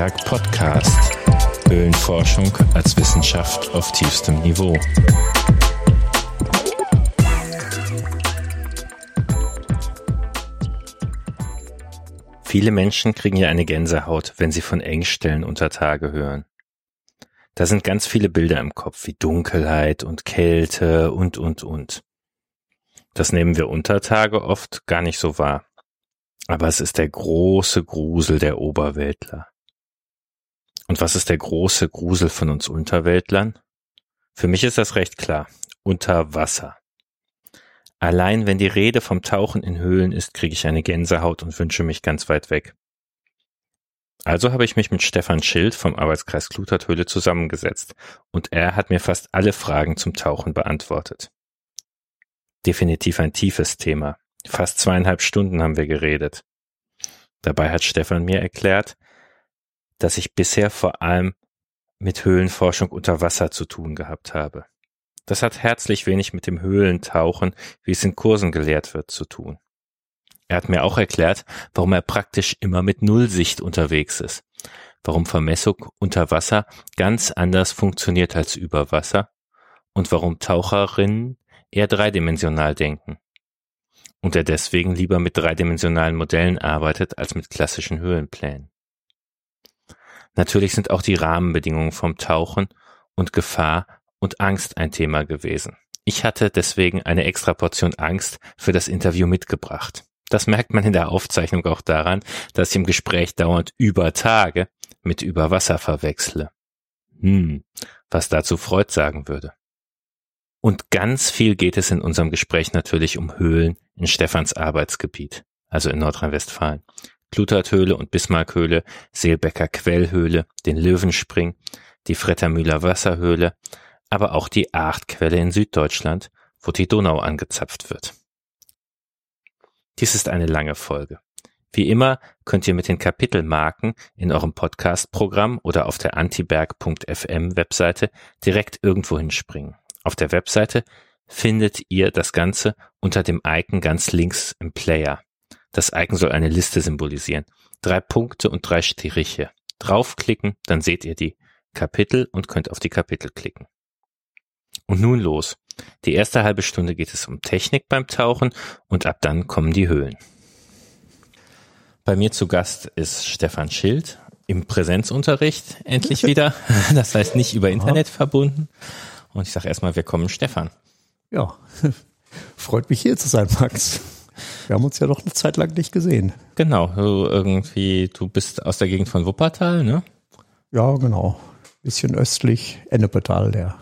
Antiberg Podcast. Höhlenforschung als Wissenschaft auf tiefstem Niveau. Viele Menschen kriegen ja eine Gänsehaut, wenn sie von Engstellen unter Tage hören. Da sind ganz viele Bilder im Kopf, wie Dunkelheit und Kälte und, und, und. Das nehmen wir unter Tage oft gar nicht so wahr. Aber es ist der große Grusel der Oberweltler. Und was ist der große Grusel von uns Unterweltlern? Für mich ist das recht klar. Unter Wasser. Allein wenn die Rede vom Tauchen in Höhlen ist, kriege ich eine Gänsehaut und wünsche mich ganz weit weg. Also habe ich mich mit Stefan Schild vom Arbeitskreis Kluterthöhle zusammengesetzt und er hat mir fast alle Fragen zum Tauchen beantwortet. Definitiv ein tiefes Thema. Fast zweieinhalb Stunden haben wir geredet. Dabei hat Stefan mir erklärt, dass ich bisher vor allem mit Höhlenforschung unter Wasser zu tun gehabt habe. Das hat herzlich wenig mit dem Höhlentauchen, wie es in Kursen gelehrt wird, zu tun. Er hat mir auch erklärt, warum er praktisch immer mit Nullsicht unterwegs ist, warum Vermessung unter Wasser ganz anders funktioniert als über Wasser und warum Taucherinnen eher dreidimensional denken und er deswegen lieber mit dreidimensionalen Modellen arbeitet als mit klassischen Höhlenplänen. Natürlich sind auch die Rahmenbedingungen vom Tauchen und Gefahr und Angst ein Thema gewesen. Ich hatte deswegen eine extra Portion Angst für das Interview mitgebracht. Das merkt man in der Aufzeichnung auch daran, dass ich im Gespräch dauernd über Tage mit über Wasser verwechsle. Hm, was dazu Freud sagen würde. Und ganz viel geht es in unserem Gespräch natürlich um Höhlen in Stephans Arbeitsgebiet, also in Nordrhein-Westfalen. Klutert-Höhle und Bismarckhöhle, Seelbecker Quellhöhle, den Löwenspring, die Frettermühler Wasserhöhle, aber auch die Achtquelle in Süddeutschland, wo die Donau angezapft wird. Dies ist eine lange Folge. Wie immer könnt ihr mit den Kapitelmarken in eurem Podcast-Programm oder auf der antiberg.fm Webseite direkt irgendwo hinspringen. Auf der Webseite findet ihr das Ganze unter dem Icon ganz links im Player. Das Icon soll eine Liste symbolisieren. Drei Punkte und drei Striche. Draufklicken, dann seht ihr die Kapitel und könnt auf die Kapitel klicken. Und nun los. Die erste halbe Stunde geht es um Technik beim Tauchen und ab dann kommen die Höhlen. Bei mir zu Gast ist Stefan Schild im Präsenzunterricht endlich wieder. Das heißt nicht über Internet verbunden. Und ich sage erstmal willkommen, Stefan. Ja, freut mich hier zu sein, Max. Wir haben uns ja doch eine Zeit lang nicht gesehen. Genau, du irgendwie, du bist aus der Gegend von Wuppertal, ne? Ja, genau. Bisschen östlich, Ennepetal, der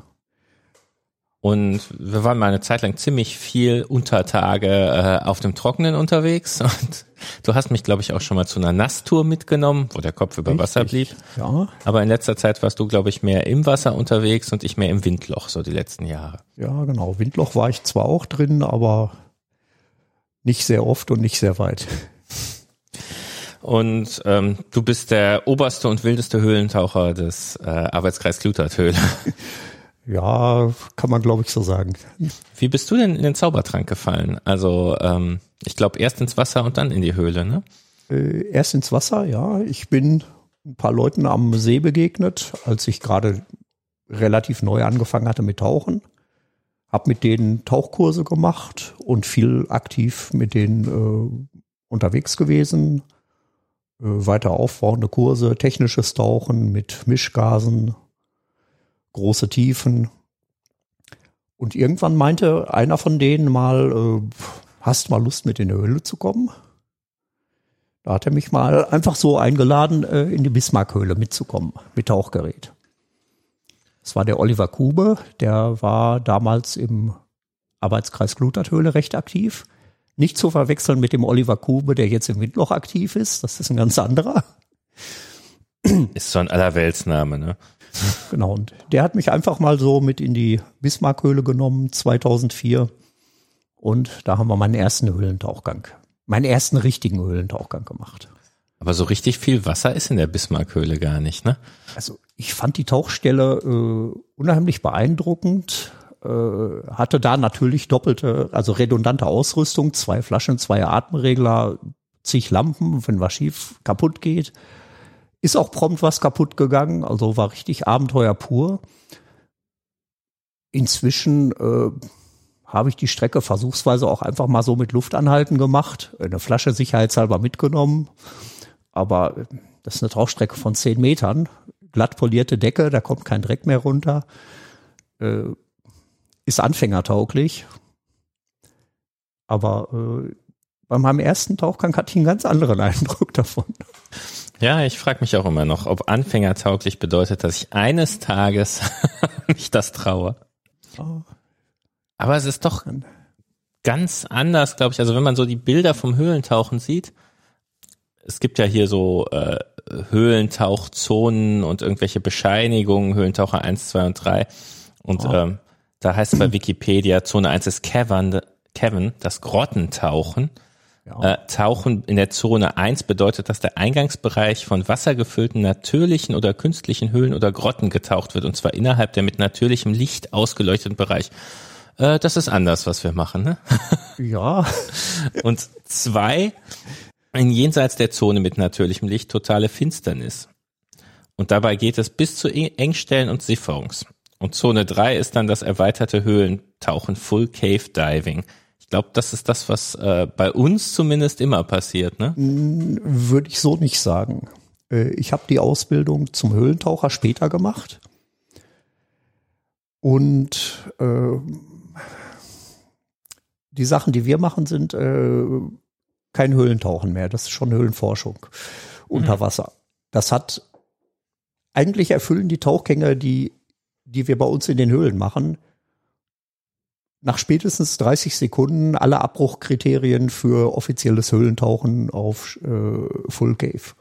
und wir waren mal eine Zeit lang ziemlich viel unter Tage äh, auf dem Trockenen unterwegs. Und du hast mich, glaube ich, auch schon mal zu einer Nasstour mitgenommen, wo der Kopf über Richtig, Wasser blieb. Ja. Aber in letzter Zeit warst du, glaube ich, mehr im Wasser unterwegs und ich mehr im Windloch, so die letzten Jahre. Ja, genau. Windloch war ich zwar auch drin, aber nicht sehr oft und nicht sehr weit. Und ähm, du bist der oberste und wildeste Höhlentaucher des äh, Arbeitskreis Kluterthöhle. Ja, kann man glaube ich so sagen. Wie bist du denn in den Zaubertrank gefallen? Also ähm, ich glaube erst ins Wasser und dann in die Höhle, ne? Äh, erst ins Wasser, ja. Ich bin ein paar Leuten am See begegnet, als ich gerade relativ neu angefangen hatte mit Tauchen. Hab mit denen Tauchkurse gemacht und viel aktiv mit denen äh, unterwegs gewesen. Äh, weiter aufbauende Kurse, technisches Tauchen mit Mischgasen, große Tiefen. Und irgendwann meinte einer von denen mal, äh, hast mal Lust mit in die Höhle zu kommen? Da hat er mich mal einfach so eingeladen, äh, in die Bismarckhöhle mitzukommen, mit Tauchgerät. Das war der Oliver Kube, der war damals im Arbeitskreis Gluterthöhle recht aktiv. Nicht zu verwechseln mit dem Oliver Kube, der jetzt im Windloch aktiv ist. Das ist ein ganz anderer. Ist so ein Allerweltsname, ne? Genau, und der hat mich einfach mal so mit in die Bismarckhöhle genommen, 2004. Und da haben wir meinen ersten Höhlentauchgang, meinen ersten richtigen Höhlentauchgang gemacht. Aber so richtig viel Wasser ist in der Bismarckhöhle gar nicht, ne? Also ich fand die Tauchstelle äh, unheimlich beeindruckend. Äh, hatte da natürlich doppelte, also redundante Ausrüstung, zwei Flaschen, zwei Atemregler, zig Lampen, wenn was schief kaputt geht Ist auch prompt was kaputt gegangen, also war richtig Abenteuer pur. Inzwischen äh, habe ich die Strecke versuchsweise auch einfach mal so mit Luftanhalten gemacht, eine Flasche sicherheitshalber mitgenommen. Aber das ist eine Tauchstrecke von zehn Metern, glatt polierte Decke, da kommt kein Dreck mehr runter, äh, ist anfängertauglich. Aber äh, bei meinem ersten Tauchgang hatte ich einen ganz anderen Eindruck davon. Ja, ich frage mich auch immer noch, ob anfängertauglich bedeutet, dass ich eines Tages mich das traue. Oh. Aber es ist doch ganz anders, glaube ich. Also wenn man so die Bilder vom Höhlentauchen sieht, es gibt ja hier so äh, Höhlentauchzonen und irgendwelche Bescheinigungen, Höhlentaucher 1, 2 und 3. Und oh. ähm, da heißt es bei Wikipedia, Zone 1 ist Cavern, Kevin, das Grottentauchen. Ja. Äh, Tauchen in der Zone 1 bedeutet, dass der Eingangsbereich von wassergefüllten natürlichen oder künstlichen Höhlen oder Grotten getaucht wird, und zwar innerhalb der mit natürlichem Licht ausgeleuchteten Bereich. Äh, das ist anders, was wir machen, ne? Ja. und zwei, in jenseits der Zone mit natürlichem Licht totale Finsternis. Und dabei geht es bis zu Engstellen und Sifferungs. Und Zone 3 ist dann das erweiterte Höhlentauchen, Full Cave Diving. Ich glaube, das ist das, was äh, bei uns zumindest immer passiert, ne? Würde ich so nicht sagen. Äh, ich habe die Ausbildung zum Höhlentaucher später gemacht. Und äh, die Sachen, die wir machen, sind äh, kein Höhlentauchen mehr. Das ist schon Höhlenforschung unter mhm. Wasser. Das hat eigentlich erfüllen die Tauchgänge, die, die wir bei uns in den Höhlen machen, nach spätestens 30 Sekunden alle Abbruchkriterien für offizielles Höhlentauchen auf äh, Full Cave.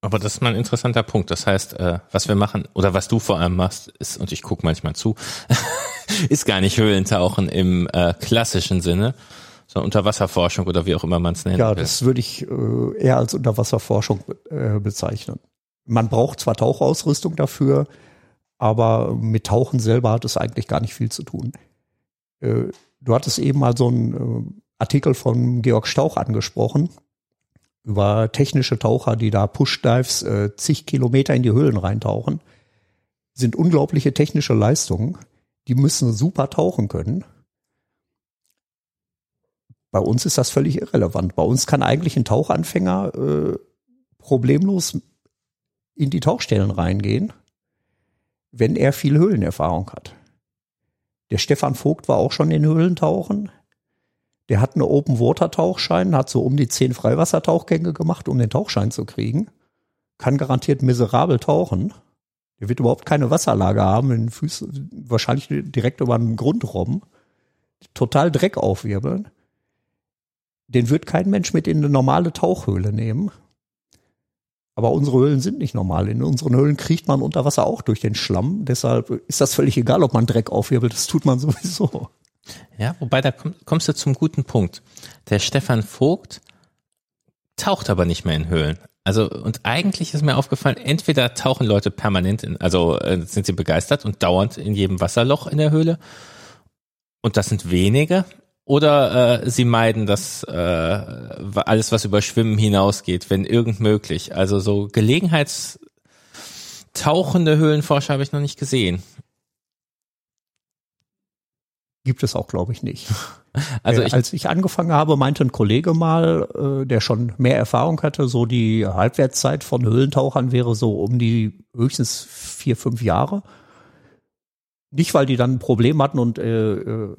Aber das ist mal ein interessanter Punkt. Das heißt, äh, was wir machen oder was du vor allem machst, ist, und ich gucke manchmal zu, ist gar nicht Höhlentauchen im äh, klassischen Sinne, sondern Unterwasserforschung oder wie auch immer man es nennt. Ja, das würde ich äh, eher als Unterwasserforschung äh, bezeichnen. Man braucht zwar Tauchausrüstung dafür, aber mit Tauchen selber hat es eigentlich gar nicht viel zu tun. Äh, du hattest eben mal so einen äh, Artikel von Georg Stauch angesprochen über technische Taucher, die da Push-Dives äh, zig Kilometer in die Höhlen reintauchen. Sind unglaubliche technische Leistungen. Die müssen super tauchen können. Bei uns ist das völlig irrelevant. Bei uns kann eigentlich ein Tauchanfänger äh, problemlos in die Tauchstellen reingehen, wenn er viel Höhlenerfahrung hat. Der Stefan Vogt war auch schon in Höhlentauchen. Der hat einen Open Water Tauchschein, hat so um die zehn Freiwassertauchgänge gemacht, um den Tauchschein zu kriegen. Kann garantiert miserabel tauchen. Der wird überhaupt keine Wasserlage haben, in Füßen, wahrscheinlich direkt über den Grund robben. Total Dreck aufwirbeln. Den wird kein Mensch mit in eine normale Tauchhöhle nehmen. Aber unsere Höhlen sind nicht normal. In unseren Höhlen kriecht man unter Wasser auch durch den Schlamm. Deshalb ist das völlig egal, ob man Dreck aufwirbelt. Das tut man sowieso. Ja, wobei da kommst du zum guten Punkt. Der Stefan Vogt taucht aber nicht mehr in Höhlen. Also, und eigentlich ist mir aufgefallen, entweder tauchen Leute permanent in, also äh, sind sie begeistert und dauernd in jedem Wasserloch in der Höhle. Und das sind wenige. Oder äh, sie meiden das äh, alles, was über Schwimmen hinausgeht, wenn irgend möglich. Also so Gelegenheitstauchende Höhlenforscher habe ich noch nicht gesehen. Gibt es auch, glaube ich, nicht. Also äh, ich, als ich angefangen habe, meinte ein Kollege mal, äh, der schon mehr Erfahrung hatte, so die Halbwertszeit von Höhlentauchern wäre so um die höchstens vier, fünf Jahre. Nicht, weil die dann ein Problem hatten und äh, äh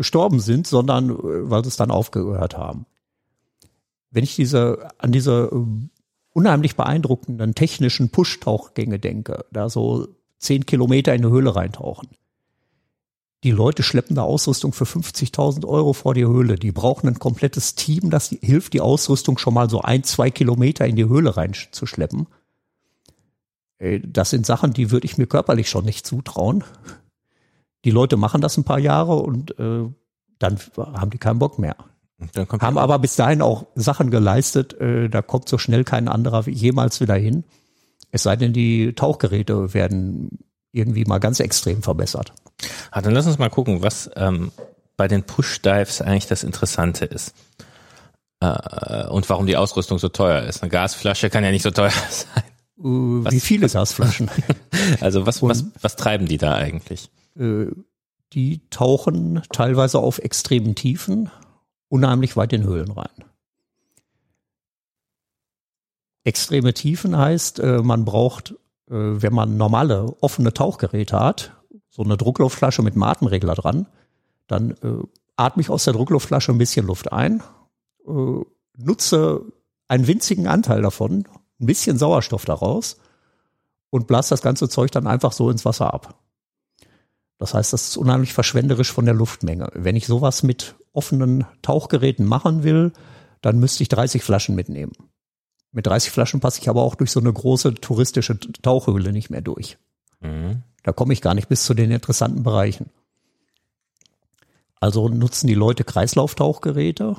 gestorben sind, sondern äh, weil sie es dann aufgehört haben. Wenn ich diese an diese äh, unheimlich beeindruckenden technischen Push-Tauchgänge denke, da so zehn Kilometer in eine Höhle reintauchen, die Leute schleppen da Ausrüstung für 50.000 Euro vor die Höhle. Die brauchen ein komplettes Team, das hilft, die Ausrüstung schon mal so ein, zwei Kilometer in die Höhle reinzuschleppen. Äh, das sind Sachen, die würde ich mir körperlich schon nicht zutrauen. Die Leute machen das ein paar Jahre und äh, dann haben die keinen Bock mehr. haben aber bis dahin auch Sachen geleistet, äh, da kommt so schnell kein anderer jemals wieder hin. Es sei denn, die Tauchgeräte werden irgendwie mal ganz extrem verbessert. Ah, dann lass uns mal gucken, was ähm, bei den Push-Dives eigentlich das Interessante ist. Äh, und warum die Ausrüstung so teuer ist. Eine Gasflasche kann ja nicht so teuer sein. Uh, wie viele Gasflaschen? also was, was, was treiben die da eigentlich? Äh, die tauchen teilweise auf extremen Tiefen unheimlich weit in Höhlen rein. Extreme Tiefen heißt, äh, man braucht, äh, wenn man normale offene Tauchgeräte hat, so eine Druckluftflasche mit einem Atemregler dran, dann atme ich aus der Druckluftflasche ein bisschen Luft ein, nutze einen winzigen Anteil davon, ein bisschen Sauerstoff daraus und blase das ganze Zeug dann einfach so ins Wasser ab. Das heißt, das ist unheimlich verschwenderisch von der Luftmenge. Wenn ich sowas mit offenen Tauchgeräten machen will, dann müsste ich 30 Flaschen mitnehmen. Mit 30 Flaschen passe ich aber auch durch so eine große touristische Tauchhöhle nicht mehr durch. Mhm. Da komme ich gar nicht bis zu den interessanten Bereichen. Also nutzen die Leute Kreislauftauchgeräte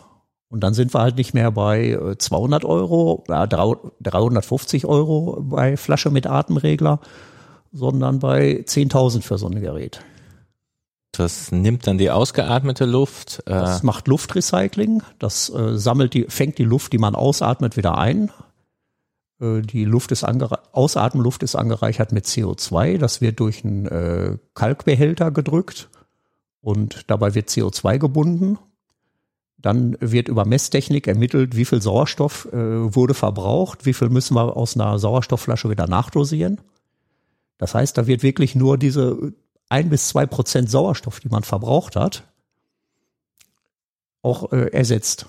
und dann sind wir halt nicht mehr bei 200 äh, Euro, 350 Euro bei Flasche mit Atemregler, sondern bei 10.000 für so ein Gerät. Das nimmt dann die ausgeatmete Luft. Äh das macht Luftrecycling. Das äh, sammelt die, fängt die Luft, die man ausatmet, wieder ein. Äh, die Luft ist Ausatmenluft ist angereichert mit CO2. Das wird durch einen äh, Kalkbehälter gedrückt und dabei wird CO2 gebunden. Dann wird über Messtechnik ermittelt, wie viel Sauerstoff äh, wurde verbraucht, wie viel müssen wir aus einer Sauerstoffflasche wieder nachdosieren. Das heißt, da wird wirklich nur diese ein bis zwei Prozent Sauerstoff, die man verbraucht hat, auch äh, ersetzt.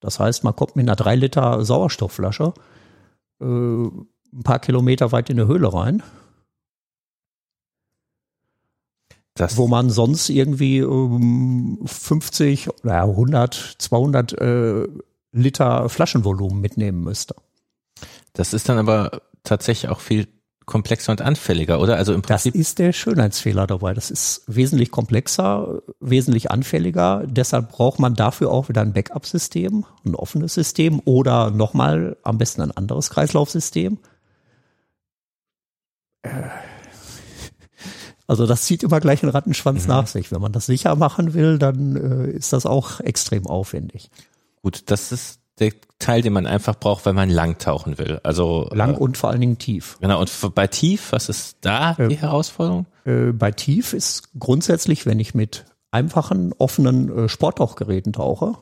Das heißt, man kommt mit einer drei Liter Sauerstoffflasche äh, ein paar Kilometer weit in eine Höhle rein. Das wo man sonst irgendwie ähm, 50, naja, 100, 200 äh, Liter Flaschenvolumen mitnehmen müsste. Das ist dann aber tatsächlich auch viel komplexer und anfälliger, oder? Also im Prinzip. Das ist der Schönheitsfehler dabei. Das ist wesentlich komplexer, wesentlich anfälliger. Deshalb braucht man dafür auch wieder ein Backup-System, ein offenes System oder nochmal am besten ein anderes Kreislaufsystem. Äh. Also das zieht immer gleich einen Rattenschwanz mhm. nach sich. Wenn man das sicher machen will, dann äh, ist das auch extrem aufwendig. Gut, das ist der Teil, den man einfach braucht, wenn man lang tauchen will. Also lang äh, und vor allen Dingen tief. Genau. Und bei tief, was ist da äh, die Herausforderung? Äh, bei tief ist grundsätzlich, wenn ich mit einfachen offenen äh, Sporttauchgeräten tauche,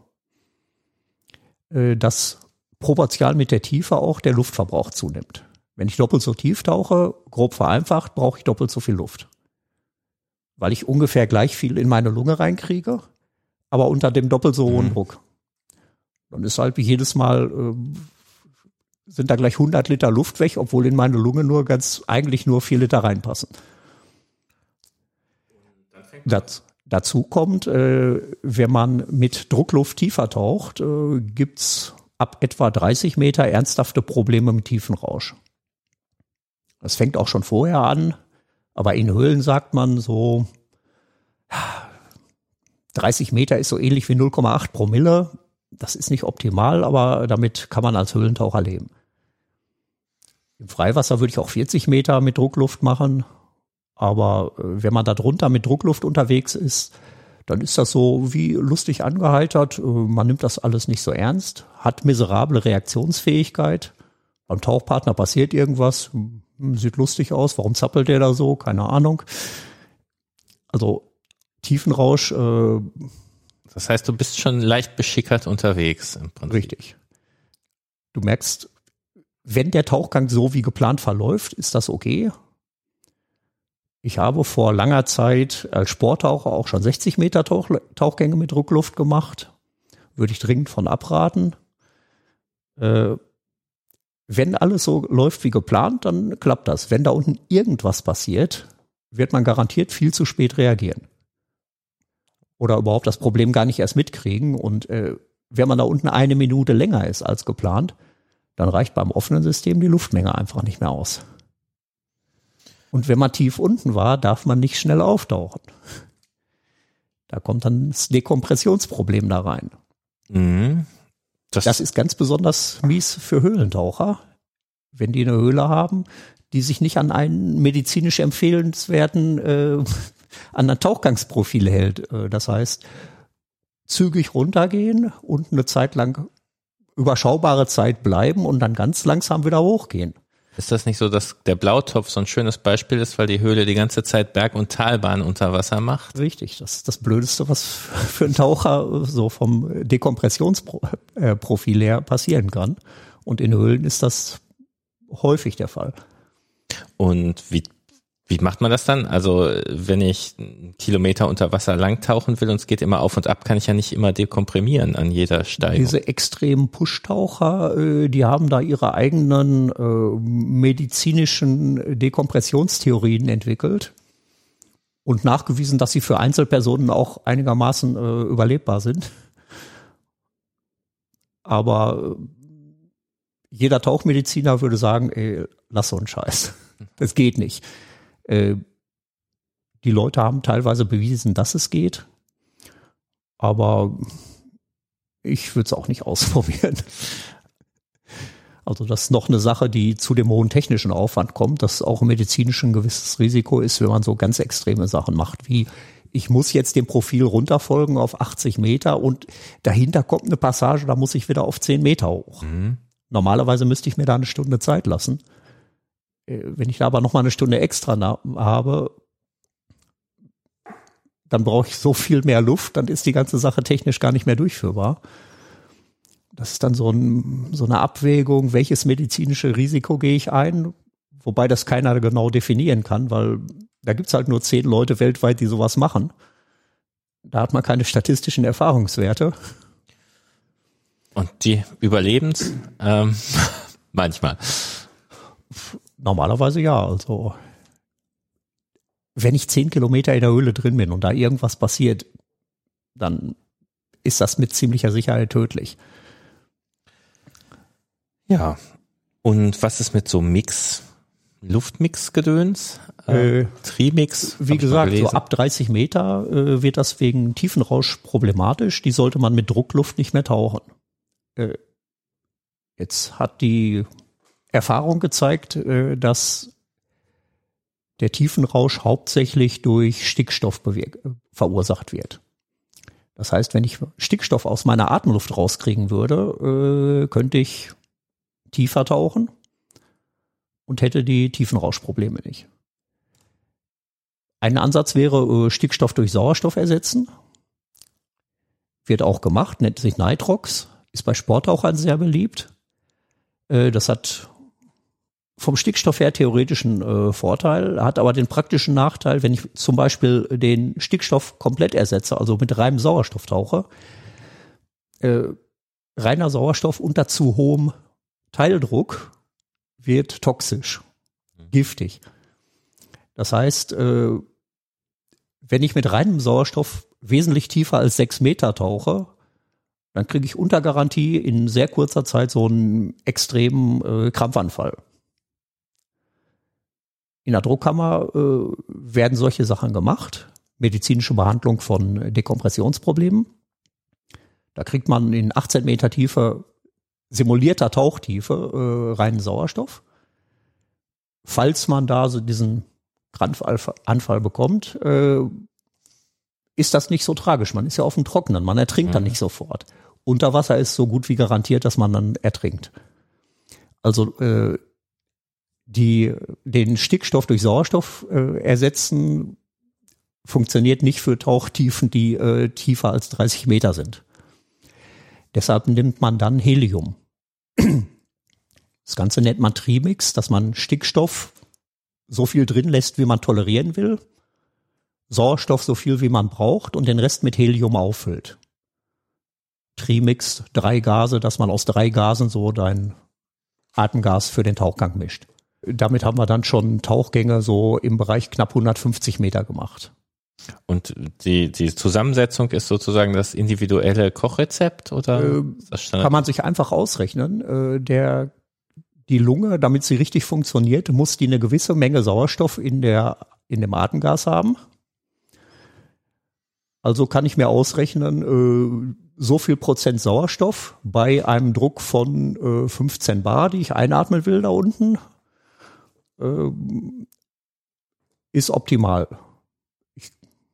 äh, dass proportional mit der Tiefe auch der Luftverbrauch zunimmt. Wenn ich doppelt so tief tauche, grob vereinfacht, brauche ich doppelt so viel Luft. Weil ich ungefähr gleich viel in meine Lunge reinkriege, aber unter dem doppelt so hohen mhm. Druck. Dann ist halt wie jedes Mal, äh, sind da gleich 100 Liter Luft weg, obwohl in meine Lunge nur ganz, eigentlich nur 4 Liter reinpassen. Das, dazu kommt, äh, wenn man mit Druckluft tiefer taucht, äh, gibt's ab etwa 30 Meter ernsthafte Probleme mit Tiefenrausch. Das fängt auch schon vorher an, aber in Höhlen sagt man so, 30 Meter ist so ähnlich wie 0,8 Promille das ist nicht optimal, aber damit kann man als Höhlentaucher leben. Im Freiwasser würde ich auch 40 Meter mit Druckluft machen. Aber äh, wenn man da drunter mit Druckluft unterwegs ist, dann ist das so wie lustig angeheitert. Äh, man nimmt das alles nicht so ernst, hat miserable Reaktionsfähigkeit. Beim Tauchpartner passiert irgendwas, hm, sieht lustig aus, warum zappelt der da so? Keine Ahnung. Also Tiefenrausch äh, das heißt, du bist schon leicht beschickert unterwegs im Prinzip. Richtig. Du merkst, wenn der Tauchgang so wie geplant verläuft, ist das okay. Ich habe vor langer Zeit als Sporttaucher auch schon 60 Meter Tauch, Tauchgänge mit Druckluft gemacht. Würde ich dringend von abraten. Äh, wenn alles so läuft wie geplant, dann klappt das. Wenn da unten irgendwas passiert, wird man garantiert viel zu spät reagieren oder überhaupt das Problem gar nicht erst mitkriegen. Und äh, wenn man da unten eine Minute länger ist als geplant, dann reicht beim offenen System die Luftmenge einfach nicht mehr aus. Und wenn man tief unten war, darf man nicht schnell auftauchen. Da kommt dann das Dekompressionsproblem da rein. Mhm. Das, das, ist ganz besonders mies für Höhlentaucher, wenn die eine Höhle haben, die sich nicht an einen medizinisch empfehlenswerten äh, an ein Tauchgangsprofil hält. Äh, das heißt, zügig runtergehen und eine Zeit lang überschaubare Zeit bleiben und dann ganz langsam wieder hochgehen. Ist das nicht so, dass der Blautopf so ein schönes Beispiel ist, weil die Höhle die ganze Zeit Berg- und Talbahn unter Wasser macht? Richtig, das ist das Blödeste, was für einen Taucher so vom Dekompressionsprofil her passieren kann. Und in Höhlen ist das häufig der Fall. Und wie wie macht man das dann? Also wenn ich einen Kilometer unter Wasser lang tauchen will und es geht immer auf und ab, kann ich ja nicht immer dekomprimieren an jeder Steigung. Diese extremen Pushtaucher, äh, die haben da ihre eigenen äh, medizinischen Dekompressionstheorien entwickelt und nachgewiesen, dass sie für Einzelpersonen auch einigermaßen äh, überlebbar sind. Aber jeder Tauchmediziner würde sagen, ey, lass so einen Scheiß. Das geht nicht. Äh, die Leute haben teilweise bewiesen, dass es geht, aber ich würde es auch nicht ausprobieren. Also das ist noch eine Sache, die zu dem hohen technischen Aufwand kommt, dass auch medizinisch ein gewisses Risiko ist, wenn man so ganz extreme Sachen macht, wie ich muss jetzt dem Profil runterfolgen auf 80 Meter und dahinter kommt eine Passage, da muss ich wieder auf 10 Meter hoch. Mhm. Normalerweise müsste ich mir da eine Stunde Zeit lassen. Äh, wenn ich da aber noch mal eine Stunde extra habe, dann brauche ich so viel mehr Luft, dann ist die ganze Sache technisch gar nicht mehr durchführbar. Das ist dann so, ein, so eine Abwägung, welches medizinische Risiko gehe ich ein, wobei das keiner genau definieren kann, weil da gibt's halt nur zehn Leute weltweit, die sowas machen. Da hat man keine statistischen Erfahrungswerte. Und die Überlebens? Ähm, manchmal. Normalerweise ja. Also wenn ich zehn Kilometer in der Höhle drin bin und da irgendwas passiert, dann ist das mit ziemlicher Sicherheit tödlich. Ja. Und was ist mit so Mix, Luftmix-Gedöns? Äh, äh, Trimix? Wie gesagt, so ab 30 Meter äh, wird das wegen Tiefenrausch problematisch. Die sollte man mit Druckluft nicht mehr tauchen. Äh, jetzt hat die Erfahrung gezeigt, äh, dass der Tiefenrausch hauptsächlich durch Stickstoff verursacht wird. Das heißt, wenn ich Stickstoff aus meiner Atemluft rauskriegen würde, äh, könnte ich tiefer tauchen und hätte die Tiefenrauschprobleme nicht. Ein Ansatz wäre äh, Stickstoff durch Sauerstoff ersetzen. Wird auch gemacht, nennt sich Nitrox, ist bei Sporttauchern sehr beliebt. Das hat vom Stickstoff her theoretischen äh, Vorteil, hat aber den praktischen Nachteil, wenn ich zum Beispiel den Stickstoff komplett ersetze, also mit reinem Sauerstoff tauche, äh, reiner Sauerstoff unter zu hohem Teildruck wird toxisch, mhm. giftig. Das heißt, äh, wenn ich mit reinem Sauerstoff wesentlich tiefer als sechs Meter tauche, dann kriege ich unter Garantie in sehr kurzer Zeit so einen extremen äh, Krampfanfall. In der Druckkammer äh, werden solche Sachen gemacht. Medizinische Behandlung von Dekompressionsproblemen. Da kriegt man in 18 Meter Tiefe, simulierter Tauchtiefe, äh, reinen Sauerstoff. Falls man da so diesen Krampfanfall bekommt, äh, ist das nicht so tragisch. Man ist ja auf dem Trockenen, man ertrinkt mhm. dann nicht sofort. Unter Wasser ist so gut wie garantiert, dass man dann ertrinkt. Also äh, die den Stickstoff durch Sauerstoff äh, ersetzen, funktioniert nicht für Tauchtiefen, die äh, tiefer als 30 Meter sind. Deshalb nimmt man dann Helium. Das Ganze nennt man Trimix, dass man Stickstoff so viel drin lässt, wie man tolerieren will, Sauerstoff so viel, wie man braucht und den Rest mit Helium auffüllt. Trimix, drei Gase, dass man aus drei Gasen so dein Atemgas für den Tauchgang mischt damit haben wir dann schon Tauchgänge so im Bereich knapp 150 Meter gemacht. Und die, die Zusammensetzung ist sozusagen das individuelle Kochrezept oder äh, kann man sich einfach ausrechnen. Äh, der die Lunge, damit sie richtig funktioniert, muss die eine gewisse Menge Sauerstoff in der in dem Atemgas haben. Also kann ich mir ausrechnen, äh, so viel Prozent Sauerstoff bei einem Druck von 15 Bar, die ich einatmen will da unten, äh, ist optimal. Ich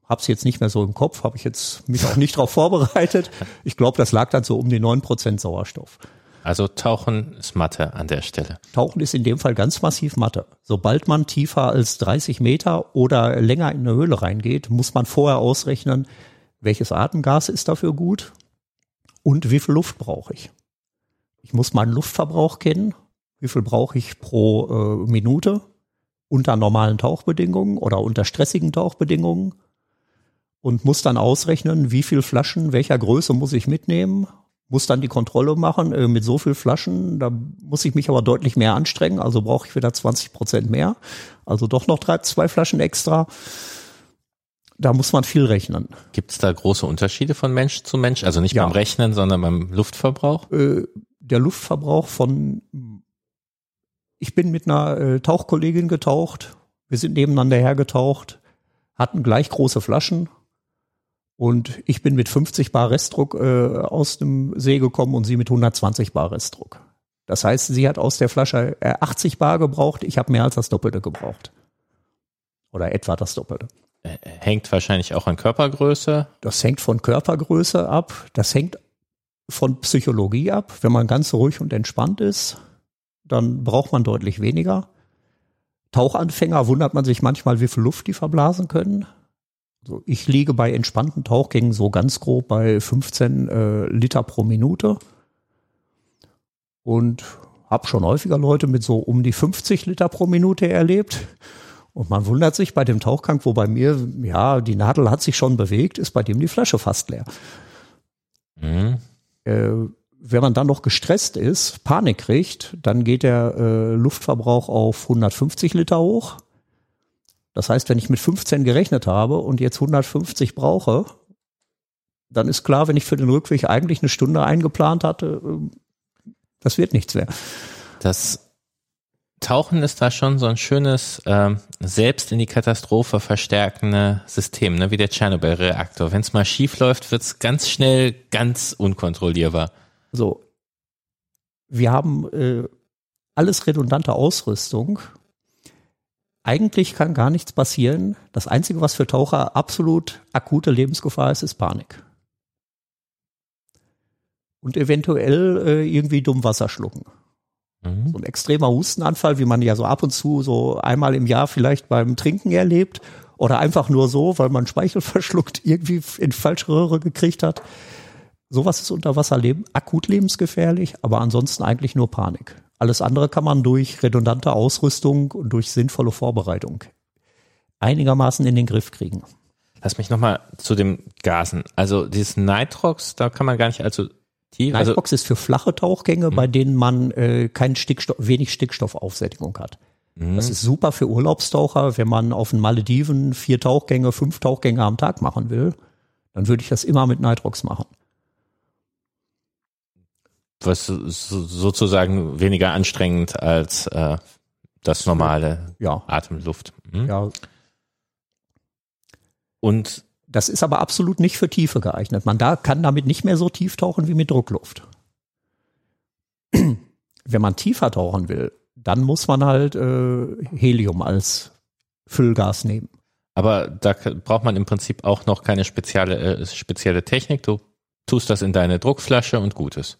habe es jetzt nicht mehr so im Kopf, habe ich jetzt mich auch nicht darauf vorbereitet. Ich glaube, das lag dann so um die neun Prozent Sauerstoff. Also Tauchen ist Mathe an der Stelle. Tauchen ist in dem Fall ganz massiv Mathe. Sobald man tiefer als 30 Meter oder länger in eine Höhle reingeht, muss man vorher ausrechnen, welches Atemgas ist dafür gut und wie viel Luft brauche ich. Ich muss meinen Luftverbrauch kennen. Wie viel brauche ich pro äh, Minute unter normalen Tauchbedingungen oder unter stressigen Tauchbedingungen? Und muss dann ausrechnen, wie viel Flaschen welcher Größe muss ich mitnehmen muss dann die Kontrolle machen äh, mit so viel Flaschen. Da muss ich mich aber deutlich mehr anstrengen. Also brauche ich wieder 20 Prozent mehr. Also doch noch drei, zwei Flaschen extra. Da muss man viel rechnen. Gibt es da große Unterschiede von Mensch zu Mensch? Also nicht ja. beim Rechnen, sondern beim Luftverbrauch? Äh, der Luftverbrauch von, ich bin mit einer äh, Tauchkollegin getaucht. Wir sind nebeneinander hergetaucht, hatten gleich große Flaschen und ich bin mit 50 Bar Restdruck äh, aus dem See gekommen und sie mit 120 Bar Restdruck. Das heißt, sie hat aus der Flasche äh, 80 Bar gebraucht, ich habe mehr als das Doppelte gebraucht. Oder etwa das Doppelte. Äh, hängt wahrscheinlich auch an Körpergröße. Das hängt von Körpergröße ab. Das hängt von Psychologie ab. Wenn man ganz ruhig und entspannt ist, dann braucht man deutlich weniger. Tauchanfänger wundert man sich manchmal, wie viel Luft die verblasen können. Also ich liege bei entspannten Tauchgängen so ganz grob bei 15 äh, Liter pro Minute und habe schon häufiger Leute mit so um die 50 Liter pro Minute erlebt. Und man wundert sich bei dem Tauchgang, wo bei mir, ja, die Nadel hat sich schon bewegt, ist bei dem die Flasche fast leer. Mhm. Äh, wenn man dann noch gestresst ist, Panik kriegt, dann geht der äh, Luftverbrauch auf 150 Liter hoch. Das heißt, wenn ich mit 15 gerechnet habe und jetzt 150 brauche, dann ist klar, wenn ich für den Rückweg eigentlich eine Stunde eingeplant hatte, äh, das wird nichts mehr. Das Tauchen ist da schon so ein schönes, ähm, selbst in die Katastrophe verstärkende System, ne? wie der Tschernobyl-Reaktor. Wenn es mal schief läuft, wird es ganz schnell ganz unkontrollierbar. So, wir haben äh, alles redundante Ausrüstung eigentlich kann gar nichts passieren. Das Einzige, was für Taucher absolut akute Lebensgefahr ist, ist Panik. Und eventuell äh, irgendwie dumm Wasser schlucken. Mhm. So ein extremer Hustenanfall, wie man ja so ab und zu so einmal im Jahr vielleicht beim Trinken erlebt oder einfach nur so, weil man Speichel verschluckt, irgendwie in die falsche Röhre gekriegt hat. Sowas ist unter Wasser leben, akut lebensgefährlich, aber ansonsten eigentlich nur Panik. Alles andere kann man durch redundante Ausrüstung und durch sinnvolle Vorbereitung einigermaßen in den Griff kriegen. Lass mich nochmal zu dem Gasen. Also dieses Nitrox, da kann man gar nicht allzu tief. Also Nitrox ist für flache Tauchgänge, mhm. bei denen man äh, keinen Stickstoff, wenig Stickstoffaufsättigung hat. Mhm. Das ist super für Urlaubstaucher, wenn man auf den Malediven vier Tauchgänge, fünf Tauchgänge am Tag machen will. Dann würde ich das immer mit Nitrox machen was sozusagen weniger anstrengend als äh, das normale ja. Atemluft. Hm? Ja. Und das ist aber absolut nicht für Tiefe geeignet. Man da kann damit nicht mehr so tief tauchen wie mit Druckluft. Wenn man tiefer tauchen will, dann muss man halt äh, Helium als Füllgas nehmen. Aber da braucht man im Prinzip auch noch keine spezielle, äh, spezielle Technik. Du tust das in deine Druckflasche und gut ist.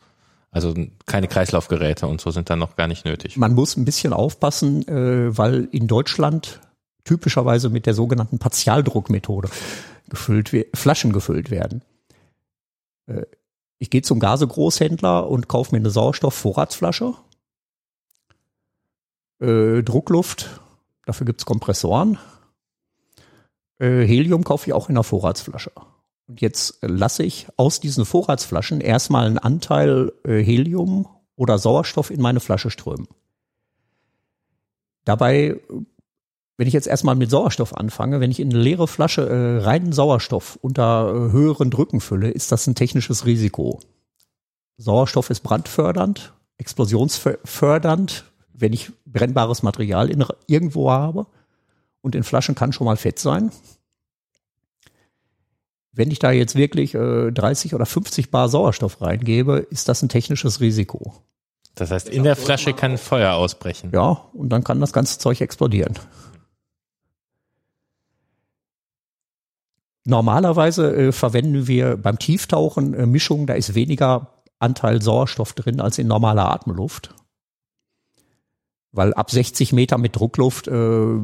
Also keine Kreislaufgeräte und so sind dann noch gar nicht nötig. Man muss ein bisschen aufpassen, äh, weil in Deutschland typischerweise mit der sogenannten Partialdruckmethode gefüllt, Flaschen gefüllt werden. Äh, ich gehe zum Gasegroßhändler und kaufe mir eine Sauerstoffvorratsflasche. Äh, Druckluft, dafür gibt's Kompressoren. Helium kaufe ich auch in einer Vorratsflasche. Und jetzt lasse ich aus diesen Vorratsflaschen erstmal einen Anteil äh, Helium oder Sauerstoff in meine Flasche strömen. Dabei, wenn ich jetzt erstmal mit Sauerstoff anfange, wenn ich in eine leere Flasche äh, reinen Sauerstoff unter äh, höheren Drücken fülle, ist das ein technisches Risiko. Sauerstoff ist brandfördernd, explosionsfördernd, wenn ich brennbares Material in, irgendwo habe. Und in Flaschen kann schon mal Fett sein. Wenn ich da jetzt wirklich äh, 30 oder 50 Bar Sauerstoff reingebe, ist das ein technisches Risiko. Das heißt, in der Flasche kann Feuer ausbrechen. Ja, und dann kann das ganze Zeug explodieren. Normalerweise äh, verwenden wir beim Tieftauchen äh, Mischungen, da ist weniger Anteil Sauerstoff drin als in normaler Atemluft. Weil ab 60 Meter mit Druckluft äh,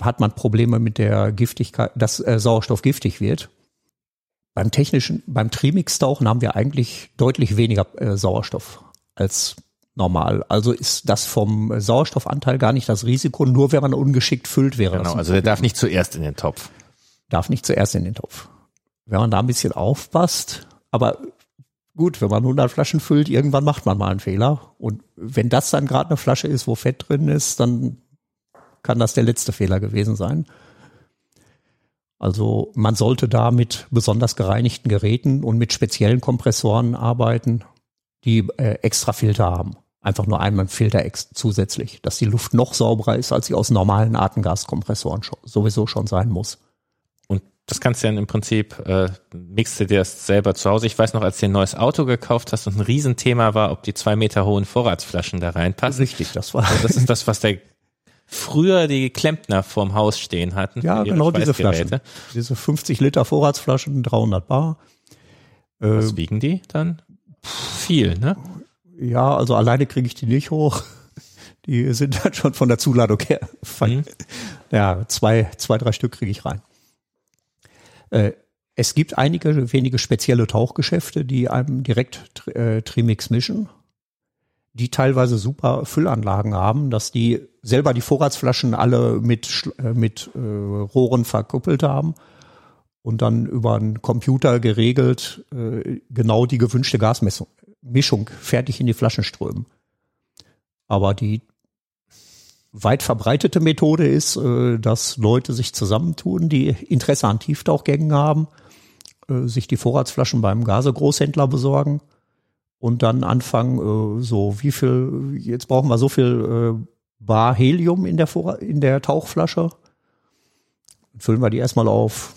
hat man Probleme mit der Giftigkeit, dass äh, Sauerstoff giftig wird. Beim technischen, beim Trimix-Tauchen haben wir eigentlich deutlich weniger äh, Sauerstoff als normal. Also ist das vom Sauerstoffanteil gar nicht das Risiko, nur wenn man ungeschickt füllt wäre. Genau, also der darf nicht zuerst in den Topf. Darf nicht zuerst in den Topf. Wenn man da ein bisschen aufpasst, aber gut, wenn man 100 Flaschen füllt, irgendwann macht man mal einen Fehler. Und wenn das dann gerade eine Flasche ist, wo Fett drin ist, dann kann das der letzte Fehler gewesen sein. Also man sollte da mit besonders gereinigten Geräten und mit speziellen Kompressoren arbeiten, die äh, extra Filter haben. Einfach nur einmal Filter zusätzlich, dass die Luft noch sauberer ist, als sie aus normalen Atemgaskompressoren schon, sowieso schon sein muss. Und das kannst du dann im Prinzip, äh, mixte dir das selber zu Hause. Ich weiß noch, als du ein neues Auto gekauft hast und ein Riesenthema war, ob die zwei Meter hohen Vorratsflaschen da reinpassen. Richtig, das war. Also das ist das, was der früher die Klempner vorm Haus stehen hatten. Ja, genau diese Flaschen. Diese 50 Liter Vorratsflaschen, 300 Bar. Was äh, wiegen die dann? Viel, ne? Ja, also alleine kriege ich die nicht hoch. Die sind dann schon von der Zuladung her. Mhm. Ja, zwei, zwei, drei Stück kriege ich rein. Äh, es gibt einige wenige spezielle Tauchgeschäfte, die einem direkt äh, Trimix mischen die teilweise super Füllanlagen haben, dass die selber die Vorratsflaschen alle mit, äh, mit äh, Rohren verkuppelt haben und dann über einen Computer geregelt äh, genau die gewünschte Gasmischung fertig in die Flaschen strömen. Aber die weit verbreitete Methode ist, äh, dass Leute sich zusammentun, die Interesse an Tieftauchgängen haben, äh, sich die Vorratsflaschen beim Gasegroßhändler besorgen und dann anfangen, äh, so wie viel, jetzt brauchen wir so viel äh, Bar Helium in der, Vor in der Tauchflasche. Füllen wir die erstmal auf,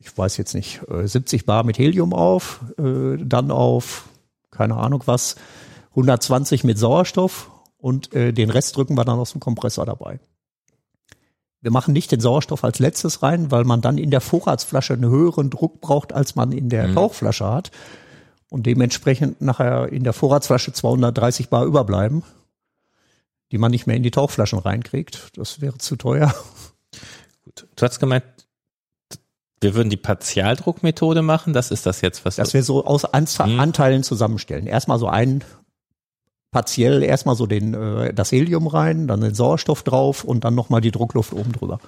ich weiß jetzt nicht, äh, 70 Bar mit Helium auf, äh, dann auf, keine Ahnung was, 120 mit Sauerstoff und äh, den Rest drücken wir dann aus dem Kompressor dabei. Wir machen nicht den Sauerstoff als letztes rein, weil man dann in der Vorratsflasche einen höheren Druck braucht, als man in der mhm. Tauchflasche hat und dementsprechend nachher in der Vorratsflasche 230 Bar überbleiben, die man nicht mehr in die Tauchflaschen reinkriegt. Das wäre zu teuer. Gut. Du hast gemeint, wir würden die Partialdruckmethode machen. Das ist das jetzt, was Das wäre so aus hm. Anteilen zusammenstellen. Erstmal so ein partiell erstmal so den äh, das Helium rein, dann den Sauerstoff drauf und dann nochmal die Druckluft oben drüber.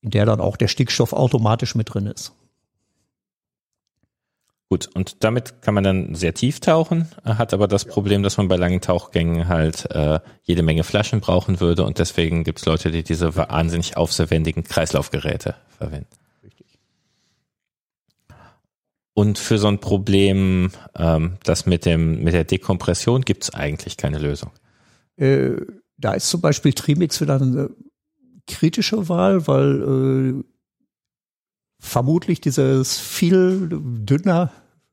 In der dann auch der Stickstoff automatisch mit drin ist. Gut, und damit kann man dann sehr tief tauchen, hat aber das Problem, dass man bei langen Tauchgängen halt äh, jede Menge Flaschen brauchen würde und deswegen gibt es Leute, die diese wahnsinnig aufwendigen Kreislaufgeräte verwenden. Richtig. Und für so ein Problem, ähm, das mit dem mit der Dekompression, gibt es eigentlich keine Lösung. Äh, da ist zum Beispiel Trimix wieder eine kritische Wahl, weil äh, vermutlich dieses viel dünner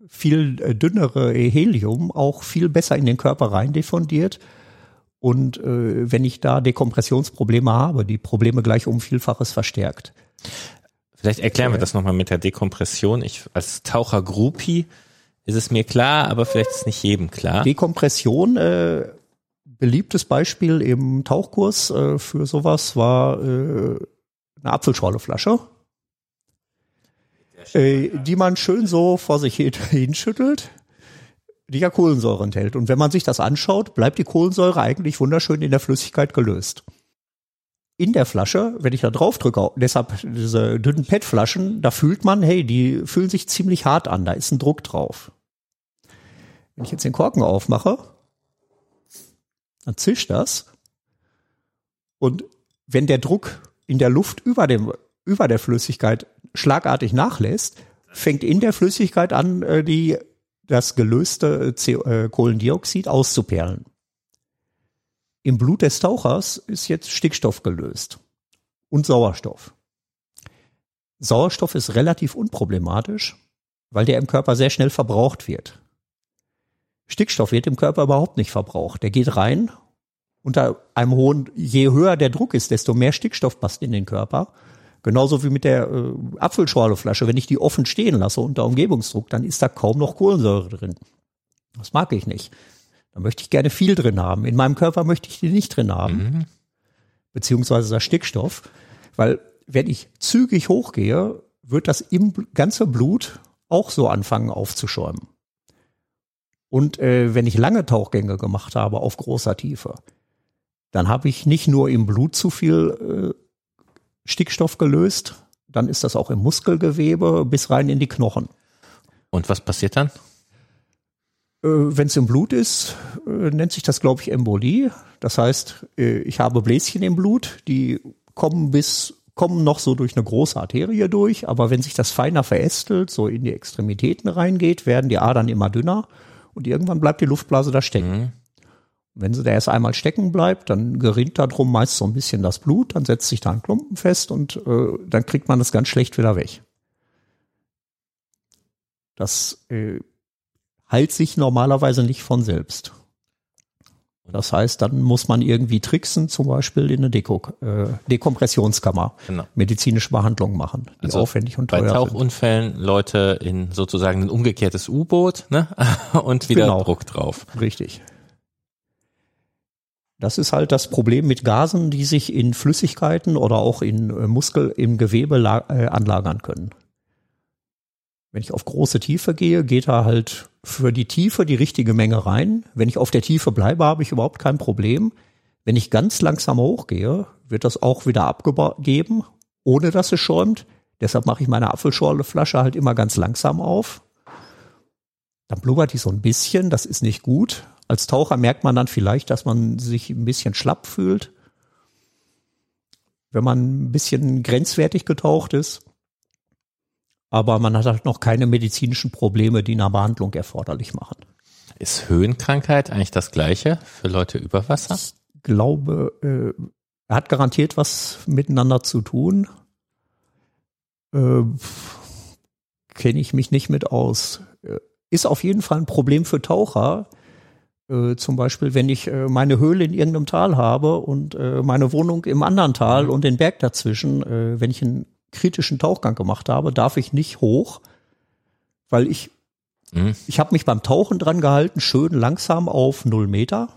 viel äh, dünnere Helium auch viel besser in den Körper rein diffundiert. Und äh, wenn ich da Dekompressionsprobleme habe, die Probleme gleich um Vielfaches verstärkt. Vielleicht erklären wir das nochmal mit der Dekompression. Ich als Taucher Groupie ist es mir klar, aber vielleicht ist es nicht jedem klar. Dekompression, äh, beliebtes Beispiel im Tauchkurs äh, für sowas war äh, eine Apfelschorleflasche äh, die man schön so vor sich hinschüttelt, die ja Kohlensäure enthält. Und wenn man sich das anschaut, bleibt die Kohlensäure eigentlich wunderschön in der Flüssigkeit gelöst. In der Flasche, wenn ich da drauf drücke, deshalb diese dünnen PET-Flaschen, da fühlt man, hey, die fühlen sich ziemlich hart an, da ist ein Druck drauf. Wenn ich jetzt den Korken aufmache, dann zischt das. Und wenn der Druck in der Luft über dem über der Flüssigkeit schlagartig nachlässt, fängt in der Flüssigkeit an, äh, die, das gelöste äh, Kohlendioxid auszuperlen. Im Blut des Tauchers ist jetzt Stickstoff gelöst und Sauerstoff. Sauerstoff ist relativ unproblematisch, weil der im Körper sehr schnell verbraucht wird. Stickstoff wird im Körper überhaupt nicht verbraucht. Der geht rein unter einem hohen, je höher der Druck ist, desto mehr Stickstoff passt in den Körper Genauso wie mit der äh, Apfelschorleflasche. Wenn ich die offen stehen lasse unter Umgebungsdruck, dann ist da kaum noch Kohlensäure drin. Das mag ich nicht. Da möchte ich gerne viel drin haben. In meinem Körper möchte ich die nicht drin haben. Mhm. Beziehungsweise das Stickstoff. Weil wenn ich zügig hochgehe, wird das im ganze Blut auch so anfangen aufzuschäumen. Und äh, wenn ich lange Tauchgänge gemacht habe auf großer Tiefe, dann habe ich nicht nur im Blut zu viel äh, Stickstoff gelöst, dann ist das auch im Muskelgewebe bis rein in die Knochen. Und was passiert dann? Äh, Wenn es im Blut ist, äh, nennt sich das, glaube ich, Embolie. Das heißt, äh, ich habe Bläschen im Blut, die kommen bis kommen noch so durch eine große Arterie durch, aber wenn sich das feiner verästelt, so in die Extremitäten reingeht, werden die Adern immer dünner und irgendwann bleibt die Luftblase da stecken. Mhm. Wenn sie da erst einmal stecken bleibt, dann gerinnt da drum meist so ein bisschen das Blut, dann setzt sich da ein Klumpen fest und äh, dann kriegt man das ganz schlecht wieder weg. Das äh, heilt sich normalerweise nicht von selbst. Das heißt, dann muss man irgendwie tricksen, zum Beispiel in eine Deko, äh, Dekompressionskammer, genau. medizinische Behandlung machen, die also aufwendig und teuer Bei Tauchunfällen sind. Leute in sozusagen ein umgekehrtes U-Boot ne? und wieder genau. Druck drauf. Richtig. Das ist halt das Problem mit Gasen, die sich in Flüssigkeiten oder auch in äh, Muskel, im Gewebe äh, anlagern können. Wenn ich auf große Tiefe gehe, geht da halt für die Tiefe die richtige Menge rein. Wenn ich auf der Tiefe bleibe, habe ich überhaupt kein Problem. Wenn ich ganz langsam hochgehe, wird das auch wieder abgegeben, ohne dass es schäumt. Deshalb mache ich meine Apfelschorleflasche halt immer ganz langsam auf. Dann blubbert die so ein bisschen, das ist nicht gut, als Taucher merkt man dann vielleicht, dass man sich ein bisschen schlapp fühlt, wenn man ein bisschen grenzwertig getaucht ist. Aber man hat halt noch keine medizinischen Probleme, die eine Behandlung erforderlich machen. Ist Höhenkrankheit eigentlich das gleiche für Leute über Wasser? Ich glaube, äh, er hat garantiert was miteinander zu tun. Äh, Kenne ich mich nicht mit aus. Äh, ist auf jeden Fall ein Problem für Taucher, äh, zum Beispiel, wenn ich äh, meine Höhle in irgendeinem Tal habe und äh, meine Wohnung im anderen Tal mhm. und den Berg dazwischen, äh, wenn ich einen kritischen Tauchgang gemacht habe, darf ich nicht hoch, weil ich, mhm. ich habe mich beim Tauchen dran gehalten, schön langsam auf null Meter,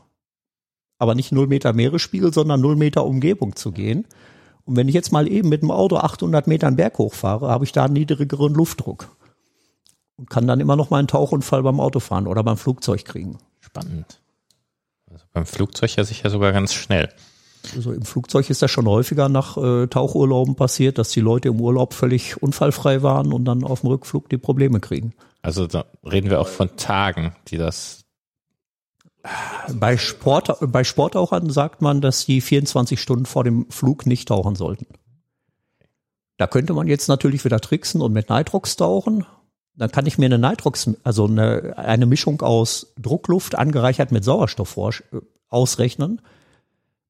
aber nicht null Meter Meeresspiegel, sondern null Meter Umgebung zu gehen. Und wenn ich jetzt mal eben mit dem Auto 800 Meter einen Berg hochfahre, habe ich da einen niedrigeren Luftdruck und kann dann immer noch mal einen Tauchunfall beim Autofahren oder beim Flugzeug kriegen. Spannend. Also beim Flugzeug ja sicher sogar ganz schnell. Also im Flugzeug ist das schon häufiger nach äh, Tauchurlauben passiert, dass die Leute im Urlaub völlig unfallfrei waren und dann auf dem Rückflug die Probleme kriegen. Also da reden wir auch von Tagen, die das. Bei, Sport, bei Sporttauchern sagt man, dass die 24 Stunden vor dem Flug nicht tauchen sollten. Da könnte man jetzt natürlich wieder tricksen und mit Nitrox tauchen dann kann ich mir eine Nitrox, also eine, eine Mischung aus Druckluft angereichert mit Sauerstoff äh, ausrechnen,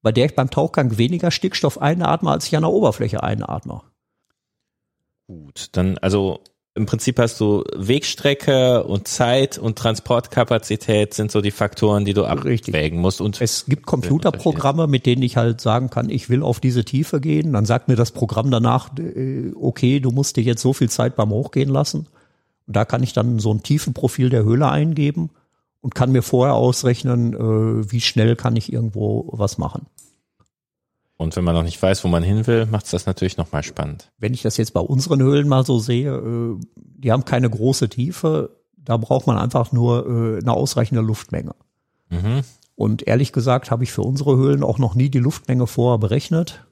bei der ich beim Tauchgang weniger Stickstoff einatme, als ich an der Oberfläche einatme. Gut, dann also im Prinzip hast du Wegstrecke und Zeit und Transportkapazität sind so die Faktoren, die du abwägen musst. Und es gibt Computerprogramme, mit denen ich halt sagen kann, ich will auf diese Tiefe gehen. Dann sagt mir das Programm danach, äh, okay, du musst dir jetzt so viel Zeit beim Hochgehen lassen. Und da kann ich dann so ein Tiefenprofil der Höhle eingeben und kann mir vorher ausrechnen, äh, wie schnell kann ich irgendwo was machen. Und wenn man noch nicht weiß, wo man hin will, macht es das natürlich nochmal spannend. Wenn ich das jetzt bei unseren Höhlen mal so sehe, äh, die haben keine große Tiefe, da braucht man einfach nur äh, eine ausreichende Luftmenge. Mhm. Und ehrlich gesagt habe ich für unsere Höhlen auch noch nie die Luftmenge vorher berechnet.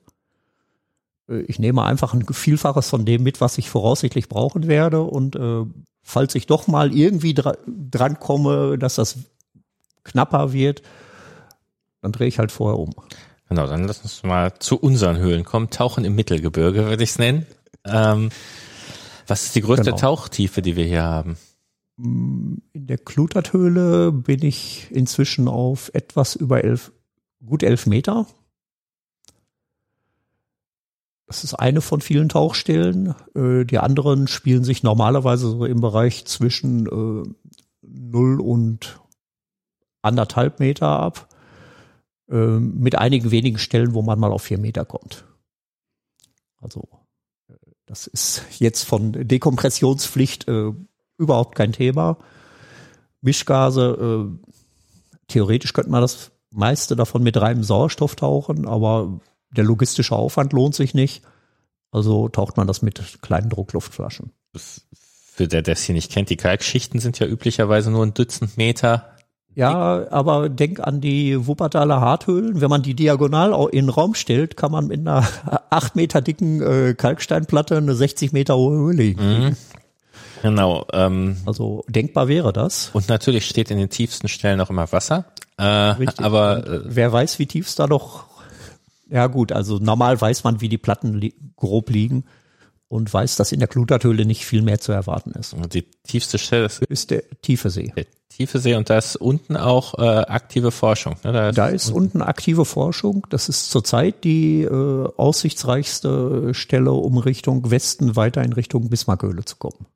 Äh, ich nehme einfach ein Vielfaches von dem mit, was ich voraussichtlich brauchen werde. Und äh, falls ich doch mal irgendwie dra dran komme, dass das knapper wird, dann drehe ich halt vorher um. Genau, dann lass uns mal zu unseren Höhlen kommen. Tauchen im Mittelgebirge, würde ich es nennen. Ähm, was ist die größte genau. Tauchtiefe, die wir hier haben? Mm, in der Kluterthöhle bin ich inzwischen auf etwas über elf, gut elf Meter. Das ist eine von vielen Tauchstellen. Äh, die anderen spielen sich normalerweise so im Bereich zwischen äh, 0 und anderthalb Meter ab. Äh, mit einigen wenigen Stellen, wo man mal auf vier Meter kommt. Also äh, das ist jetzt von Dekompressionspflicht äh, überhaupt kein Thema. Mischgase, äh, theoretisch könnte man das meiste davon mit reinem Sauerstoff tauchen, aber der logistische Aufwand lohnt sich nicht. Also taucht man das mit kleinen Druckluftflaschen. Für der, der es hier nicht kennt, die Kalkschichten sind ja üblicherweise nur ein Dutzend Meter. Ja, aber denk an die Wuppertaler Harthöhlen. Wenn man die diagonal in den Raum stellt, kann man mit einer acht Meter dicken äh, Kalksteinplatte eine 60 Meter hohe Höhle. Mhm. Genau. Ähm, also denkbar wäre das. Und natürlich steht in den tiefsten Stellen auch immer Wasser. Äh, Richtig. Aber äh, wer weiß, wie tief es da noch. Ja gut, also normal weiß man, wie die Platten li grob liegen und weiß, dass in der Kluterthöhle nicht viel mehr zu erwarten ist. Und die tiefste Stelle ist, ist der tiefe See. Der tiefe See und da ist unten auch äh, aktive Forschung. Ne? Da ist, da ist unten, unten aktive Forschung. Das ist zurzeit die äh, aussichtsreichste Stelle, um Richtung Westen weiter in Richtung Bismarckhöhle zu kommen.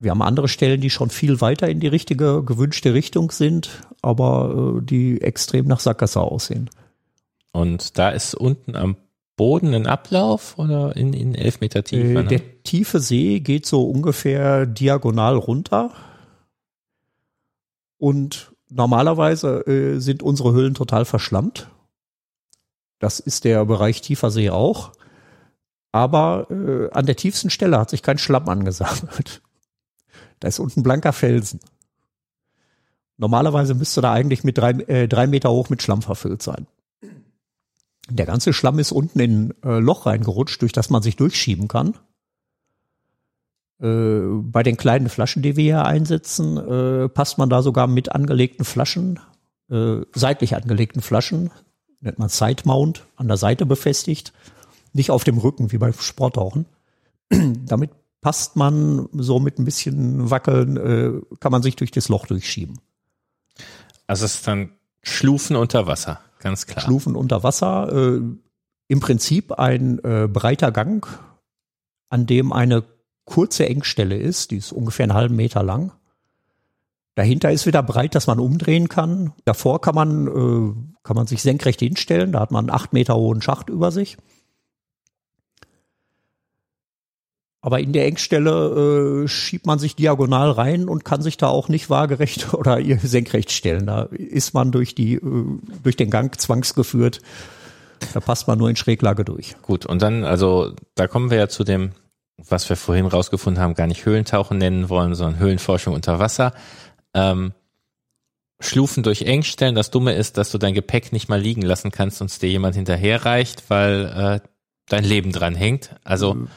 Wir haben andere Stellen, die schon viel weiter in die richtige, gewünschte Richtung sind, aber äh, die extrem nach Sackgasse aussehen. Und da ist unten am Boden ein Ablauf oder in, in elf Meter Tiefe? Äh, ne? Der tiefe See geht so ungefähr diagonal runter. Und normalerweise äh, sind unsere Höhlen total verschlammt. Das ist der Bereich tiefer See auch. Aber äh, an der tiefsten Stelle hat sich kein Schlamm angesammelt. Da ist unten blanker Felsen. Normalerweise müsste da eigentlich mit drei, äh, drei Meter hoch mit Schlamm verfüllt sein. Der ganze Schlamm ist unten in ein äh, Loch reingerutscht, durch das man sich durchschieben kann. Äh, bei den kleinen Flaschen, die wir hier einsetzen, äh, passt man da sogar mit angelegten Flaschen, äh, seitlich angelegten Flaschen, nennt man Side Mount, an der Seite befestigt, nicht auf dem Rücken wie beim Sporttauchen. Damit passt man so mit ein bisschen Wackeln, äh, kann man sich durch das Loch durchschieben. Also es ist dann Schlufen unter Wasser. Ganz klar. Schlufen unter Wasser. Äh, Im Prinzip ein äh, breiter Gang, an dem eine kurze Engstelle ist, die ist ungefähr einen halben Meter lang. Dahinter ist wieder breit, dass man umdrehen kann. Davor kann man, äh, kann man sich senkrecht hinstellen. Da hat man einen acht Meter hohen Schacht über sich. Aber in der Engstelle äh, schiebt man sich diagonal rein und kann sich da auch nicht waagerecht oder senkrecht stellen. Da ist man durch die äh, durch den Gang zwangsgeführt. Da passt man nur in Schräglage durch. Gut, und dann, also da kommen wir ja zu dem, was wir vorhin rausgefunden haben, gar nicht Höhlentauchen nennen wollen, sondern Höhlenforschung unter Wasser. Ähm, Schlufen durch Engstellen. Das Dumme ist, dass du dein Gepäck nicht mal liegen lassen kannst und es dir jemand hinterherreicht, weil äh, dein Leben dran hängt. Also mhm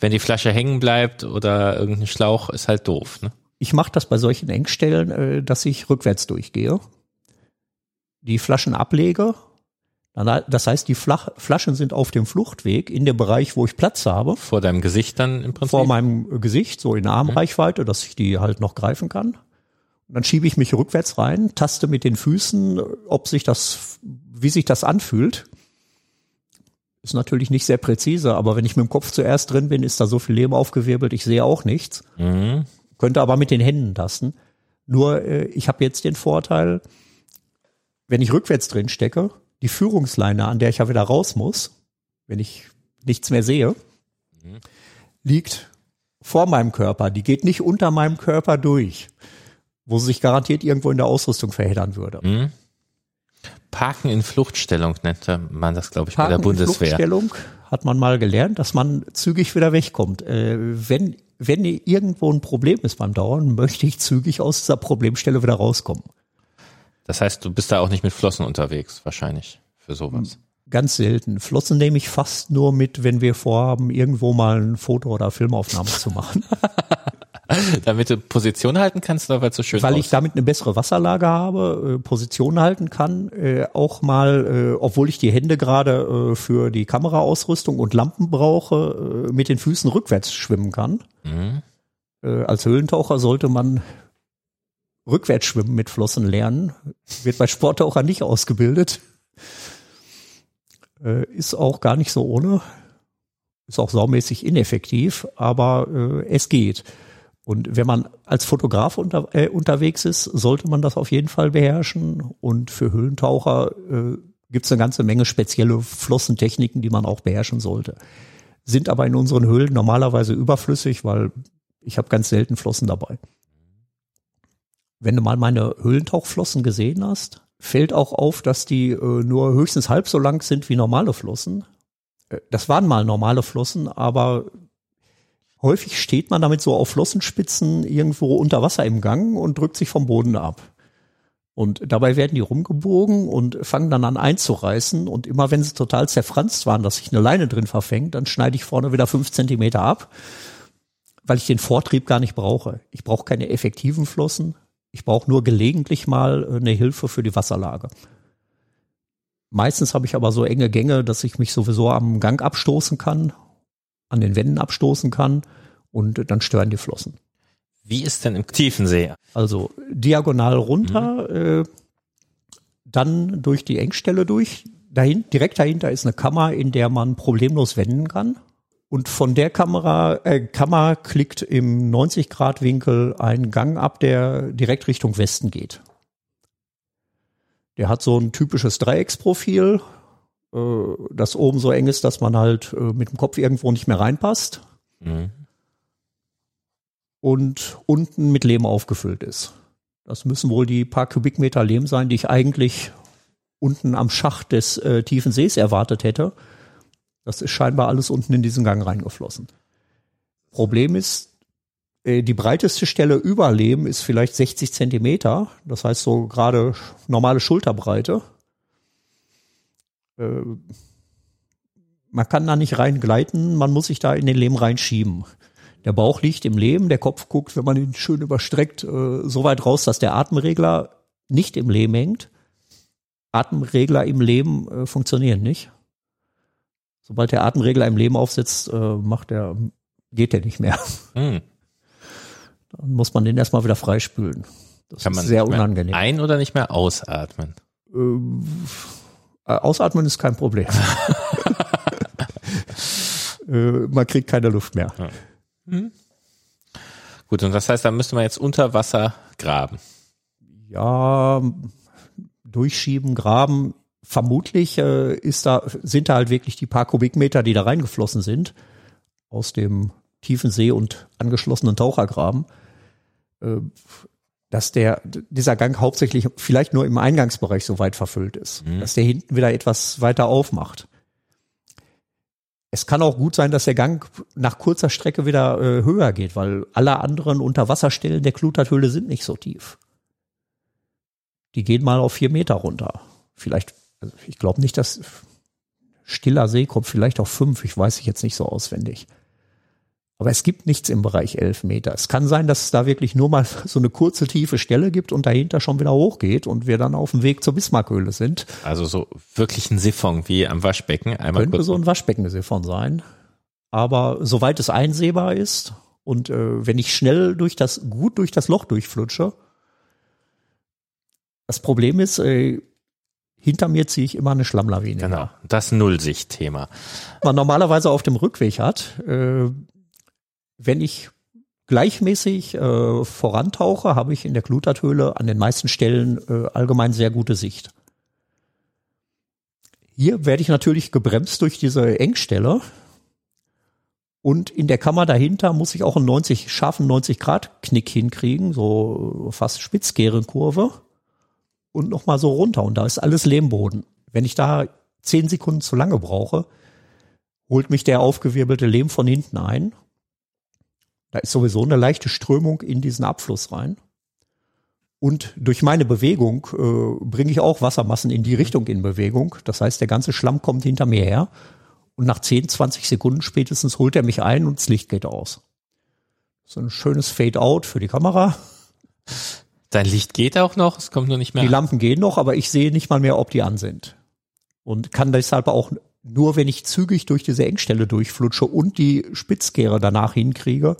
wenn die Flasche hängen bleibt oder irgendein Schlauch, ist halt doof. Ne? Ich mache das bei solchen Engstellen, äh, dass ich rückwärts durchgehe, die Flaschen ablege. Das heißt, die Flaschen sind auf dem Fluchtweg in dem Bereich, wo ich Platz habe. Vor deinem Gesicht dann im Prinzip? Vor meinem Gesicht, so in Armreichweite, dass ich die halt noch greifen kann. Und dann schiebe ich mich rückwärts rein, taste mit den Füßen, ob sich das, wie sich das anfühlt. Ist natürlich nicht sehr präzise, aber wenn ich mit dem Kopf zuerst drin bin, ist da so viel Leben aufgewirbelt, ich sehe auch nichts. Mhm. Könnte aber mit den Händen tasten. Nur äh, ich habe jetzt den Vorteil, wenn ich rückwärts drin stecke, die Führungsleine, an der ich ja wieder raus muss, wenn ich nichts mehr sehe, mhm. liegt vor meinem Körper. Die geht nicht unter meinem Körper durch, wo sie sich garantiert irgendwo in der Ausrüstung verheddern würde. Mhm. Parken in Fluchtstellung nennt man das, glaube ich, Parken bei der Bundeswehr. In Fluchtstellung hat man mal gelernt, dass man zügig wieder wegkommt. Äh, wenn, wenn irgendwo ein Problem ist beim Dauern, möchte ich zügig aus dieser Problemstelle wieder rauskommen. Das heißt, du bist da auch nicht mit Flossen unterwegs, wahrscheinlich, für sowas. Ganz selten. Flossen nehme ich fast nur mit, wenn wir vorhaben, irgendwo mal ein Foto- oder Filmaufnahme zu machen. damit du Position halten kannst oder weil es so schön Weil aussieht? ich damit eine bessere Wasserlage habe, äh, Position halten kann, äh, auch mal, äh, obwohl ich die Hände gerade für die Kameraausrüstung und Lampen brauche, mit den Füßen rückwärts schwimmen kann. Mhm. Als Höhlentaucher sollte man rückwärts schwimmen mit Flossen lernen. Wird bei Sporttauchern nicht ausgebildet. Ist auch gar nicht so ohne. Ist auch saumäßig ineffektiv, aber äh, es geht. Und wenn man als Fotograf unter, äh, unterwegs ist, sollte man das auf jeden Fall beherrschen. Und für Höhlentaucher äh, gibt es eine ganze Menge spezielle Flossentechniken, die man auch beherrschen sollte. Sind aber in unseren Höhlen normalerweise überflüssig, weil ich habe ganz selten Flossen dabei. wenn du mal meine Höhlentauchflossen gesehen hast, fällt auch auf, dass die äh, nur höchstens halb so lang sind wie normale Flossen. Äh, das waren mal normale Flossen, aber häufig steht man damit so auf Flossenspitzen irgendwo unter Wasser im Gang und drückt sich vom Boden ab. Und dabei werden die rumgebogen und fangen dann an einzureißen. Und immer wenn sie total zerfranst waren, dass sich eine Leine drin verfängt, dann schneide ich vorne wieder fünf Zentimeter ab, weil ich den Vortrieb gar nicht brauche. Ich brauche keine effektiven Flossen. Ich brauche nur gelegentlich mal äh, eine Hilfe für die Wasserlage. Meistens habe ich aber so enge Gänge, dass ich mich sowieso am Gang abstoßen kann, an den Wänden abstoßen kann und dann stören die Flossen. Wie ist denn im tiefen See? Also diagonal runter, mhm. äh, dann durch die Engstelle durch. Dahin, direkt dahinter ist eine Kammer, in der man problemlos wenden kann. Und von der Kamera, äh, Kammer klickt im 90-Grad-Winkel ein Gang ab, der direkt Richtung Westen geht. Der hat so ein typisches Dreiecksprofil, äh, das oben so eng ist, dass man halt äh, mit dem Kopf irgendwo nicht mehr reinpasst. Mhm. Und unten mit Lehm aufgefüllt ist. Das müssen wohl die paar Kubikmeter Lehm sein, die ich eigentlich unten am Schacht des äh, tiefen Sees erwartet hätte. Das ist scheinbar alles unten in diesen Gang reingeflossen. Problem ist, äh, die breiteste Stelle über Lehm ist vielleicht 60 Zentimeter. Das heißt so gerade normale Schulterbreite. Äh, man kann da nicht reingleiten, man muss sich da in den Lehm reinschieben. Der Bauch liegt im Lehm, der Kopf guckt, wenn man ihn schön überstreckt, äh, so weit raus, dass der Atemregler nicht im Lehm hängt. Atemregler im Lehm äh, funktionieren nicht. Sobald der Atemregler im Lehm aufsetzt, äh, macht der, geht der nicht mehr. Hm. Dann muss man den erstmal wieder freispülen. Das Kann ist sehr unangenehm. Ein- oder nicht mehr ausatmen? Äh, ausatmen ist kein Problem. äh, man kriegt keine Luft mehr. Ja. Hm. Gut, und das heißt, da müsste man jetzt unter Wasser graben. Ja, durchschieben, graben. Vermutlich äh, ist da, sind da halt wirklich die paar Kubikmeter, die da reingeflossen sind, aus dem tiefen See und angeschlossenen Tauchergraben, äh, dass der, dieser Gang hauptsächlich vielleicht nur im Eingangsbereich so weit verfüllt ist, mhm. dass der hinten wieder etwas weiter aufmacht. Es kann auch gut sein, dass der Gang nach kurzer Strecke wieder äh, höher geht, weil alle anderen Unterwasserstellen der Kluterthöhle sind nicht so tief. Die gehen mal auf vier Meter runter. Vielleicht, also ich glaube nicht, dass stiller See kommt vielleicht auf fünf. Ich weiß ich jetzt nicht so auswendig. Aber es gibt nichts im Bereich elf Meter. Es kann sein, dass es da wirklich nur mal so eine kurze tiefe Stelle gibt und dahinter schon wieder hochgeht und wir dann auf dem Weg zur Bismarckhöhle sind. Also so wirklich ein Siphon wie am Waschbecken. Einmal Könnte so ein Waschbecken-Siphon sein. Aber soweit es einsehbar ist und äh, wenn ich schnell durch das, gut durch das Loch durchflutsche, das Problem ist, äh, hinter mir ziehe ich immer eine Schlammlawine. Genau, das Nullsicht-Thema. Man normalerweise auf dem Rückweg hat, äh, wenn ich gleichmäßig äh, vorantauche, habe ich in der Gluterthöhle an den meisten Stellen äh, allgemein sehr gute Sicht. Hier werde ich natürlich gebremst durch diese Engstelle. Und in der Kammer dahinter muss ich auch einen 90, scharfen 90 Grad Knick hinkriegen, so fast Spitzkehrenkurve. Und nochmal so runter. Und da ist alles Lehmboden. Wenn ich da zehn Sekunden zu lange brauche, holt mich der aufgewirbelte Lehm von hinten ein da ist sowieso eine leichte Strömung in diesen Abfluss rein. Und durch meine Bewegung äh, bringe ich auch Wassermassen in die Richtung in Bewegung. Das heißt, der ganze Schlamm kommt hinter mir her. Und nach 10, 20 Sekunden spätestens holt er mich ein und das Licht geht aus. So ein schönes Fade-out für die Kamera. Dein Licht geht auch noch, es kommt nur nicht mehr. Die Lampen gehen noch, aber ich sehe nicht mal mehr, ob die an sind. Und kann deshalb auch nur, wenn ich zügig durch diese Engstelle durchflutsche und die Spitzkehre danach hinkriege,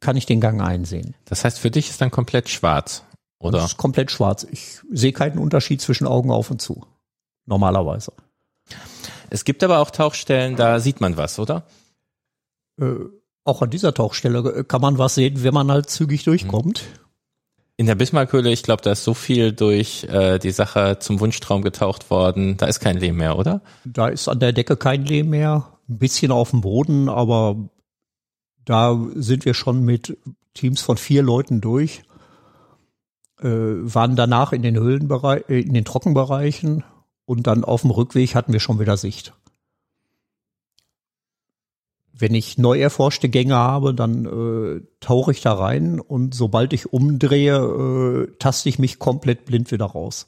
kann ich den Gang einsehen. Das heißt, für dich ist dann komplett schwarz, oder? Das ist komplett schwarz. Ich sehe keinen Unterschied zwischen Augen auf und zu. Normalerweise. Es gibt aber auch Tauchstellen, da sieht man was, oder? Äh, auch an dieser Tauchstelle kann man was sehen, wenn man halt zügig durchkommt. In der Bismarckhöhle, ich glaube, da ist so viel durch äh, die Sache zum Wunschtraum getaucht worden. Da ist kein Lehm mehr, oder? Da ist an der Decke kein Lehm mehr. Ein bisschen auf dem Boden, aber da sind wir schon mit Teams von vier Leuten durch. äh, waren danach in den Höhlenbereich, äh, in den Trockenbereichen und dann auf dem Rückweg hatten wir schon wieder Sicht. Wenn ich neu erforschte Gänge habe, dann äh, tauche ich da rein und sobald ich umdrehe, äh, taste ich mich komplett blind wieder raus.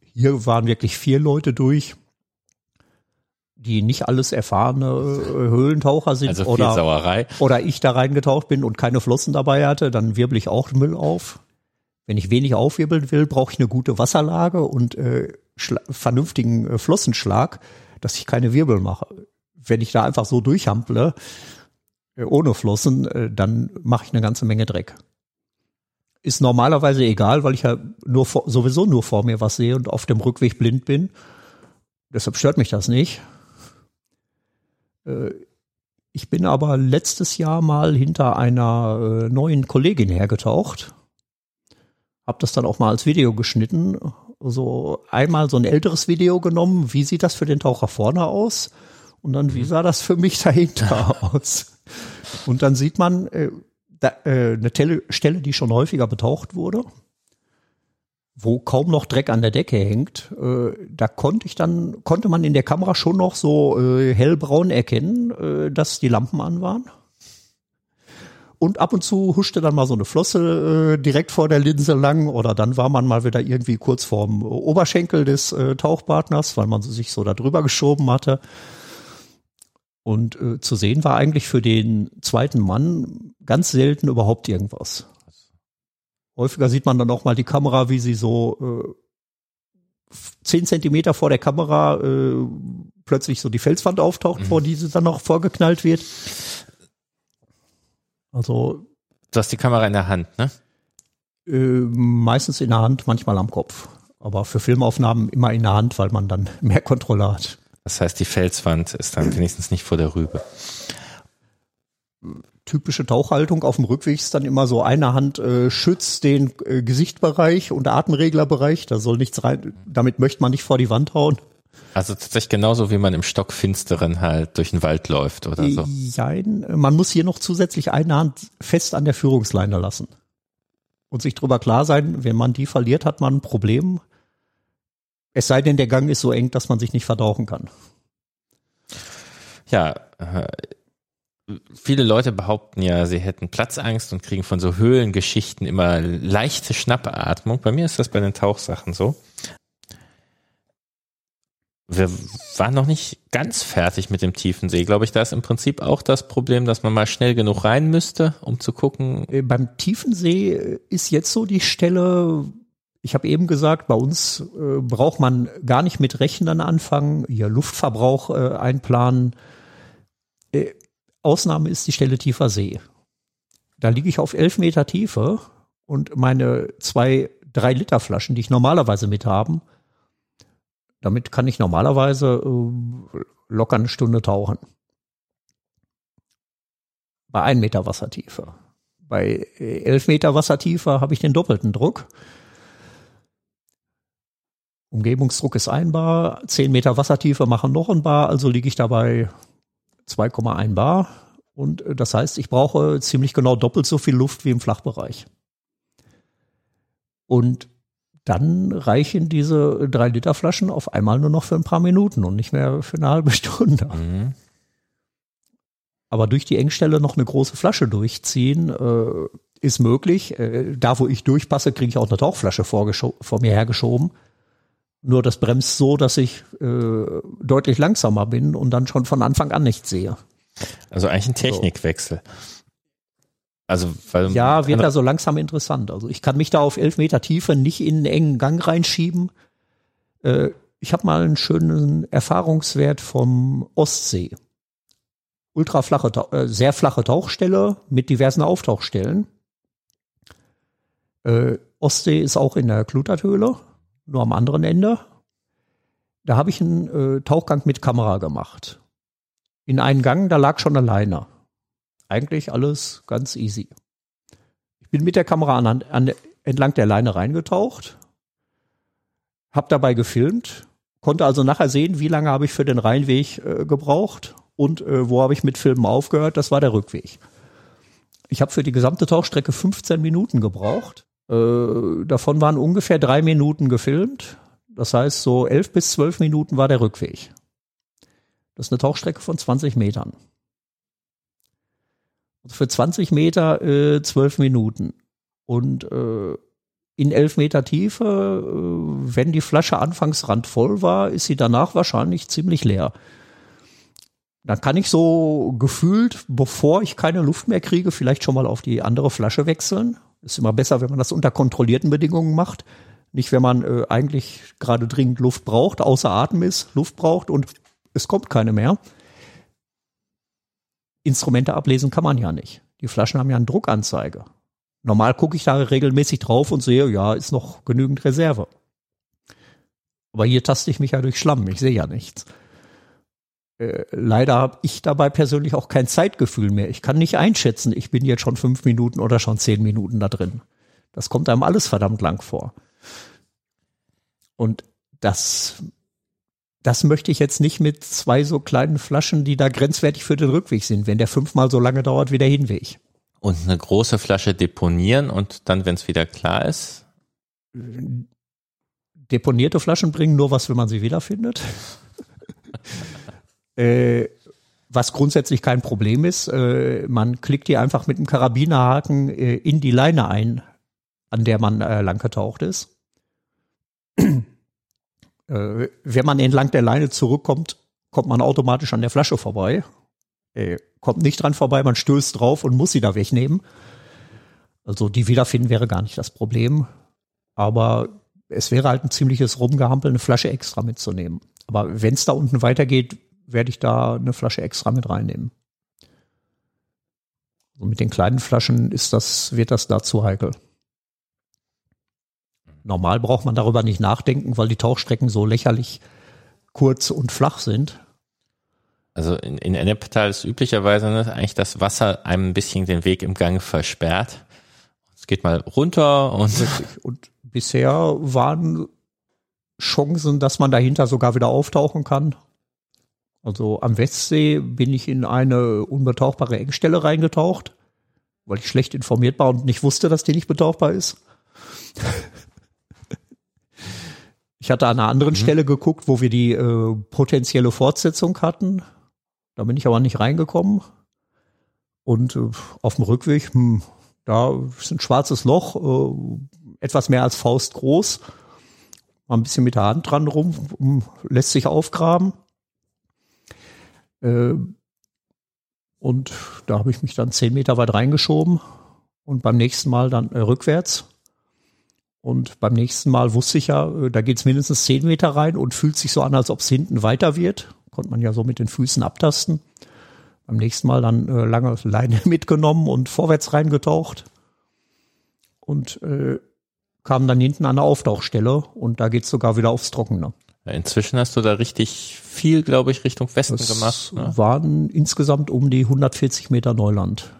Hier waren wirklich vier Leute durch, die nicht alles erfahrene äh, Höhlentaucher sind Also oder, oder ich da reingetaucht bin und keine Flossen dabei hatte, dann wirbel ich auch Müll auf. Wenn ich wenig aufwirbeln will, brauche ich eine gute Wasserlage und äh, vernünftigen äh, Flossenschlag, dass ich keine Wirbel mache. Wenn ich da einfach so durchhample, äh, ohne Flossen, äh, dann mache ich eine ganze Menge Dreck. Ist normalerweise egal, weil ich ja nur vor, sowieso nur vor mir was sehe und auf dem Rückweg blind bin. Deshalb stört mich das nicht. Äh, Ich bin aber letztes Jahr mal hinter einer neuen Kollegin hergetaucht. Hab das dann auch mal als Video geschnitten. So einmal so ein älteres Video genommen. Wie sieht das für den Taucher vorne aus? Und dann, wie sah das für mich dahinter aus? Und dann sieht man äh, da, äh, eine Tele Stelle, die schon häufiger betaucht wurde, wo kaum noch Dreck an der Decke hängt. Äh, da konnte ich dann, konnte man in der Kamera schon noch so äh, hellbraun erkennen, äh, dass die Lampen an waren. Und ab und zu huschte dann mal so eine Flosse äh, direkt vor der Linse lang oder dann war man mal wieder irgendwie kurz vorm Oberschenkel des äh, Tauchpartners, weil man sich so da drüber geschoben hatte. Und äh, zu sehen war eigentlich für den zweiten Mann ganz selten überhaupt irgendwas. Häufiger sieht man dann auch mal die Kamera, wie sie so äh, zehn Zentimeter vor der Kamera äh, plötzlich so die Felswand auftaucht, vor die sie dann noch vorgeknallt wird. Also Du hast die Kamera in der Hand, ne? äh, meistens in der Hand, manchmal am Kopf. Aber für Filmaufnahmen immer in der Hand, weil man dann mehr Kontrolle hat. Das heißt, die Felswand ist dann wenigstens nicht vor der Rübe. typische Tauchhaltung auf dem Rückweg ist dann immer so eine Hand äh, schützt den äh, Gesichtbereich und Atemreglerbereich, da soll nichts rein, damit möchte man nicht vor die Wand hauen. Also tatsächlich genauso, wie man im Stockfinsteren halt durch den Wald läuft oder so. Jein, man muss hier noch zusätzlich eine Hand fest an der Führungsleine lassen. Und sich drüber klar sein, wenn man die verliert, hat man ein Problem. Es sei denn, der Gang ist so eng, dass man sich nicht verdauchen kann. Ja, äh, viele Leute behaupten ja, sie hätten Platzangst und kriegen von so Höhlengeschichten immer leichte Schnappatmung. Bei mir ist das bei den Tauchsachen so. Wir waren noch nicht ganz fertig mit dem Tiefensee, glaube ich. Da ist im Prinzip auch das Problem, dass man mal schnell genug rein müsste, um zu gucken. Äh, Beim Tiefensee äh, ist jetzt so die Stelle, ich habe eben gesagt, bei uns äh, braucht man gar nicht mit Rechnern anfangen, hier Luftverbrauch äh, einplanen. Äh, Ausnahme ist die Stelle tiefer See. Da liege ich auf elf Meter Tiefe und meine zwei, drei Liter Flaschen, die ich normalerweise mit haben, damit kann ich normalerweise äh, locker eine Stunde tauchen. Bei ein Meter Wassertiefe. Bei äh, elf Meter Wassertiefe habe ich den doppelten Druck. Umgebungsdruck ist ein Bar, zehn Meter Wassertiefe machen noch ein Bar, also liege ich dabei 2,1 Bar. Und äh, das heißt, ich brauche ziemlich genau doppelt so viel Luft wie im Flachbereich. Und dann reichen diese drei Liter Flaschen auf einmal nur noch für ein paar Minuten und nicht mehr für eine halbe Stunde. Mhm. Aber durch die Engstelle noch eine große Flasche durchziehen, äh, ist möglich. Äh, da, wo ich durchpasse, kriege ich auch eine Tauchflasche vor mir hergeschoben. Nur das bremst so, dass ich äh, deutlich langsamer bin und dann schon von Anfang an nichts sehe. Also eigentlich ein Technikwechsel. Also, weil Ja, wird da so langsam interessant. Also ich kann mich da auf elf Meter Tiefe nicht in einen engen Gang reinschieben. Äh, ich habe mal einen schönen Erfahrungswert vom Ostsee. Ultraflache, äh, sehr flache Tauchstelle mit diversen Auftauchstellen. Äh, Ostsee ist auch in der Kluterthöhle, nur am anderen Ende. Da habe ich einen äh, Tauchgang mit Kamera gemacht. In einen Gang, da lag schon eine Leine eigentlich alles ganz easy. Ich bin mit der Kamera an, an, entlang der Leine reingetaucht, habe dabei gefilmt, konnte also nachher sehen, wie lange habe ich für den Rheinweg äh, gebraucht und äh, wo habe ich mit Filmen aufgehört. Das war der Rückweg. Ich habe für die gesamte Tauchstrecke 15 Minuten gebraucht. Äh, davon waren ungefähr drei Minuten gefilmt. Das heißt, so elf bis zwölf Minuten war der Rückweg. Das ist eine Tauchstrecke von 20 Metern. Also für 20 Meter äh, 12 Minuten. Und äh, in 11 Meter Tiefe, äh, wenn die Flasche anfangs randvoll war, ist sie danach wahrscheinlich ziemlich leer. Dann kann ich so gefühlt, bevor ich keine Luft mehr kriege, vielleicht schon mal auf die andere Flasche wechseln. Ist immer besser, wenn man das unter kontrollierten Bedingungen macht. Nicht, wenn man äh, eigentlich gerade dringend Luft braucht, außer Atem ist, Luft braucht und es kommt keine mehr. Instrumente ablesen kann man ja nicht. Die Flaschen haben ja eine Druckanzeige. Normal gucke ich da regelmäßig drauf und sehe, ja, ist noch genügend Reserve. Aber hier taste ich mich ja durch Schlamm, ich sehe ja nichts. Äh, leider habe ich dabei persönlich auch kein Zeitgefühl mehr. Ich kann nicht einschätzen, ich bin jetzt schon fünf Minuten oder schon zehn Minuten da drin. Das kommt einem alles verdammt lang vor. Und das, das möchte ich jetzt nicht mit zwei so kleinen Flaschen, die da grenzwertig für den Rückweg sind, wenn der fünfmal so lange dauert wie der Hinweg und eine große Flasche deponieren und dann, wenn es wieder klar ist? Deponierte Flaschen bringen nur was, wenn man sie wiederfindet. äh, was grundsätzlich kein Problem ist. Äh, man klickt die einfach mit einem Karabinerhaken äh, in die Leine ein, an der man äh, lang getaucht ist. äh, wenn man entlang der Leine zurückkommt, kommt man automatisch an der Flasche vorbei äh, kommt nicht dran vorbei, man stößt drauf und muss sie da wegnehmen. Also die wiederfinden wäre gar nicht das Problem. Aber es wäre halt ein ziemliches Rumgehampel, eine Flasche extra mitzunehmen. Aber wenn es da unten weitergeht, werde ich da eine Flasche extra mit reinnehmen. Also mit den kleinen Flaschen ist das, wird das dazu heikel. Normal braucht man darüber nicht nachdenken, weil die Tauchstrecken so lächerlich kurz und flach sind. Also in, in Ennepetal ist üblicherweise ne, eigentlich das Wasser einem ein bisschen den Weg im Gang versperrt. Es geht mal runter und. Und bisher waren Chancen, dass man dahinter sogar wieder auftauchen kann. Also am Westsee bin ich in eine unbetauchbare Engstelle reingetaucht, weil ich schlecht informiert war und nicht wusste, dass die nicht betauchbar ist. ich hatte an einer anderen mhm. Stelle geguckt, wo wir die äh, potenzielle Fortsetzung hatten. Da bin ich aber nicht reingekommen. Und äh, auf dem Rückweg, hm, da ist ein schwarzes Loch, äh, etwas mehr als Faust groß. Mal ein bisschen mit der Hand dran rum, um, lässt sich aufgraben. Äh, und da habe ich mich dann zehn Meter weit reingeschoben und beim nächsten Mal dann äh, rückwärts. Und beim nächsten Mal wusste ich ja, äh, da geht's mindestens zehn Meter rein und fühlt sich so an, als ob es hinten weiter wird konnte man ja so mit den Füßen abtasten. Beim nächsten Mal dann äh, lange Leine mitgenommen und vorwärts reingetaucht und äh, kam dann hinten an der Auftauchstelle und da geht's sogar wieder aufs Trockene. Inzwischen hast du da richtig viel, glaube ich, Richtung Westen das gemacht. Ne? waren insgesamt um die 140 Meter Neuland.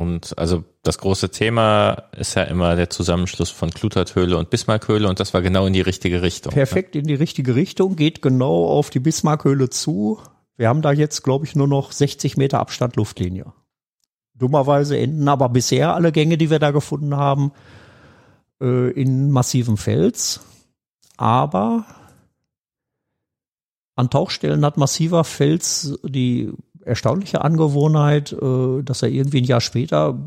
Und also das große Thema ist ja immer der Zusammenschluss von Kluterthöhle und Bismarckhöhle und das war genau in die richtige Richtung. Perfekt ne? in die richtige Richtung, geht genau auf die Bismarckhöhle zu. Wir haben da jetzt, glaube ich, nur noch 60 Meter Abstand Luftlinie. Dummerweise enden aber bisher alle Gänge, die wir da gefunden haben, äh, in massivem Fels. Aber an Tauchstellen hat massiver Fels die erstaunliche Angewohnheit, äh, dass er irgendwie ein Jahr später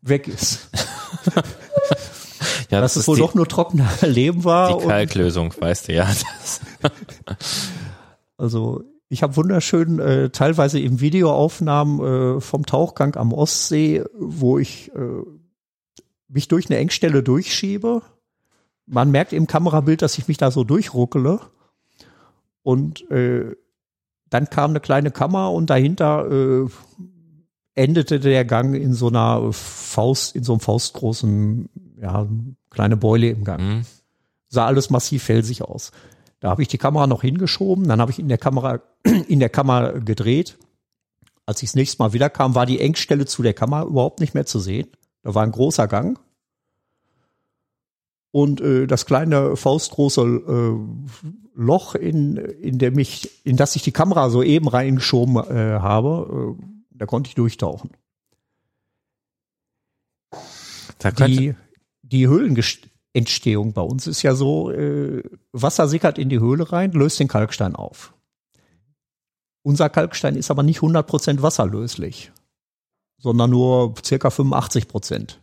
weg ist. ja, dass das es wohl die, doch nur trockener Leben war. Die Kalklösung, weißt du ja. also ich habe wunderschön äh, teilweise im Videoaufnahmen äh, vom Tauchgang am Ostsee, wo ich äh, mich durch eine Engstelle durchschiebe. Man merkt im Kamerabild, dass ich mich da so durchruckele. Und äh, dann kam eine kleine Kammer und dahinter äh, endete der Gang in so einer Faust, in so einem faustgroßen, ja, kleine Beule im Gang. Mhm. Sah alles massiv felsig aus. Da habe ich die Kamera noch hingeschoben, dann habe ich in der Kamera, in der Kammer gedreht. Als ich das nächste Mal wiederkam, war die Engstelle zu der Kammer überhaupt nicht mehr zu sehen. Da war ein großer Gang. Und äh, das kleine faustgroße äh, Loch, in, in der mich, in das ich die Kamera so eben reingeschoben äh, habe, äh, da konnte ich durchtauchen. Die, die Höhlenentstehung bei uns ist ja so, äh, Wasser sickert in die Höhle rein, löst den Kalkstein auf. Unser Kalkstein ist aber nicht 100% wasserlöslich, sondern nur circa 85%.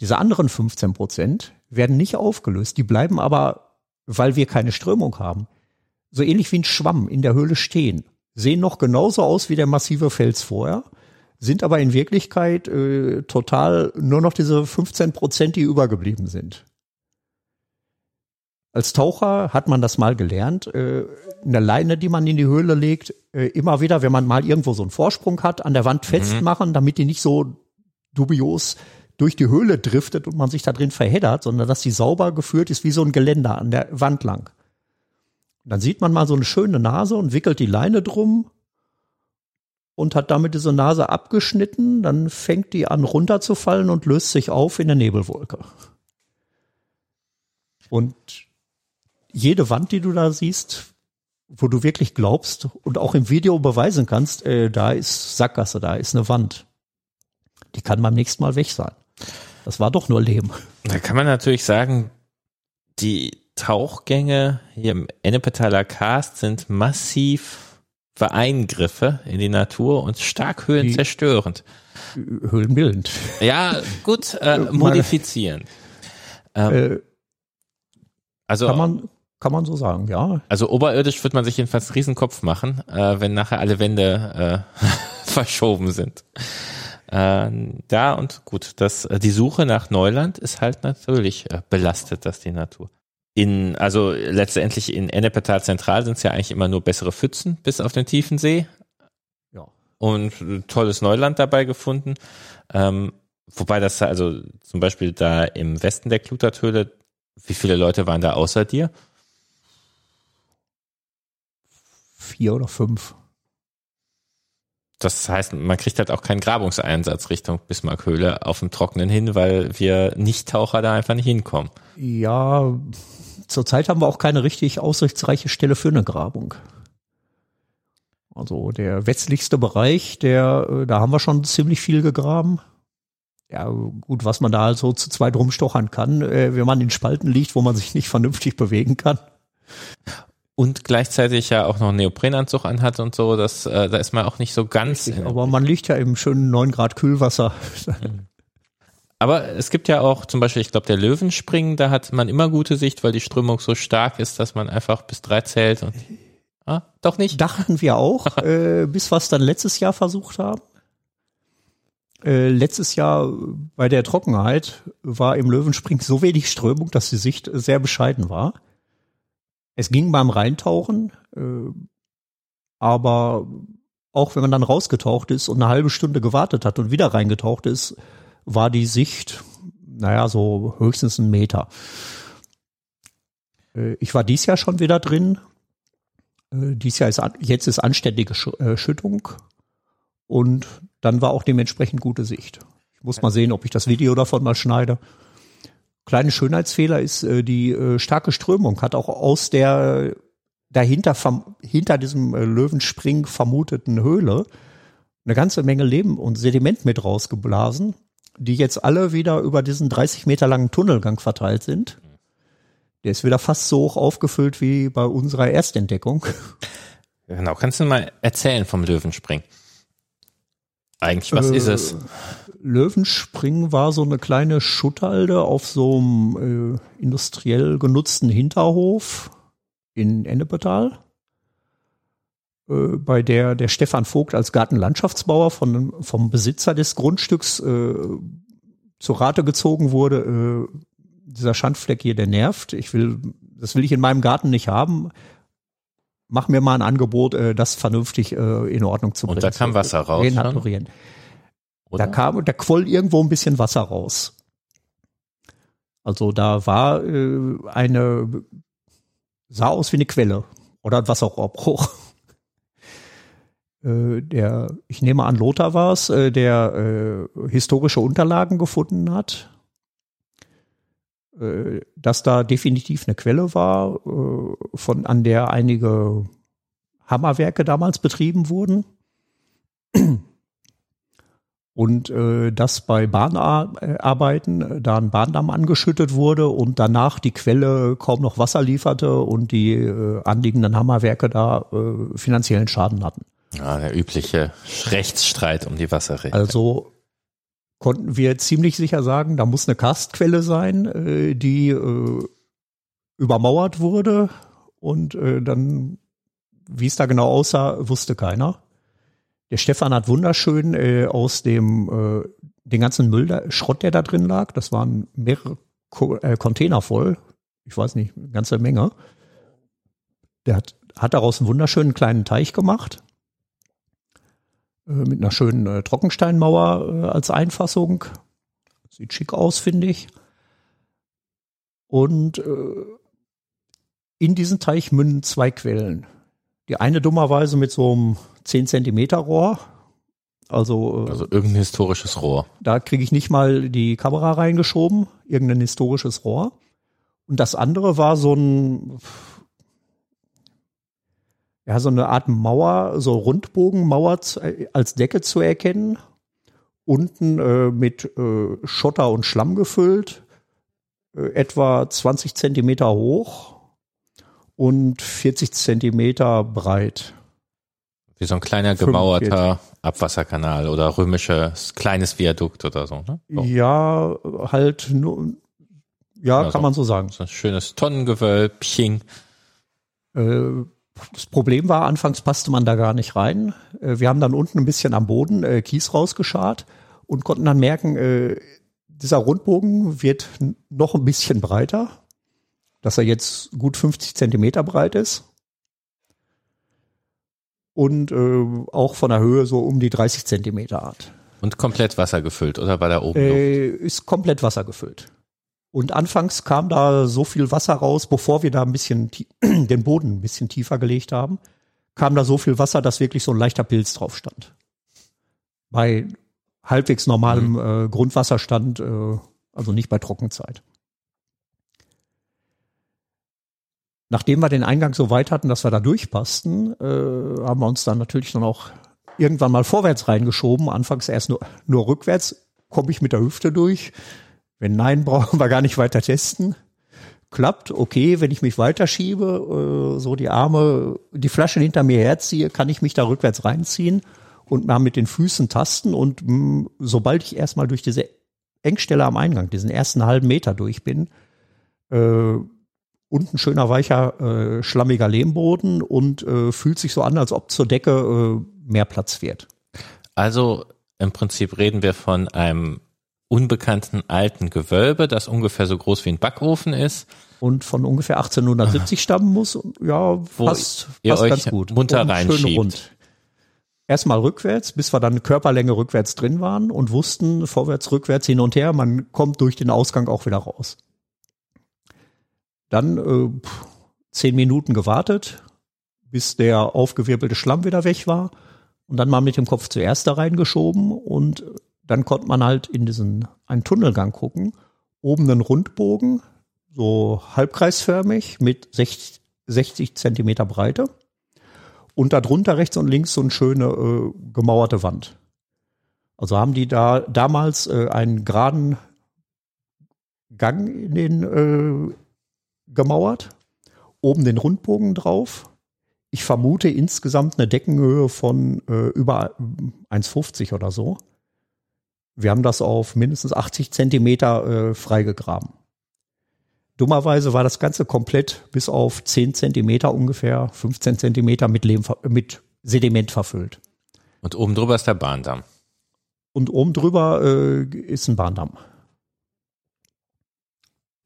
Diese anderen 15% werden nicht aufgelöst, die bleiben aber, weil wir keine Strömung haben, so ähnlich wie ein Schwamm in der Höhle stehen. Sehen noch genauso aus wie der massive Fels vorher, sind aber in Wirklichkeit äh, total nur noch diese 15 Prozent, die übergeblieben sind. Als Taucher hat man das mal gelernt, äh, eine Leine, die man in die Höhle legt, äh, immer wieder, wenn man mal irgendwo so einen Vorsprung hat, an der Wand festmachen, damit die nicht so dubios durch die Höhle driftet und man sich da drin verheddert, sondern dass die sauber geführt ist wie so ein Geländer an der Wand lang. Und dann sieht man mal so eine schöne Nase und wickelt die Leine drum und hat damit diese Nase abgeschnitten, dann fängt die an runterzufallen und löst sich auf in der Nebelwolke. Und jede Wand, die du da siehst, wo du wirklich glaubst und auch im Video beweisen kannst, äh, da ist Sackgasse, da ist eine Wand. Die kann beim nächsten Mal weg sein. Das war doch nur Lehm. Da kann man natürlich sagen, die Tauchgänge hier im Ennepetaler Karst sind massiv Eingriffe in die Natur und stark höhenzerstörend. Höhlenbildend. Ja, gut, äh, modifizierend. Ähm, Äh, also, kann man, kann man so sagen, ja. also oberirdisch wird man sich jedenfalls einen Riesenkopf machen, äh, wenn nachher alle Wände äh, verschoben sind. Äh, da und gut, das, äh, die Suche nach Neuland ist halt natürlich äh, belastet, das die Natur. In, also letztendlich in Ennepetal Zentral sind es ja eigentlich immer nur bessere Pfützen bis auf den tiefen See. Ja. Und äh, tolles Neuland dabei gefunden. Ähm, wobei das also zum Beispiel da im Westen der Kluterthöhle, wie viele Leute waren da außer dir? Vier oder fünf. Das heißt, man kriegt halt auch keinen Grabungseinsatz Richtung Bismarckhöhle auf dem Trockenen hin, weil wir Nicht-Taucher da einfach nicht hinkommen. Ja, zurzeit haben wir auch keine richtig aussichtsreiche Stelle für eine Grabung. Also der westlichste Bereich, der, äh, da haben wir schon ziemlich viel gegraben. Ja, gut, was man da also zu zweit rumstochern kann, äh, wenn man in Spalten liegt, wo man sich nicht vernünftig bewegen kann. Und gleichzeitig ja auch noch einen Neoprenanzug anhat und so, das, äh, da ist man auch nicht so ganz. in- Aber man liegt ja im schönen 9 Grad Kühlwasser. Aber es gibt ja auch zum Beispiel, ich glaube, der Löwenspringen, da hat man immer gute Sicht, weil die Strömung so stark ist, dass man einfach bis drei zählt und ah, doch nicht. Dachten wir auch, äh, bis wir es dann letztes Jahr versucht haben. Äh, letztes Jahr bei der Trockenheit war im Löwenspring so wenig Strömung, dass die Sicht sehr bescheiden war. Es ging beim Reintauchen, äh, aber auch wenn man dann rausgetaucht ist und eine halbe Stunde gewartet hat und wieder reingetaucht ist, war die Sicht, naja, so höchstens ein Meter. Äh, ich war dies Jahr schon wieder drin. Äh, dies Jahr ist jetzt ist anständige äh, Schüttung und dann war auch dementsprechend gute Sicht. Ich muss mal sehen, ob ich das Video davon mal schneide. Kleine Schönheitsfehler ist äh, die äh, starke Strömung hat auch aus der dahinter hinter diesem äh, Löwenspring vermuteten Höhle eine ganze Menge Leben und Sediment mit rausgeblasen, die jetzt alle wieder über diesen 30 Meter langen Tunnelgang verteilt sind. Der ist wieder fast so hoch aufgefüllt wie bei unserer Erstentdeckung. Genau, kannst du mal erzählen vom Löwenspringen? Eigentlich, was Äh, ist es? Löwenspring war so eine kleine Schuttalde auf so einem äh, industriell genutzten Hinterhof in Ennepetal, äh, bei der der Stefan Vogt als Gartenlandschaftsbauer von, vom Besitzer des Grundstücks äh, zur Rate gezogen wurde. Äh, dieser Schandfleck hier, der nervt. Ich will, das will ich in meinem Garten nicht haben. Mach mir mal ein Angebot, äh, das vernünftig äh, in Ordnung zu bringen. Und da kam Wasser raus? Renaturieren. Oder? Da kam, da quoll irgendwo ein bisschen Wasser raus. Also da war äh, eine, sah aus wie eine Quelle oder ein Wasserrohrbruch. Äh, der, ich nehme an, Lothar war es, äh, der äh, historische Unterlagen gefunden hat, äh, dass da definitiv eine Quelle war, von an der einige Hammerwerke damals betrieben wurden. Und äh, dass bei Bahnarbeiten äh, da ein Bahndamm angeschüttet wurde und danach die Quelle kaum noch Wasser lieferte und die äh, anliegenden Hammerwerke da äh, finanziellen Schaden hatten. Ja, der übliche Rechtsstreit um die Wasserrechte. Also konnten wir ziemlich sicher sagen, da muss eine Karstquelle sein, äh, die äh, übermauert wurde und äh, dann, wie es da genau aussah, wusste keiner. Der Stefan hat wunderschön äh, aus dem äh, den ganzen Müll, da, Schrott, der da drin lag, das waren mehrere Co äh, Container voll, ich weiß nicht, eine ganze Menge. Der hat, hat daraus einen wunderschönen kleinen Teich gemacht äh, mit einer schönen äh, Trockensteinmauer äh, als Einfassung. Sieht schick aus, finde ich. Und äh, in diesen Teich münden zwei Quellen. Die eine dummerweise mit so einem 10 Zentimeter Rohr. Also, also irgendein historisches Rohr. Da kriege ich nicht mal die Kamera reingeschoben, irgendein historisches Rohr. Und das andere war so ein, ja, so eine Art Mauer, so Rundbogenmauer als Decke zu erkennen. Unten äh, mit äh, Schotter und Schlamm gefüllt, äh, etwa 20 Zentimeter hoch und 40 Zentimeter breit. Wie so ein kleiner gemauerter Abwasserkanal oder römisches kleines Viadukt oder so, ne? So. Ja, halt nur, ja, ja kann so, man so sagen. So ein schönes Tonnengewölbchen. Äh, das Problem war, anfangs passte man da gar nicht rein. Äh, wir haben dann unten ein bisschen am Boden äh, Kies rausgeschart und konnten dann merken, dieser Rundbogen wird noch ein bisschen breiter, dass er jetzt gut 50 Zentimeter breit ist und äh, auch von der Höhe so um die 30 Zentimeter hat. Und komplett Wasser gefüllt oder war da oben äh, Ist komplett Wasser gefüllt. Und anfangs kam da so viel Wasser raus, bevor wir da ein bisschen den Boden ein bisschen tiefer gelegt haben, kam da so viel Wasser, dass wirklich so ein leichter Pilz drauf stand. Bei halbwegs normalem mhm. äh, Grundwasserstand, äh, also nicht bei Trockenzeit. Nachdem wir den Eingang so weit hatten, dass wir da durchpassten, äh, haben wir uns dann natürlich dann auch irgendwann mal vorwärts reingeschoben. Anfangs erst nur, nur rückwärts. Komme ich mit der Hüfte durch? Wenn nein, brauchen wir gar nicht weiter testen. Klappt, okay, wenn ich mich weiterschiebe, äh, so die Arme, die Flasche hinter mir herziehe, kann ich mich da rückwärts reinziehen und mal mit den Füßen tasten und mh, mm, sobald ich erstmal durch diese Engstelle am Eingang, diesen ersten halben Meter durch bin, äh, unten schöner weicher äh, schlammiger Lehmboden und äh, fühlt sich so an, als ob zur Decke äh, mehr Platz wird. Also im Prinzip reden wir von einem unbekannten alten Gewölbe, das ungefähr so groß wie ein Backofen ist. Und von ungefähr 1870 stammen muss. Ja, Wo passt, ihr passt euch ganz gut. munter reinschiebt. Erstmal rückwärts, bis wir dann Körperlänge rückwärts drin waren und wussten, vorwärts, rückwärts, hin und her, man kommt durch den Ausgang auch wieder raus. Dann äh, zehn Minuten gewartet, bis der aufgewirbelte Schlamm wieder weg war. Und dann mal mit dem Kopf zuerst da reingeschoben und dann konnte man halt in diesen einen Tunnelgang gucken. Oben einen Rundbogen, so halbkreisförmig mit 60, 60 Zentimeter Breite. Und darunter rechts und links so eine schöne äh, gemauerte Wand. Also haben die da damals äh, einen geraden Gang in den äh, gemauert, oben den Rundbogen drauf. Ich vermute insgesamt eine Deckenhöhe von äh, über 1,50 oder so. Wir haben das auf mindestens 80 Zentimeter äh, freigegraben. Dummerweise war das Ganze komplett bis auf 10 Zentimeter ungefähr, 15 Zentimeter mit, Lehm, mit Sediment verfüllt. Und oben drüber ist der Bahndamm. Und oben drüber äh, ist ein Bahndamm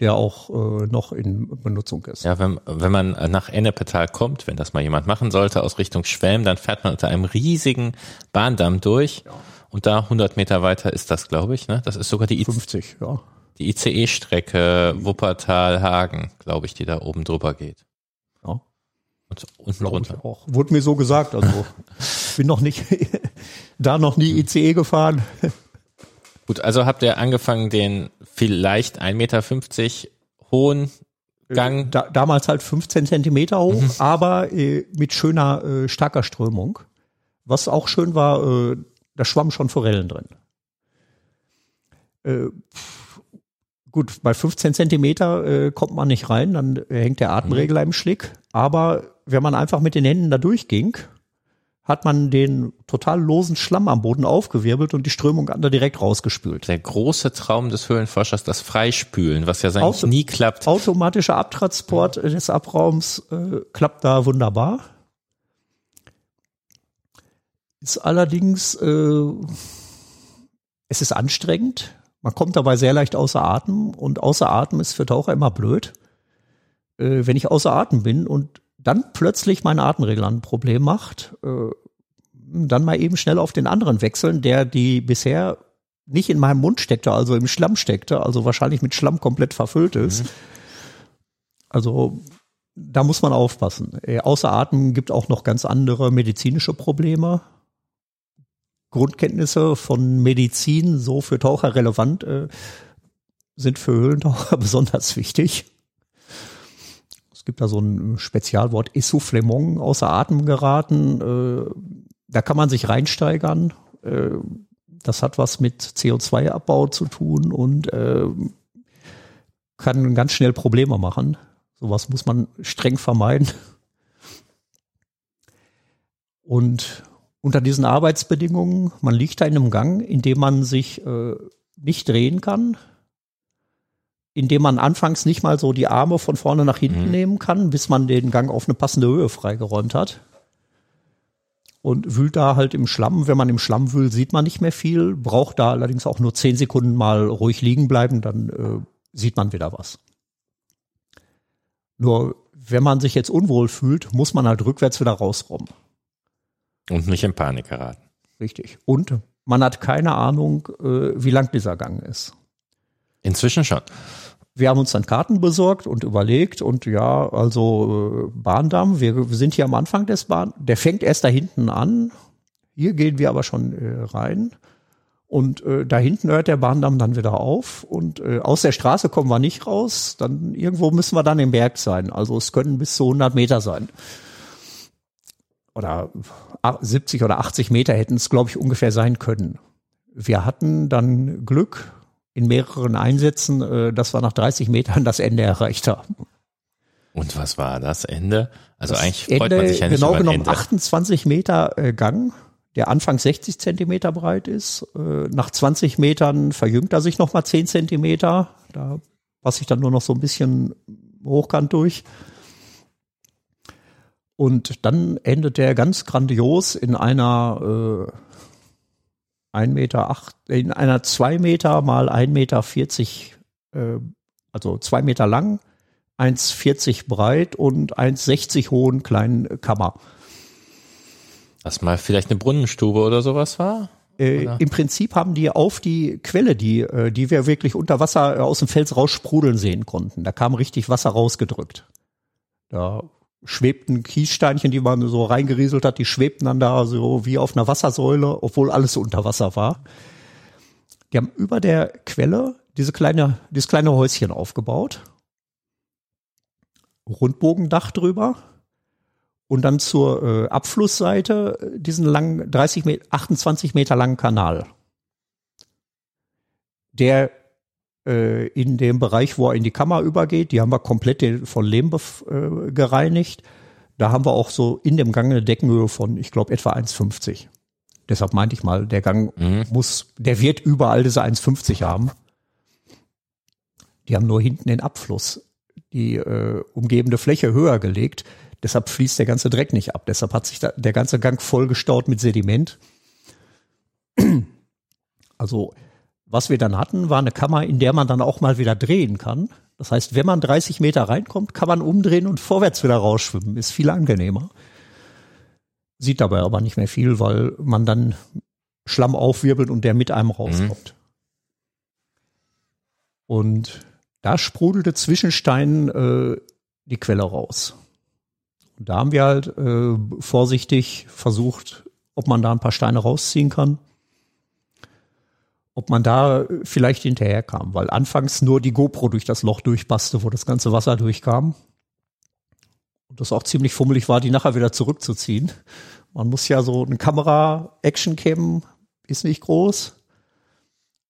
der auch äh, noch in Benutzung ist. Ja, wenn, wenn man nach Ennepetal kommt, wenn das mal jemand machen sollte, aus Richtung Schwelm, dann fährt man unter einem riesigen Bahndamm durch. Ja. Und da 100 Meter weiter ist das, glaube ich. Ne? Das ist sogar die I 50, ja. Die ICE-Strecke Wuppertal-Hagen, glaube ich, die da oben drüber geht. Ja. Und unten runter. Auch. Wurde mir so gesagt. Also bin noch nicht da noch nie ICE gefahren. Gut, also habt ihr angefangen, den vielleicht 1,50 Meter hohen Gang. Da, damals halt 15 Zentimeter hoch, mhm. aber äh, mit schöner, äh, starker Strömung. Was auch schön war, äh, da schwammen schon Forellen drin. Äh, gut, bei 15 Zentimeter äh, kommt man nicht rein, dann hängt der Atemregler im Schlick. Aber wenn man einfach mit den Händen da durchging, hat man den total losen Schlamm am Boden aufgewirbelt und die Strömung da direkt rausgespült. Der große Traum des Höhlenforschers, das Freispülen, was ja eigentlich Auto nie klappt. Automatischer Abtransport des Abraums äh, klappt da wunderbar. Ist allerdings, äh, es ist anstrengend. Man kommt dabei sehr leicht außer Atem und außer Atem ist für Taucher immer blöd. Äh, wenn ich außer Atem bin und dann plötzlich mein Atemregler ein Problem macht, äh, dann mal eben schnell auf den anderen wechseln, der die bisher nicht in meinem Mund steckte, also im Schlamm steckte, also wahrscheinlich mit Schlamm komplett verfüllt ist. Mhm. Also da muss man aufpassen. Äh, außer Atem gibt auch noch ganz andere medizinische Probleme. Grundkenntnisse von Medizin, so für Taucher relevant, äh, sind für Höhlentaucher besonders wichtig. Es gibt da so ein Spezialwort Essoufflement, außer Atem geraten. Äh, da kann man sich reinsteigern. Äh, das hat was mit CO2-Abbau zu tun und äh, kann ganz schnell Probleme machen. Sowas muss man streng vermeiden. Und unter diesen Arbeitsbedingungen, man liegt da in einem Gang, in dem man sich nicht drehen kann, indem man anfangs nicht mal so die Arme von vorne nach hinten mhm. nehmen kann, bis man den Gang auf eine passende Höhe freigeräumt hat. Und wühlt da halt im Schlamm. Wenn man im Schlamm wühlt, sieht man nicht mehr viel, braucht da allerdings auch nur zehn Sekunden mal ruhig liegen bleiben, dann äh, sieht man wieder was. Nur wenn man sich jetzt unwohl fühlt, muss man halt rückwärts wieder rausrommen. Und nicht in Panik geraten. Richtig. Und man hat keine Ahnung, äh, wie lang dieser Gang ist. Inzwischen schon. Wir haben uns dann Karten besorgt und überlegt und ja, also äh, Bahndamm, wir, wir sind hier am Anfang des Bahn, der fängt erst da hinten an. Hier gehen wir aber schon äh, rein. Und äh, da hinten hört der Bahndamm dann wieder auf und äh, aus der Straße kommen wir nicht raus. Dann irgendwo müssen wir dann im Berg sein. Also es können bis zu 100 Meter sein. Oder 70 oder 80 Meter hätten es, glaube ich, ungefähr sein können. Wir hatten dann Glück, in mehreren Einsätzen, äh, dass wir nach 30 Metern das Ende erreicht haben. Und was war das Ende? Also das eigentlich freut Ende, man sich ja nicht Genau genommen Ende. 28 Meter äh, Gang, der Anfang 60 Zentimeter breit ist. Äh, nach 20 Metern verjüngt er sich nochmal 10 Zentimeter. Da passe ich dann nur noch so ein bisschen hochkant durch. Und dann endet der ganz grandios in einer äh, ein Meter acht, in einer zwei Meter mal ein Meter vierzig, äh, also zwei Meter lang, 1,40 breit und 1,60 hohen kleinen Kammer. Was mal vielleicht eine Brunnenstube oder sowas war? Äh, Im Prinzip haben die auf die Quelle, die, äh, die wir wirklich unter Wasser äh, aus dem Fels raussprudeln sehen konnten. Da kam richtig Wasser rausgedrückt. Da schwebten Kiessteinchen, die man so reingerieselt hat, die schwebten dann da so wie auf einer Wassersäule, obwohl alles unter Wasser war. Die haben über der Quelle diese kleine, dieses kleine Häuschen aufgebaut. Rundbogendach drüber. Und dann zur äh, Abflussseite diesen langen, 30 Meter, 28 Meter langen Kanal. Der äh, in dem Bereich, wo er in die Kammer übergeht. Die haben wir komplett von Lehm äh, gereinigt. Da haben wir auch so in dem Gang eine Deckenhöhe von, ich glaube, etwa 1,50. Deshalb meinte ich mal, der Gang mhm. muss, der wird überall diese 1,50 haben. Die haben nur hinten den Abfluss, die äh, umgebende Fläche höher gelegt. Deshalb fließt der ganze Dreck nicht ab. Deshalb hat sich da, der ganze Gang vollgestaut mit Sediment. Also was wir dann hatten, war eine Kammer, in der man dann auch mal wieder drehen kann. Das heißt, wenn man 30 Meter reinkommt, kann man umdrehen und vorwärts wieder rausschwimmen. Ist viel angenehmer. Sieht dabei aber nicht mehr viel, weil man dann Schlamm aufwirbelt und der mit einem rauskommt. Mhm. Und da sprudelte Zwischenstein äh, die Quelle raus. Und da haben wir halt äh, vorsichtig versucht, ob man da ein paar Steine rausziehen kann ob man da vielleicht hinterherkam, weil anfangs nur die GoPro durch das Loch durchpasste, wo das ganze Wasser durchkam. Und das auch ziemlich fummelig war, die nachher wieder zurückzuziehen. Man muss ja so eine Kamera, Action Cam ist nicht groß.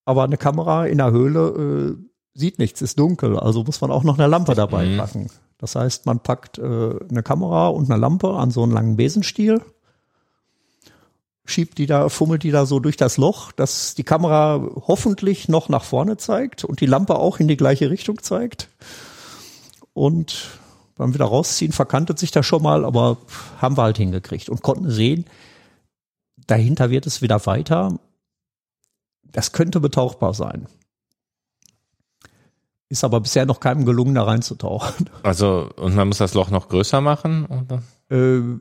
aber eine Kamera in der Höhle äh, sieht nichts, ist dunkel, also muss man auch noch eine Lampe dabei Mhm. packen. Das heißt, man packt äh, eine Kamera und eine Lampe an so einen langen Besenstiel, schiebt die da, fummelt die da so durch das Loch, dass die Kamera hoffentlich noch nach vorne zeigt und die Lampe auch in die gleiche Richtung zeigt. Und beim wieder rausziehen verkantet sich das schon mal, aber haben wir halt hingekriegt und konnten sehen, dahinter wird es wieder weiter. Das könnte betauchbar sein. Ist aber bisher noch keinem gelungen, da reinzutauchen. Also, und man muss das Loch noch größer machen? Oder? Äh,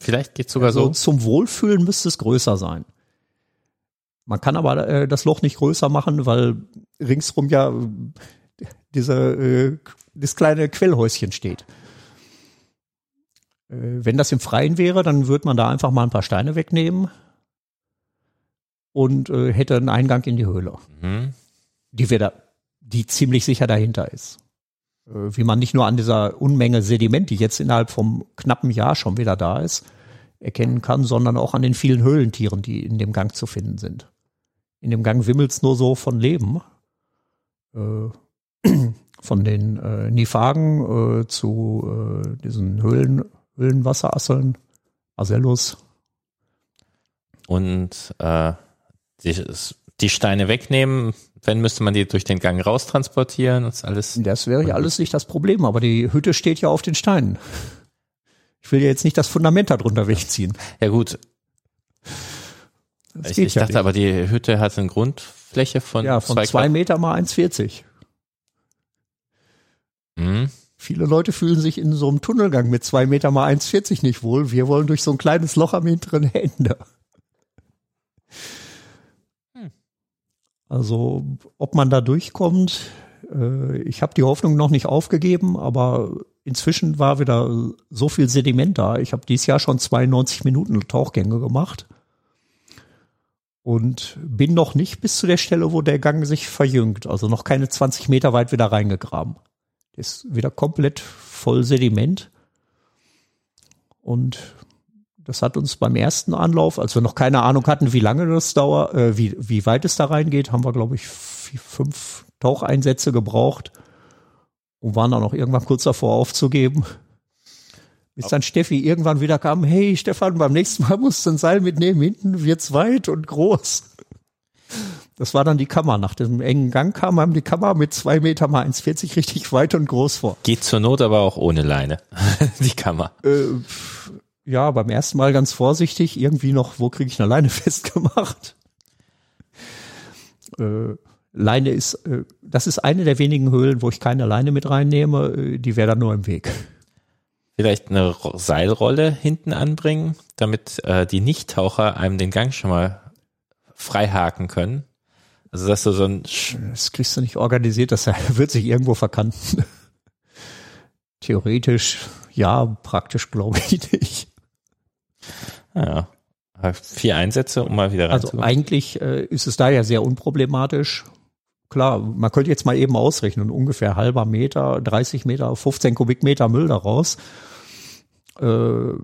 Vielleicht geht sogar also so. zum Wohlfühlen müsste es größer sein. Man kann aber äh, das Loch nicht größer machen, weil ringsrum ja äh, diese, äh, das kleine Quellhäuschen steht. Äh, wenn das im Freien wäre, dann würde man da einfach mal ein paar Steine wegnehmen und äh, hätte einen Eingang in die Höhle. Mhm. die wir da, die ziemlich sicher dahinter ist. Äh, Wie man nicht nur an dieser Unmenge Sediment, die jetzt innerhalb vom knappen Jahr schon wieder da ist, erkennen kann, sondern auch an den vielen Höhlentieren, die in dem Gang zu finden sind. In dem Gang wimmelt's nur so von Leben. Äh, von den äh, Nifagen äh, zu äh, diesen Höhlen, Höhlenwasserasseln, Asellus. Und äh, die, die Steine wegnehmen, wenn müsste man die durch den Gang raustransportieren und ist alles. Das wäre ja alles nicht das Problem, aber die Hütte steht ja auf den Steinen. Ich will ja jetzt nicht das Fundament darunter wegziehen. Ja gut, Das ich, ich ja dachte nicht. aber, die Hütte hat eine Grundfläche von, ja, von zwei, zwei Meter mal 1,40. Mhm. Viele Leute fühlen sich in so einem Tunnelgang mit zwei Meter mal 1,40 nicht wohl. Wir wollen durch so ein kleines Loch am hinteren Ende. Also, ob man da durchkommt, äh, ich habe die Hoffnung noch nicht aufgegeben, aber inzwischen war wieder so viel Sediment da. Ich habe dieses Jahr schon 92 Minuten Tauchgänge gemacht und bin noch nicht bis zu der Stelle, wo der Gang sich verjüngt. Also noch keine 20 Meter weit wieder reingegraben. Ist wieder komplett voll Sediment. Und das hat uns beim ersten Anlauf, als wir noch keine Ahnung hatten, wie lange das dauert, äh, wie, wie weit es da reingeht, haben wir, glaube ich, vier, fünf Taucheinsätze gebraucht und waren dann auch irgendwann kurz davor aufzugeben. Bis dann Steffi irgendwann wieder kam, hey Stefan, beim nächsten Mal musst du ein Seil mitnehmen, hinten wird's weit und groß. Das war dann die Kammer. Nach dem engen Gang kam einem die Kammer mit zwei Meter mal 1,40 richtig weit und groß vor. Geht zur Not aber auch ohne Leine. die Kammer. Äh, ja, beim ersten Mal ganz vorsichtig, irgendwie noch, wo kriege ich eine Leine festgemacht? Äh, Leine ist, äh, das ist eine der wenigen Höhlen, wo ich keine Leine mit reinnehme, äh, die wäre dann nur im Weg. Vielleicht eine Ro- Seilrolle hinten anbringen, damit äh, die Nichttaucher einem den Gang schon mal freihaken können. Also dass du so ein Sch Das kriegst du nicht organisiert, das wird sich irgendwo verkanten. Theoretisch, ja, praktisch glaube ich nicht. Ja, vier Einsätze, um mal wieder Also reinzukommen. eigentlich äh, ist es da ja sehr unproblematisch. Klar, man könnte jetzt mal eben ausrechnen, ungefähr halber Meter, 30 Meter, 15 Kubikmeter Müll daraus. Äh,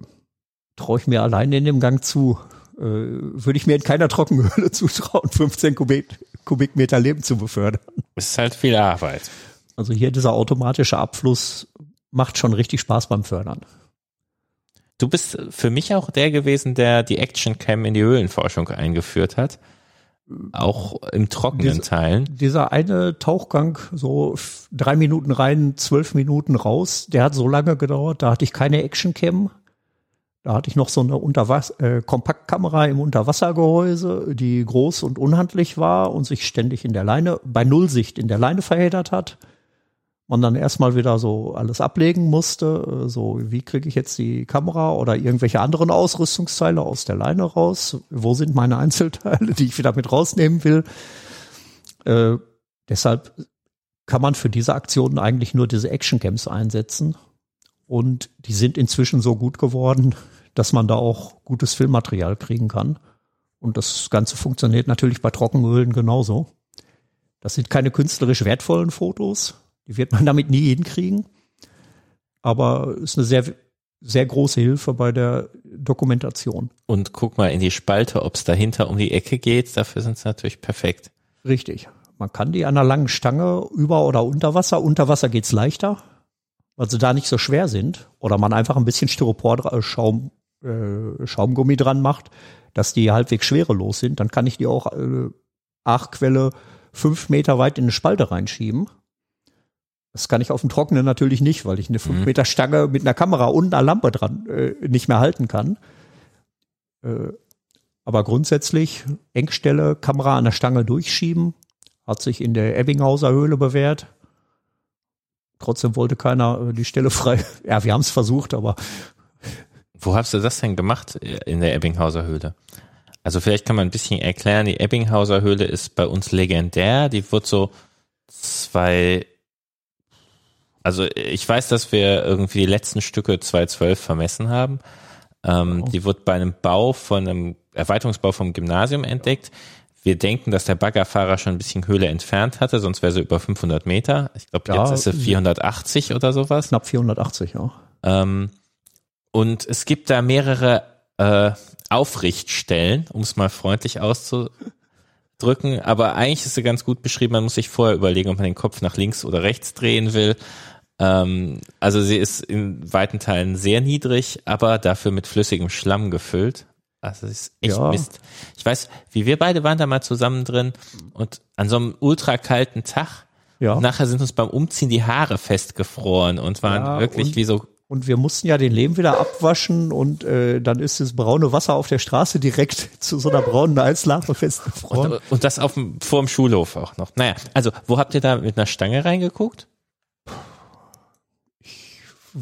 Traue ich mir alleine in dem Gang zu. Äh, Würde ich mir in keiner Trockenhöhle zutrauen, 15 Kubik, Kubikmeter Leben zu befördern. Es ist halt viel Arbeit. Also hier dieser automatische Abfluss macht schon richtig Spaß beim Fördern. Du bist für mich auch der gewesen, der die Action Cam in die Höhlenforschung eingeführt hat. Auch im trockenen Diese- Teilen. Dieser eine Tauchgang, so drei Minuten rein, zwölf Minuten raus, der hat so lange gedauert, da hatte ich keine Actioncam. Da hatte ich noch so eine Unterwas äh, Kompaktkamera im Unterwassergehäuse, die groß und unhandlich war und sich ständig in der Leine, bei Nullsicht in der Leine verheddert hat. Man dann erstmal wieder so alles ablegen musste, äh, so wie kriege ich jetzt die Kamera oder irgendwelche anderen Ausrüstungsteile aus der Leine raus? Wo sind meine Einzelteile, die ich wieder mit rausnehmen will? Äh, deshalb kann man für diese Aktionen eigentlich nur diese Actioncams einsetzen. Und die sind inzwischen so gut geworden, dass man da auch gutes Filmmaterial kriegen kann. Und das Ganze funktioniert natürlich bei Trockenölen genauso. Das sind keine künstlerisch wertvollen Fotos. Die wird man damit nie hinkriegen. Aber ist eine sehr sehr große Hilfe bei der Dokumentation. Und guck mal in die Spalte, ob es dahinter um die Ecke geht. Dafür sind sie natürlich perfekt. Richtig. Man kann die an einer langen Stange über oder unter Wasser. Unter Wasser geht's leichter, weil sie da nicht so schwer sind. Oder man einfach ein bisschen Styropor, äh, Schaum, äh, Schaumgummi dran macht, dass die halbwegs schwerelos sind. Dann kann ich die auch äh, Achquelle fünf Meter weit in eine Spalte reinschieben. Das kann ich auf dem Trockenen natürlich nicht, weil ich eine fünf mhm. Meter Stange mit einer Kamera und einer Lampe dran äh, nicht mehr halten kann. Äh, aber grundsätzlich Engstelle, Kamera an der Stange durchschieben, hat sich in der Ebbinghauser Höhle bewährt. Trotzdem wollte keiner äh, die Stelle frei. Ja, wir haben es versucht, aber. Wo hast du das denn gemacht in der Ebbinghauser Höhle? Also vielleicht kann man ein bisschen erklären, die Ebbinghauser Höhle ist bei uns legendär. Die wird so zwei also ich weiß, dass wir irgendwie die letzten Stücke 2012 vermessen haben. Ähm, oh. Die wird bei einem Bau von einem Erweiterungsbau vom Gymnasium entdeckt. Wir denken, dass der Baggerfahrer schon ein bisschen Höhle entfernt hatte, sonst wäre sie über 500 Meter. Ich glaube, ja, jetzt ist sie 480 oder sowas. Knapp 480, ja. Ähm, und es gibt da mehrere äh, Aufrichtstellen, um es mal freundlich auszudrücken. Aber eigentlich ist sie ganz gut beschrieben. Man muss sich vorher überlegen, ob man den Kopf nach links oder rechts drehen will. Ähm, also sie ist in weiten Teilen sehr niedrig, aber dafür mit flüssigem Schlamm gefüllt. Also es ist echt ja. Mist. Ich weiß, wie wir beide waren da mal zusammen drin und an so einem ultra kalten Tag, ja. nachher sind uns beim Umziehen die Haare festgefroren und waren ja, wirklich und, wie so. Und wir mussten ja den Lehm wieder abwaschen und äh, dann ist das braune Wasser auf der Straße direkt zu so einer braunen Eislache festgefroren. Und, und das auf dem, vor dem Schulhof auch noch. Naja, also wo habt ihr da mit einer Stange reingeguckt?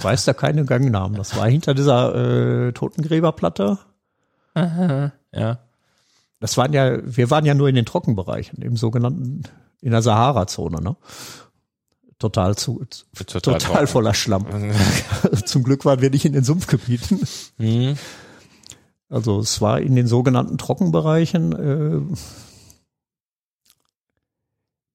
Weiß da keine Gangnamen. Das war hinter dieser äh, Totengräberplatte. Aha, ja. Das waren ja, wir waren ja nur in den Trockenbereichen, im sogenannten, in der Sahara-Zone, ne? Total zu, total, total voller Schlamm. Zum Glück waren wir nicht in den Sumpfgebieten. Mhm. Also es war in den sogenannten Trockenbereichen, äh,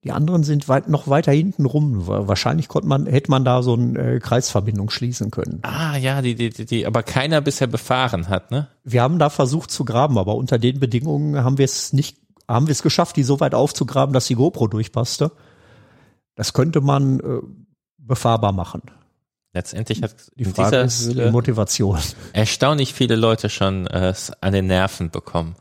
die anderen sind weit, noch weiter hinten rum. Wahrscheinlich konnte man, hätte man da so eine äh, Kreisverbindung schließen können. Ah, ja, die, die, die, die aber keiner bisher befahren hat, ne? Wir haben da versucht zu graben, aber unter den Bedingungen haben wir es nicht, haben wir es geschafft, die so weit aufzugraben, dass die GoPro durchpasste. Das könnte man äh, befahrbar machen. Letztendlich hat die Frage ist die Motivation. Erstaunlich viele Leute schon äh, an den Nerven bekommen.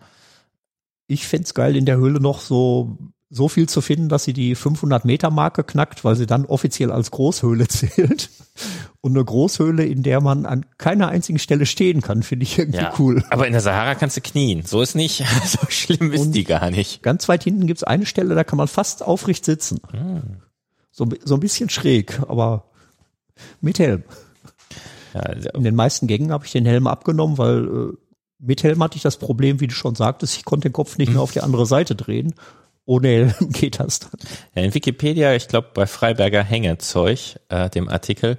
Ich fände geil, in der Höhle noch so so viel zu finden, dass sie die 500 Meter Marke knackt, weil sie dann offiziell als Großhöhle zählt. Und eine Großhöhle, in der man an keiner einzigen Stelle stehen kann, finde ich irgendwie ja, cool. Aber in der Sahara kannst du knien. So ist nicht, so schlimm ist Und die gar nicht. Ganz weit hinten gibt's eine Stelle, da kann man fast aufrecht sitzen. Hm. So, so ein bisschen schräg, aber mit Helm. Ja, also in den meisten Gängen habe ich den Helm abgenommen, weil äh, mit Helm hatte ich das Problem, wie du schon sagtest, ich konnte den Kopf nicht mehr auf die andere Seite drehen ohne Helm geht das dann. Ja, in Wikipedia, ich glaube bei Freiberger Hängezeug, äh, dem Artikel,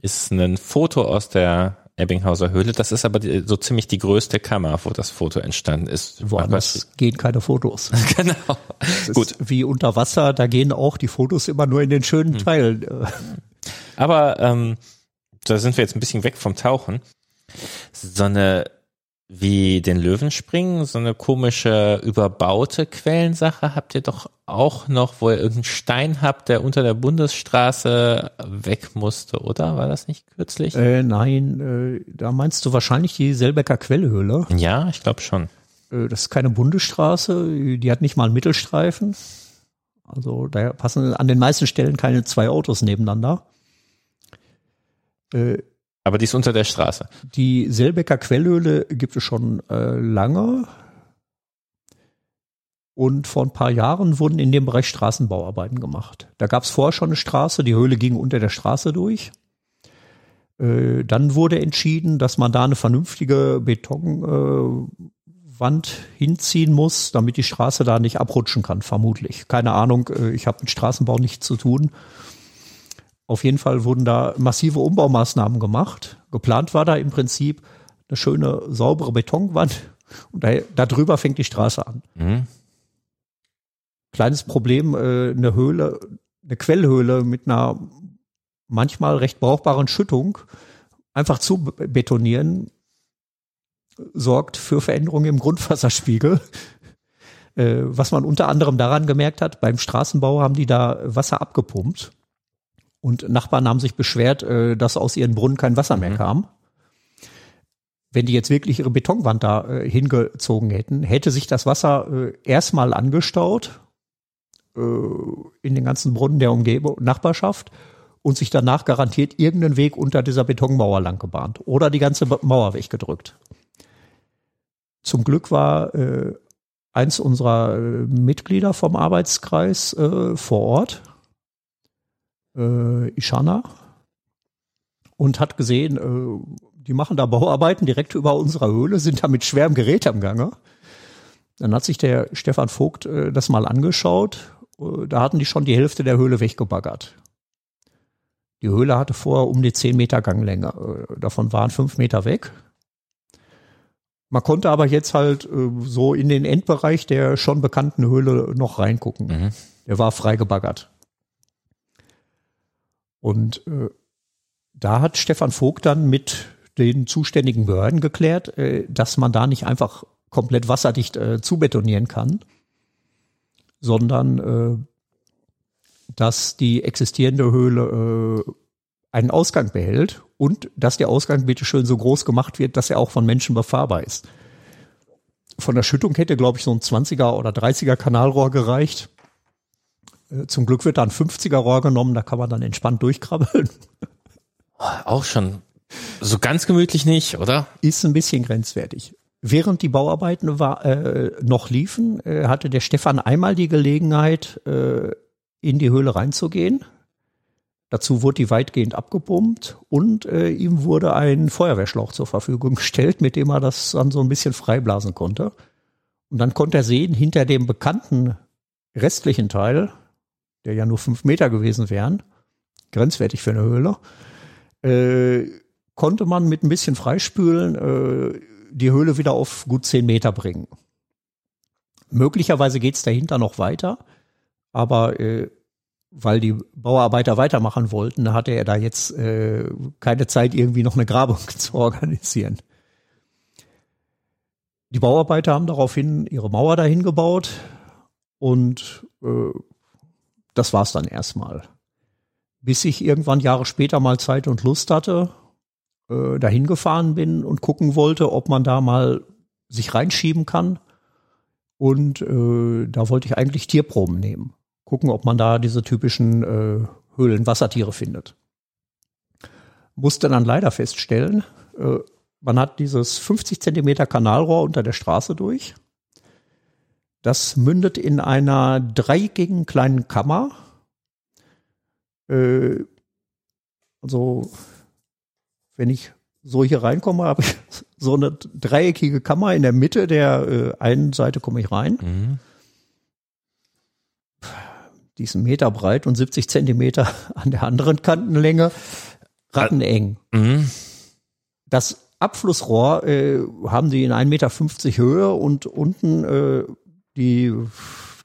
ist ein Foto aus der Ebbinghauser Höhle. Das ist aber die, so ziemlich die größte Kammer, wo das Foto entstanden ist. Woanders gehen keine Fotos. genau. Gut. Wie unter Wasser, da gehen auch die Fotos immer nur in den schönen hm. Teilen. Aber ähm, da sind wir jetzt ein bisschen weg vom Tauchen. So eine wie den Löwenspringen, so eine komische überbaute Quellensache habt ihr doch auch noch, wo ihr irgendeinen Stein habt, der unter der Bundesstraße weg musste, oder? War das nicht kürzlich? Äh, nein, äh, da meinst du wahrscheinlich die Selbecker Quellhöhle. Ja, ich glaube schon. Äh, das ist keine Bundesstraße, die hat nicht mal einen Mittelstreifen. Also da passen an den meisten Stellen keine zwei Autos nebeneinander. Äh, aber die ist unter der Straße. Die Selbecker Quellhöhle gibt es schon äh, lange. Und vor ein paar Jahren wurden in dem Bereich Straßenbauarbeiten gemacht. Da gab es vorher schon eine Straße, die Höhle ging unter der Straße durch. Äh, dann wurde entschieden, dass man da eine vernünftige Betonwand äh, hinziehen muss, damit die Straße da nicht abrutschen kann, vermutlich. Keine Ahnung, äh, ich habe mit Straßenbau nichts zu tun. Auf jeden Fall wurden da massive Umbaumaßnahmen gemacht. Geplant war da im Prinzip eine schöne, saubere Betonwand und da, drüber fängt die Straße an. Mhm. Kleines Problem, äh, eine Höhle, eine Quellhöhle mit einer manchmal recht brauchbaren Schüttung einfach zu betonieren sorgt für Veränderungen im Grundwasserspiegel. Äh, was man unter anderem daran gemerkt hat, beim Straßenbau haben die da Wasser abgepumpt. Und Nachbarn haben sich beschwert, äh, dass aus ihren Brunnen kein Wasser mehr mhm. kam. Wenn die jetzt wirklich ihre Betonwand da äh, hingezogen hätten, hätte sich das Wasser äh, erstmal angestaut äh, in den ganzen Brunnen der Umgebung, Nachbarschaft und sich danach garantiert irgendeinen Weg unter dieser Betonmauer lang gebahnt oder die ganze Mauer weggedrückt. Zum Glück war äh, eins unserer äh, Mitglieder vom Arbeitskreis äh, vor Ort, äh, Ishana, und hat gesehen, äh, die machen da Bauarbeiten direkt über unserer Höhle, sind da mit schwerem Gerät am Gange. Dann hat sich der Stefan Vogt äh, das mal angeschaut. Äh, da hatten die schon die Hälfte der Höhle weggebaggert. Die Höhle hatte vorher um die zehn Meter Ganglänge. Äh, davon waren fünf Meter weg. Man konnte aber jetzt halt äh, so in den Endbereich der schon bekannten Höhle noch reingucken. Mhm. Der war frei gebaggert. Und äh, da hat Stefan Vogt dann mit den zuständigen Behörden geklärt, äh, dass man da nicht einfach komplett wasserdicht äh, zubetonieren kann, sondern äh, dass die existierende Höhle äh, einen Ausgang behält und dass der Ausgang bitte schön so groß gemacht wird, dass er auch von Menschen befahrbar ist. Von der Schüttung hätte, glaube ich, so ein 20er oder 30er Kanalrohr gereicht. Äh, zum Glück wird da ein 50er Rohr genommen, da kann man dann entspannt durchkrabbeln. Auch schon so ganz gemütlich nicht, oder? Ist ein bisschen grenzwertig. Während die Bauarbeiten war, äh, noch liefen, äh, hatte der Stefan einmal die Gelegenheit, äh, in die Höhle reinzugehen Dazu wurde die weitgehend abgepumpt und äh, ihm wurde ein Feuerwehrschlauch zur Verfügung gestellt, mit dem er das dann so ein bisschen freiblasen konnte. Und dann konnte er sehen, hinter dem bekannten restlichen Teil, der ja nur fünf Meter gewesen wären, grenzwertig für eine Höhle, äh, konnte man mit ein bisschen Freispülen äh, die Höhle wieder auf gut zehn Meter bringen. Möglicherweise geht es dahinter noch weiter, aber äh, weil die Bauarbeiter weitermachen wollten, hatte er da jetzt äh, keine Zeit, irgendwie noch eine Grabung zu organisieren. Die Bauarbeiter haben daraufhin ihre Mauer dahin gebaut und äh, das war's dann erstmal. Bis ich irgendwann Jahre später mal Zeit und Lust hatte, äh, dahin gefahren bin und gucken wollte, ob man da mal sich reinschieben kann. Und äh, da wollte ich eigentlich Tierproben nehmen gucken, ob man da diese typischen äh, Höhlenwassertiere findet. Musste dann leider feststellen, äh, man hat dieses 50 Zentimeter Kanalrohr unter der Straße durch. Das mündet in einer dreieckigen kleinen Kammer. Äh, also, wenn ich so hier reinkomme, habe ich so eine dreieckige Kammer in der Mitte der äh, einen Seite komme ich rein. Mhm diesen Meter breit und 70 Zentimeter an der anderen Kantenlänge, ratteneng. Mhm. Das Abflussrohr äh, haben die in 1,50 Meter Höhe und unten äh, die,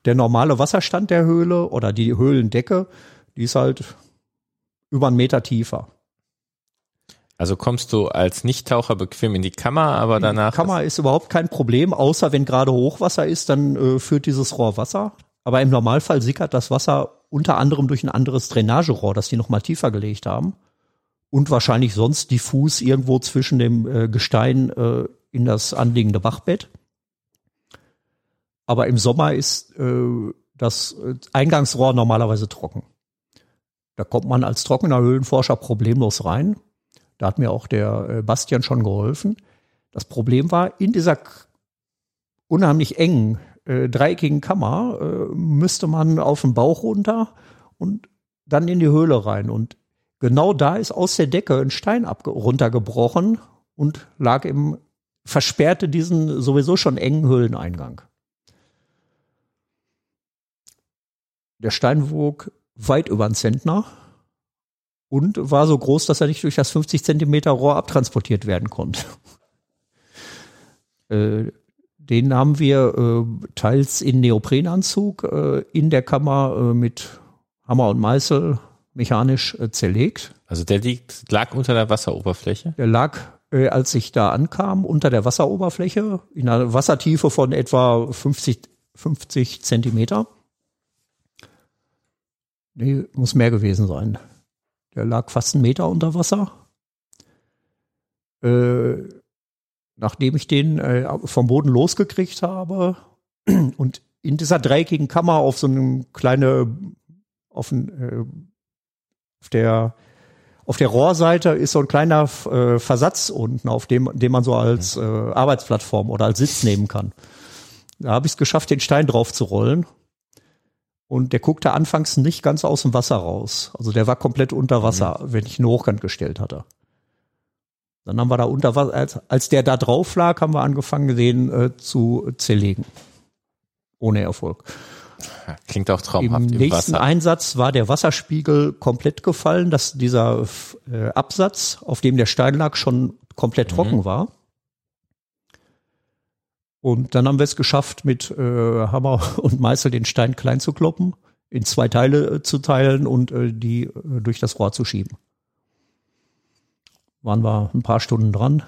der normale Wasserstand der Höhle oder die Höhlendecke, die ist halt über einen Meter tiefer. Also kommst du als Nichttaucher bequem in die Kammer, aber danach. Die Kammer ist überhaupt kein Problem, außer wenn gerade Hochwasser ist, dann äh, führt dieses Rohr Wasser. Aber im Normalfall sickert das Wasser unter anderem durch ein anderes Drainagerohr, das die nochmal tiefer gelegt haben. Und wahrscheinlich sonst diffus irgendwo zwischen dem äh, Gestein äh, in das anliegende Bachbett. Aber im Sommer ist äh, das äh, Eingangsrohr normalerweise trocken. Da kommt man als trockener Höhlenforscher problemlos rein. Da hat mir auch der äh, Bastian schon geholfen. Das Problem war, in dieser unheimlich engen äh, dreieckigen Kammer äh, müsste man auf den Bauch runter und dann in die Höhle rein. Und genau da ist aus der Decke ein Stein runtergebrochen und lag im, versperrte diesen sowieso schon engen Höhleneingang. Der Stein wog weit über einen Zentner und war so groß, dass er nicht durch das 50 Zentimeter Rohr abtransportiert werden konnte. äh, den haben wir äh, teils in Neoprenanzug äh, in der Kammer mit Hammer und Meißel mechanisch zerlegt. Also der liegt, lag unter der Wasseroberfläche? Der lag, als ich da ankam, unter der Wasseroberfläche in einer Wassertiefe von etwa 50, 50 Zentimeter. Nee, muss mehr gewesen sein. Der lag fast einen Meter unter Wasser. Äh, nachdem ich den äh, vom Boden losgekriegt habe und in dieser dreieckigen Kammer auf so einem kleine, auf, äh, auf der auf der Rohrseite ist so ein kleiner äh, Versatz unten, auf dem, den man so als äh, Arbeitsplattform oder als Sitz nehmen kann. Da habe ich es geschafft, den Stein drauf zu rollen. Und der guckte anfangs nicht ganz aus dem Wasser raus. Also der war komplett unter Wasser, mhm. wenn ich ihn hochkant gestellt hatte. Dann haben wir da unter Wasser, als, als der da drauf lag, haben wir angefangen, den äh, zu zerlegen. Ohne Erfolg. Klingt auch traumhaft. Im, Im nächsten Wasser. Einsatz war der Wasserspiegel komplett gefallen, dass dieser äh, Absatz, auf dem der Stein lag, schon komplett mhm. trocken war. Und dann haben wir es geschafft, mit äh, Hammer und Meißel den Stein klein zu kloppen, in zwei Teile äh, zu teilen und äh, die äh, durch das Rohr zu schieben. Waren wir ein paar Stunden dran.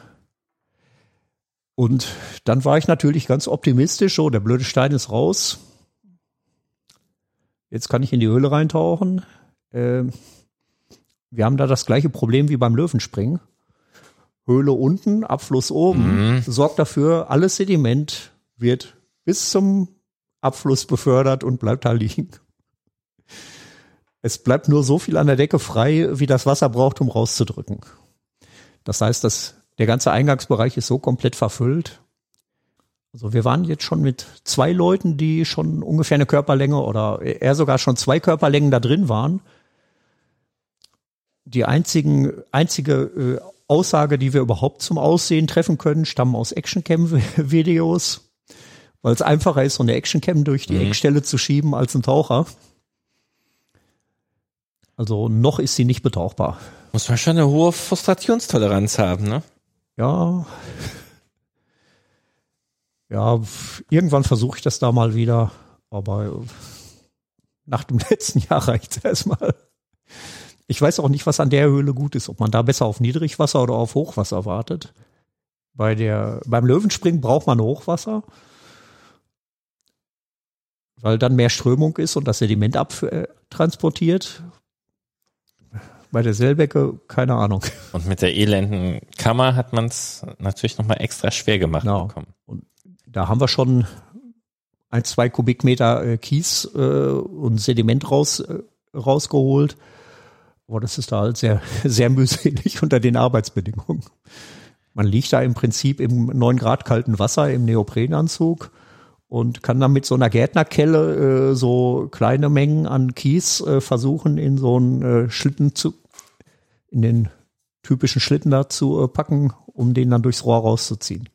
Und dann war ich natürlich ganz optimistisch, so, der blöde Stein ist raus. Jetzt kann ich in die Höhle reintauchen. Äh, wir haben da das gleiche Problem wie beim Löwenspringen. Höhle unten, Abfluss oben, mhm. sorgt dafür, alles Sediment wird bis zum Abfluss befördert und bleibt da liegen. Es bleibt nur so viel an der Decke frei, wie das Wasser braucht, um rauszudrücken. Das heißt, dass der ganze Eingangsbereich ist so komplett verfüllt. Also wir waren jetzt schon mit zwei Leuten, die schon ungefähr eine Körperlänge oder eher sogar schon zwei Körperlängen da drin waren. Die einzigen, einzige äh, Aussage, die wir überhaupt zum Aussehen treffen können, stammen aus Actioncam-Videos, weil es einfacher ist, so eine Actioncam durch die mhm. Eckstelle zu schieben als ein Taucher. Also noch ist sie nicht betauchbar. Muss man schon eine hohe Frustrationstoleranz haben, ne? Ja. Ja, irgendwann versuche ich das da mal wieder, aber nach dem letzten Jahr reicht es erstmal. Ich weiß auch nicht, was an der Höhle gut ist, ob man da besser auf Niedrigwasser oder auf Hochwasser wartet. Bei der, beim Löwenspringen braucht man Hochwasser, weil dann mehr Strömung ist und das Sediment abtransportiert. Bei der Selbecke, keine Ahnung. Und mit der elenden Kammer hat man es natürlich nochmal extra schwer gemacht genau. bekommen. Und da haben wir schon ein, zwei Kubikmeter äh, Kies äh, und Sediment raus, äh, rausgeholt. Aber das ist da halt sehr, sehr mühselig unter den Arbeitsbedingungen. Man liegt da im Prinzip im neun Grad kalten Wasser im Neoprenanzug und kann dann mit so einer Gärtnerkelle äh, so kleine Mengen an Kies äh, versuchen, in so einen äh, Schlitten zu, in den typischen Schlitten da zu äh, packen, um den dann durchs Rohr rauszuziehen.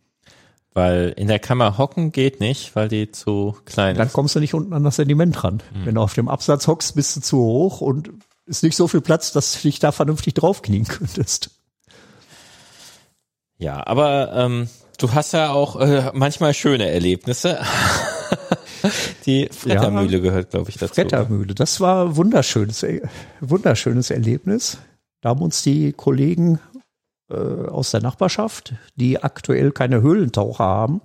Weil in der Kammer hocken geht nicht, weil die zu klein dann ist. Dann kommst du nicht unten an das Sediment ran. Hm. Wenn du auf dem Absatz hockst, bist du zu hoch und ist nicht so viel Platz, dass du dich da vernünftig draufknien könntest. Ja, aber ähm, du hast ja auch äh, manchmal schöne Erlebnisse. Die Frettermühle ja, gehört, glaube ich, dazu. Frettermühle, das war wunderschönes, äh, wunderschönes Erlebnis. Da haben uns die Kollegen äh, aus der Nachbarschaft, die aktuell keine Höhlentaucher haben.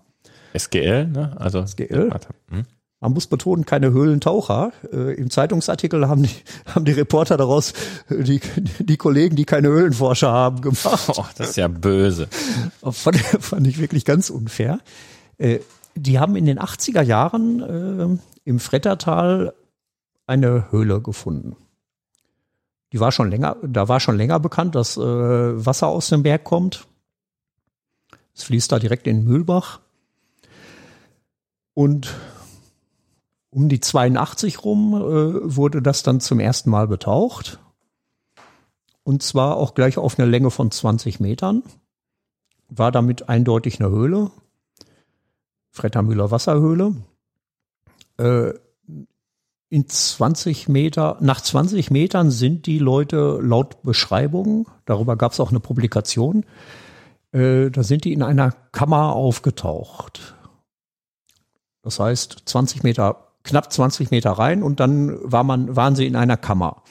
SGL, ne? Also SGL. Hm? Man muss betonen, keine Höhlentaucher. Äh, Im Zeitungsartikel haben die, haben die Reporter daraus die, die Kollegen, die keine Höhlenforscher haben, gemacht. Oh, das ist ja böse. Fand, fand ich wirklich ganz unfair. Äh, die haben in den 80er Jahren äh, im Frettertal eine Höhle gefunden. Die war schon länger, da war schon länger bekannt, dass äh, Wasser aus dem Berg kommt. Es fließt da direkt in den Mühlbach. Und um die 82 rum äh, wurde das dann zum ersten Mal betaucht. Und zwar auch gleich auf eine Länge von 20 Metern. War damit eindeutig eine Höhle. Frettermühler Wasserhöhle. Äh, in 20 Meter, nach 20 Metern sind die Leute laut Beschreibung, darüber gab es auch eine Publikation, äh, da sind die in einer Kammer aufgetaucht. Das heißt, 20 Meter knapp 20 Meter rein und dann war man, waren sie in einer Kammer.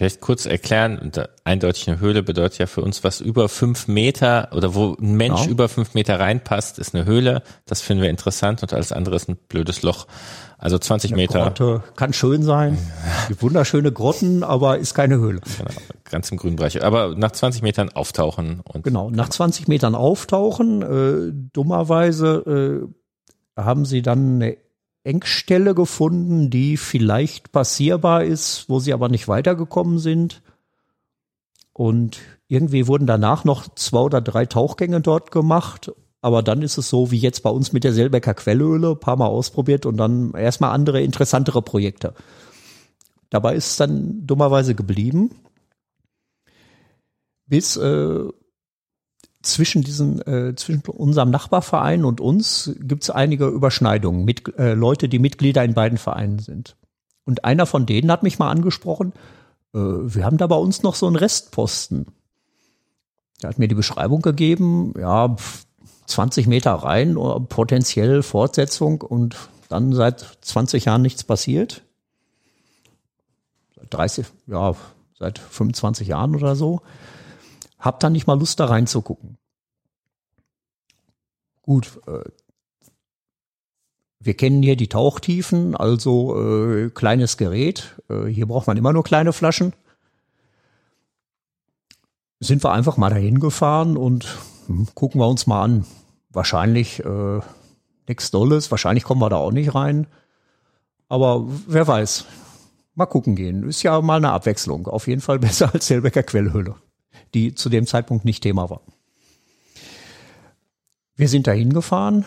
Vielleicht kurz erklären, eindeutig eine Höhle bedeutet ja für uns, was über fünf Meter oder wo ein Mensch genau. über fünf Meter reinpasst, ist eine Höhle. Das finden wir interessant und alles andere ist ein blödes Loch. Also 20 eine Meter. Grotte kann schön sein, wunderschöne Grotten, aber ist keine Höhle. Genau, ganz im grünen Bereich. Aber nach 20 Metern auftauchen. Und genau, nach 20 Metern auftauchen. Äh, dummerweise äh, haben sie dann eine Engstelle gefunden, die vielleicht passierbar ist, wo sie aber nicht weitergekommen sind. Und irgendwie wurden danach noch zwei oder drei Tauchgänge dort gemacht. Aber dann ist es so wie jetzt bei uns mit der Selbecker Quellhöhle, paar Mal ausprobiert und dann erstmal andere, interessantere Projekte. Dabei ist es dann dummerweise geblieben, bis äh, zwischen diesen, äh, zwischen unserem Nachbarverein und uns gibt es einige Überschneidungen mit äh, Leute, die Mitglieder in beiden Vereinen sind. Und einer von denen hat mich mal angesprochen, äh, wir haben da bei uns noch so einen Restposten. Der hat mir die Beschreibung gegeben, ja, 20 Meter rein, potenziell Fortsetzung und dann seit 20 Jahren nichts passiert. 30, ja, seit 25 Jahren oder so. Hab dann nicht mal Lust da reinzugucken. Gut, äh, wir kennen hier die Tauchtiefen, also äh, kleines Gerät. Äh, hier braucht man immer nur kleine Flaschen. Sind wir einfach mal dahin gefahren und hm, gucken wir uns mal an. Wahrscheinlich äh, nichts Dolles, wahrscheinlich kommen wir da auch nicht rein. Aber wer weiß. Mal gucken gehen. Ist ja mal eine Abwechslung. Auf jeden Fall besser als Selbecker Quellhöhle die zu dem Zeitpunkt nicht Thema war. Wir sind dahin gefahren.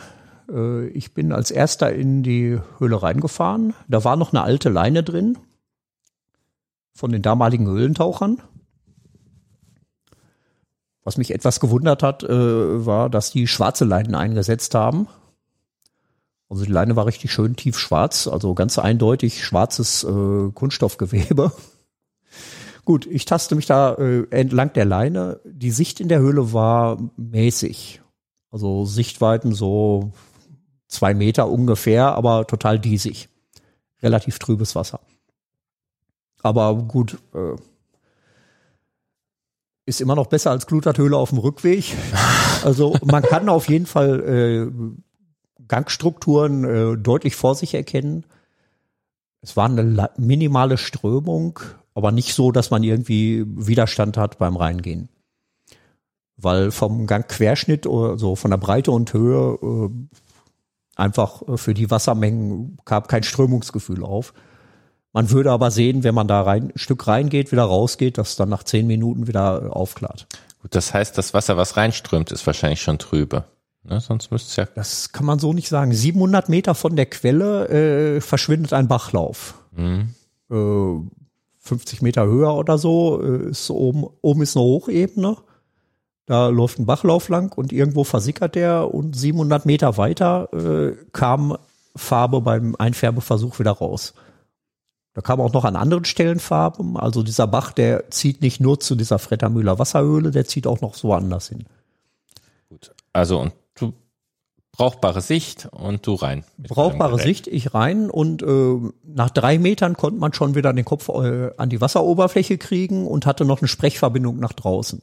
Äh, ich bin als erster in die Höhle reingefahren. Da war noch eine alte Leine drin von den damaligen Höhlentauchern. Was mich etwas gewundert hat, äh, war, dass die schwarze Leinen eingesetzt haben. Also die Leine war richtig schön tief schwarz, also ganz eindeutig schwarzes äh, Kunststoffgewebe. Gut, ich taste mich da äh, entlang der Leine. Die Sicht in der Höhle war mäßig. Also Sichtweiten so zwei Meter ungefähr, aber total diesig. Relativ trübes Wasser. Aber gut, äh, ist immer noch besser als Glutathöhle auf dem Rückweg. Also man kann auf jeden Fall äh, Gangstrukturen äh, deutlich vor sich erkennen. Es war eine minimale Strömung, aber nicht so, dass man irgendwie Widerstand hat beim Reingehen. Weil vom Gangquerschnitt oder so von der Breite und Höhe äh, einfach äh, für die Wassermengen gab kein Strömungsgefühl auf. Man würde aber sehen, wenn man da rein, ein Stück reingeht, wieder rausgeht, dass dann nach zehn Minuten wieder aufklart. Gut, das heißt, das Wasser, was reinströmt, ist wahrscheinlich schon trübe. Ne, sonst müsste es ja. Das kann man so nicht sagen. 700 Meter von der Quelle äh, verschwindet ein Bachlauf. Mhm. Äh, 50 Meter höher oder so, äh, ist oben, oben ist eine Hochebene. Da läuft ein Bachlauf lang und irgendwo versickert der und 700 Meter weiter äh, kam Farbe beim Einfärbeversuch wieder raus. Da kam auch noch an anderen Stellen Farben. Also dieser Bach, der zieht nicht nur zu dieser Frettermühler Wasserhöhle, der zieht auch noch so anders hin. Gut. Also und brauchbare Sicht und du rein. Brauchbare Sicht, ich rein und äh, nach drei Metern konnte man schon wieder den Kopf äh, an die Wasseroberfläche kriegen und hatte noch eine Sprechverbindung nach draußen.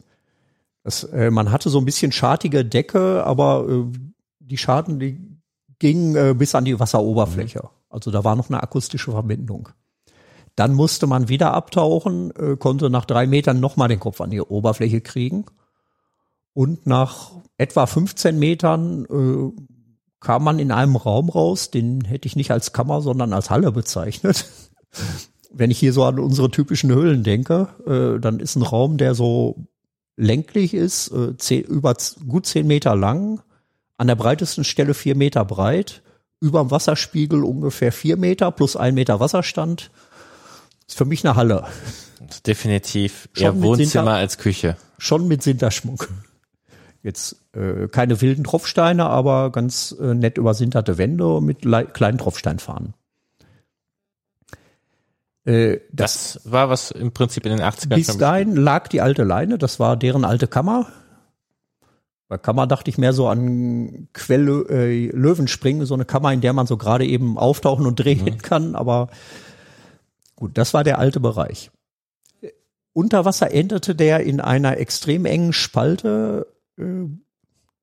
Das, äh, man hatte so ein bisschen schartige Decke, aber äh, die Schaden, die gingen äh, bis an die Wasseroberfläche. Mhm. Also da war noch eine akustische Verbindung. Dann musste man wieder abtauchen, äh, konnte nach drei Metern nochmal den Kopf an die Oberfläche kriegen. Und nach etwa 15 Metern äh, kam man in einem Raum raus, den hätte ich nicht als Kammer, sondern als Halle bezeichnet. Wenn ich hier so an unsere typischen Höhlen denke, äh, dann ist ein Raum, der so länglich ist, äh, zehn, über gut zehn Meter lang, an der breitesten Stelle vier Meter breit, über dem Wasserspiegel ungefähr vier Meter plus ein Meter Wasserstand. Ist für mich eine Halle. Definitiv eher Wohnzimmer Sinter, als Küche. Schon mit Sinterschmuck. Jetzt äh, keine wilden Tropfsteine, aber ganz äh, nett übersinterte Wände mit kleinen Tropfsteinfahnen. Äh, das, das, war was im Prinzip in den 80ern. Bis dahin lag die alte Leine, das war deren alte Kammer. Bei Kammer dachte ich mehr so an Quelle äh, Löwenspringen, so eine Kammer, in der man so gerade eben auftauchen und drehen mhm. kann, aber gut, das war der alte Bereich. unter Wasser endete der in einer extrem engen Spalte, äh,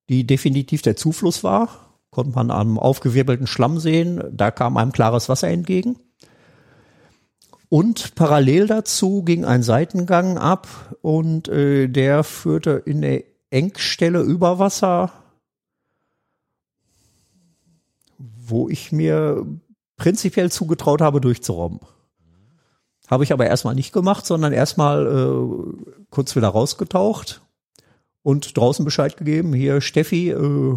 die definitiv der Zufluss war. Konnte man am aufgewirbelten Schlamm sehen. Da kam einem klares Wasser entgegen. Und parallel dazu ging ein Seitengang ab und äh, der führte in der Engstelle über Wasser, wo ich mir prinzipiell zugetraut habe, durchzurobben. Habe ich aber erstmal nicht gemacht, sondern erstmal äh, kurz wieder rausgetaucht und draußen Bescheid gegeben, hier Steffi, äh,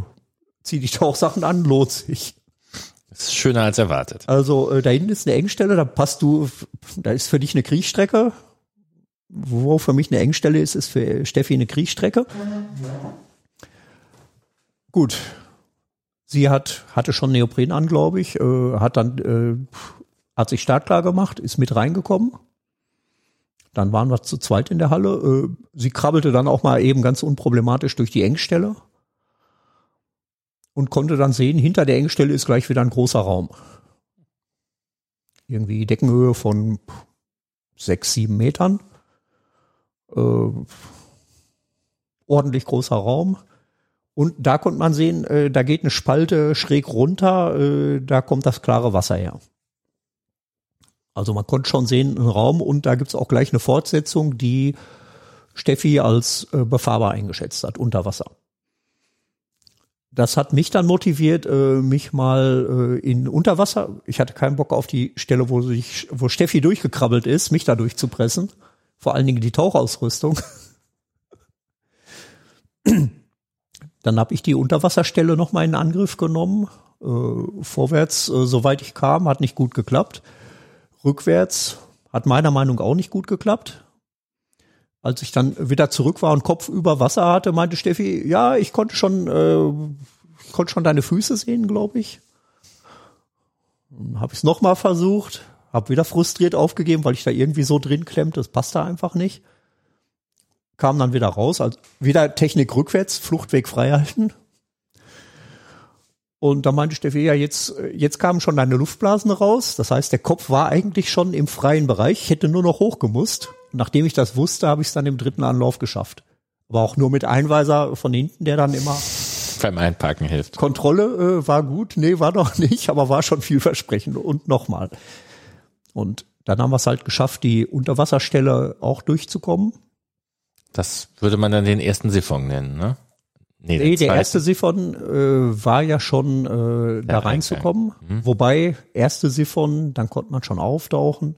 zieh die Tauchsachen an, lohnt sich. Das ist schöner als erwartet. Also äh, da hinten ist eine Engstelle, da passt du, da ist für dich eine Kriechstrecke. Wo für mich eine Engstelle ist, ist für Steffi eine Kriechstrecke. Gut. Sie hat, hatte schon Neopren an, glaube ich, äh, hat dann, äh, hat sich startklar gemacht, ist mit reingekommen. Dann waren wir zu zweit in der Halle. Äh, sie krabbelte dann auch mal eben ganz unproblematisch durch die Engstelle und konnte dann sehen, hinter der Engstelle ist gleich wieder ein großer Raum. Irgendwie Deckenhöhe von sechs, sieben Metern. Äh, ordentlich großer Raum. Und da konnte man sehen, äh, da geht eine Spalte schräg runter, äh, da kommt das klare Wasser her. Also man konnte schon sehen, einen Raum und da gibt's auch gleich eine Fortsetzung, die Steffi als äh, befahrbar eingeschätzt hat, unter Wasser das hat mich dann motiviert, äh, mich mal äh, in Unterwasser. Ich hatte keinen Bock auf die Stelle, wo sich, wo Steffi durchgekrabbelt ist, mich da durchzupressen. Vor allen Dingen die Tauchausrüstung. dann habe ich die Unterwasserstelle noch mal in Angriff genommen. Äh, vorwärts, äh, soweit ich kam, hat nicht gut geklappt. Rückwärts hat meiner Meinung auch nicht gut geklappt. Als ich dann wieder zurück war und Kopf über Wasser hatte, meinte Steffi, ja, ich konnte schon, äh, konnte schon deine Füße sehen, glaube ich. Habe ich es nochmal versucht, habe wieder frustriert aufgegeben, weil ich da irgendwie so drin klemmt, das passt da einfach nicht. Kam dann wieder raus, also wieder Technik rückwärts, Fluchtweg freihalten. Und da meinte Steffi, ja, jetzt, jetzt kamen schon deine Luftblasen raus. Das heißt, der Kopf war eigentlich schon im freien Bereich. Ich hätte nur noch hochgemusst nachdem ich das wusste, habe ich es dann im dritten Anlauf geschafft. Aber auch nur mit Einweiser von hinten, der dann immer beim Einpacken hilft. Kontrolle äh, war gut, nee, war doch nicht, aber war schon vielversprechend und nochmal. Und dann haben wir es halt geschafft, die Unterwasserstelle auch durchzukommen. Das würde man dann den ersten Siphon nennen, ne? Nee, nee der erste Siphon äh, war ja schon äh, da reinzukommen. Mhm. Wobei, erste Siphon, dann konnte man schon auftauchen.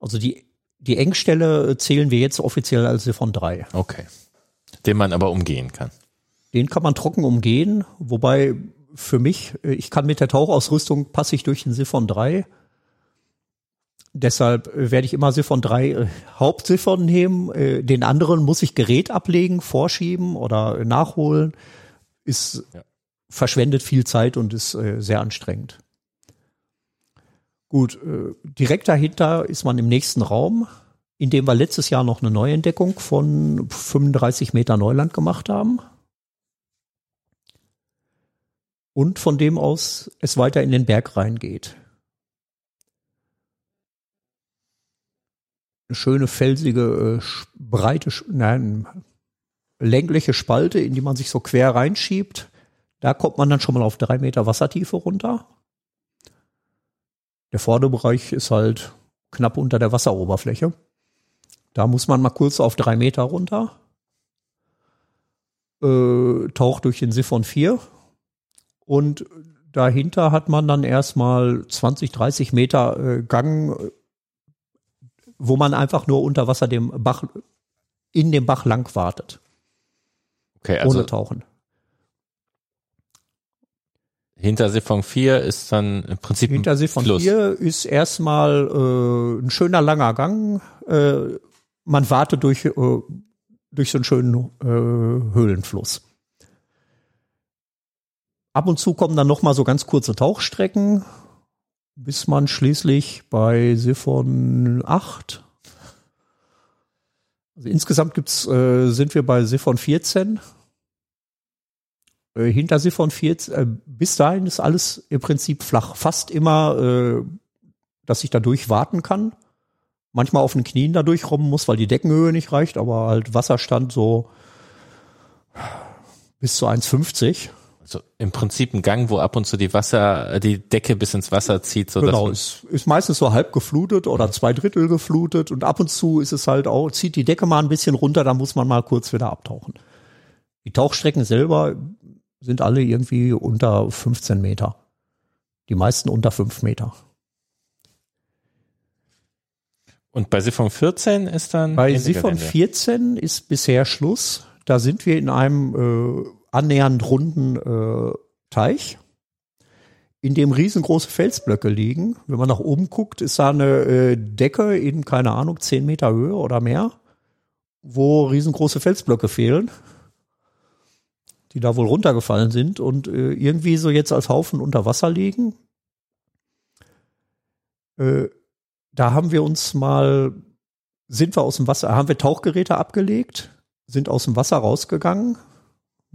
Also die die Engstelle zählen wir jetzt offiziell als Siphon 3. Okay. Den man aber umgehen kann. Den kann man trocken umgehen, wobei für mich, äh, ich kann mit der Tauchausrüstung passe ich durch den Siphon 3. Deshalb äh, werde ich immer Siphon 3 äh, Hauptsiphon nehmen. Den anderen muss ich Gerät ablegen, vorschieben oder nachholen. Ist ja. verschwendet viel Zeit und ist sehr anstrengend. Gut, äh, direkt dahinter ist man im nächsten Raum, in dem wir letztes Jahr noch eine Neuentdeckung von 35 Meter Neuland gemacht haben. Und von dem aus es weiter in den Berg reingeht. Eine schöne felsige, äh, breite, nein, längliche Spalte, in die man sich so quer reinschiebt. Da kommt man dann schon mal auf drei Meter Wassertiefe runter. Der Vorderbereich ist halt knapp unter der Wasseroberfläche. Da muss man mal kurz auf drei Meter runter. Äh, taucht durch den Siphon 4. Und dahinter hat man dann erstmal 20, 30 Meter äh, Gang, wo man einfach nur unter Wasser dem Bach, in dem Bach lang wartet. Okay, also ohne Tauchen. Hinter Siphon 4 ist dann im Prinzip Hinter Siphon 4 ist erstmal äh, ein schöner langer Gang. Äh, man wartet durch, äh, durch so einen schönen äh, Höhlenfluss. Ab und zu kommen dann noch mal so ganz kurze Tauchstrecken, bis man schließlich bei Siphon 8 also insgesamt gibt's, äh, sind wir bei Siphon 14 äh, hinter Siphon 14, äh, bis dahin ist alles im Prinzip flach. Fast immer, äh, dass ich da durchwarten kann. manchmal auf den Knien da durchrobben muss, weil die Deckenhöhe nicht reicht, aber halt Wasserstand so bis zu 1,50. Also im Prinzip ein Gang, wo ab und zu die Wasser, die Decke bis ins Wasser zieht. So genau, ist, ist meistens so halb geflutet oder zwei Drittel geflutet und ab und zu ist es halt auch, zieht die Decke mal ein bisschen runter, da muss man mal kurz wieder abtauchen. Die Tauchstrecken selber sind alle irgendwie unter 15 Meter. Die meisten unter 5 Meter. Und bei Siphon 14 ist dann? Bei Siphon 14 ist bisher Schluss. Da sind wir in einem äh, annähernd runden äh, Teich, in dem riesengroße Felsblöcke liegen. Wenn man nach oben guckt, ist da eine äh, Decke in, keine Ahnung, zehn Meter Höhe oder mehr, wo riesengroße Felsblöcke fehlen, die da wohl runtergefallen sind und äh, irgendwie so jetzt als Haufen unter Wasser liegen. Äh, da haben wir uns mal, sind wir aus dem Wasser, haben wir Tauchgeräte abgelegt, sind aus dem Wasser rausgegangen,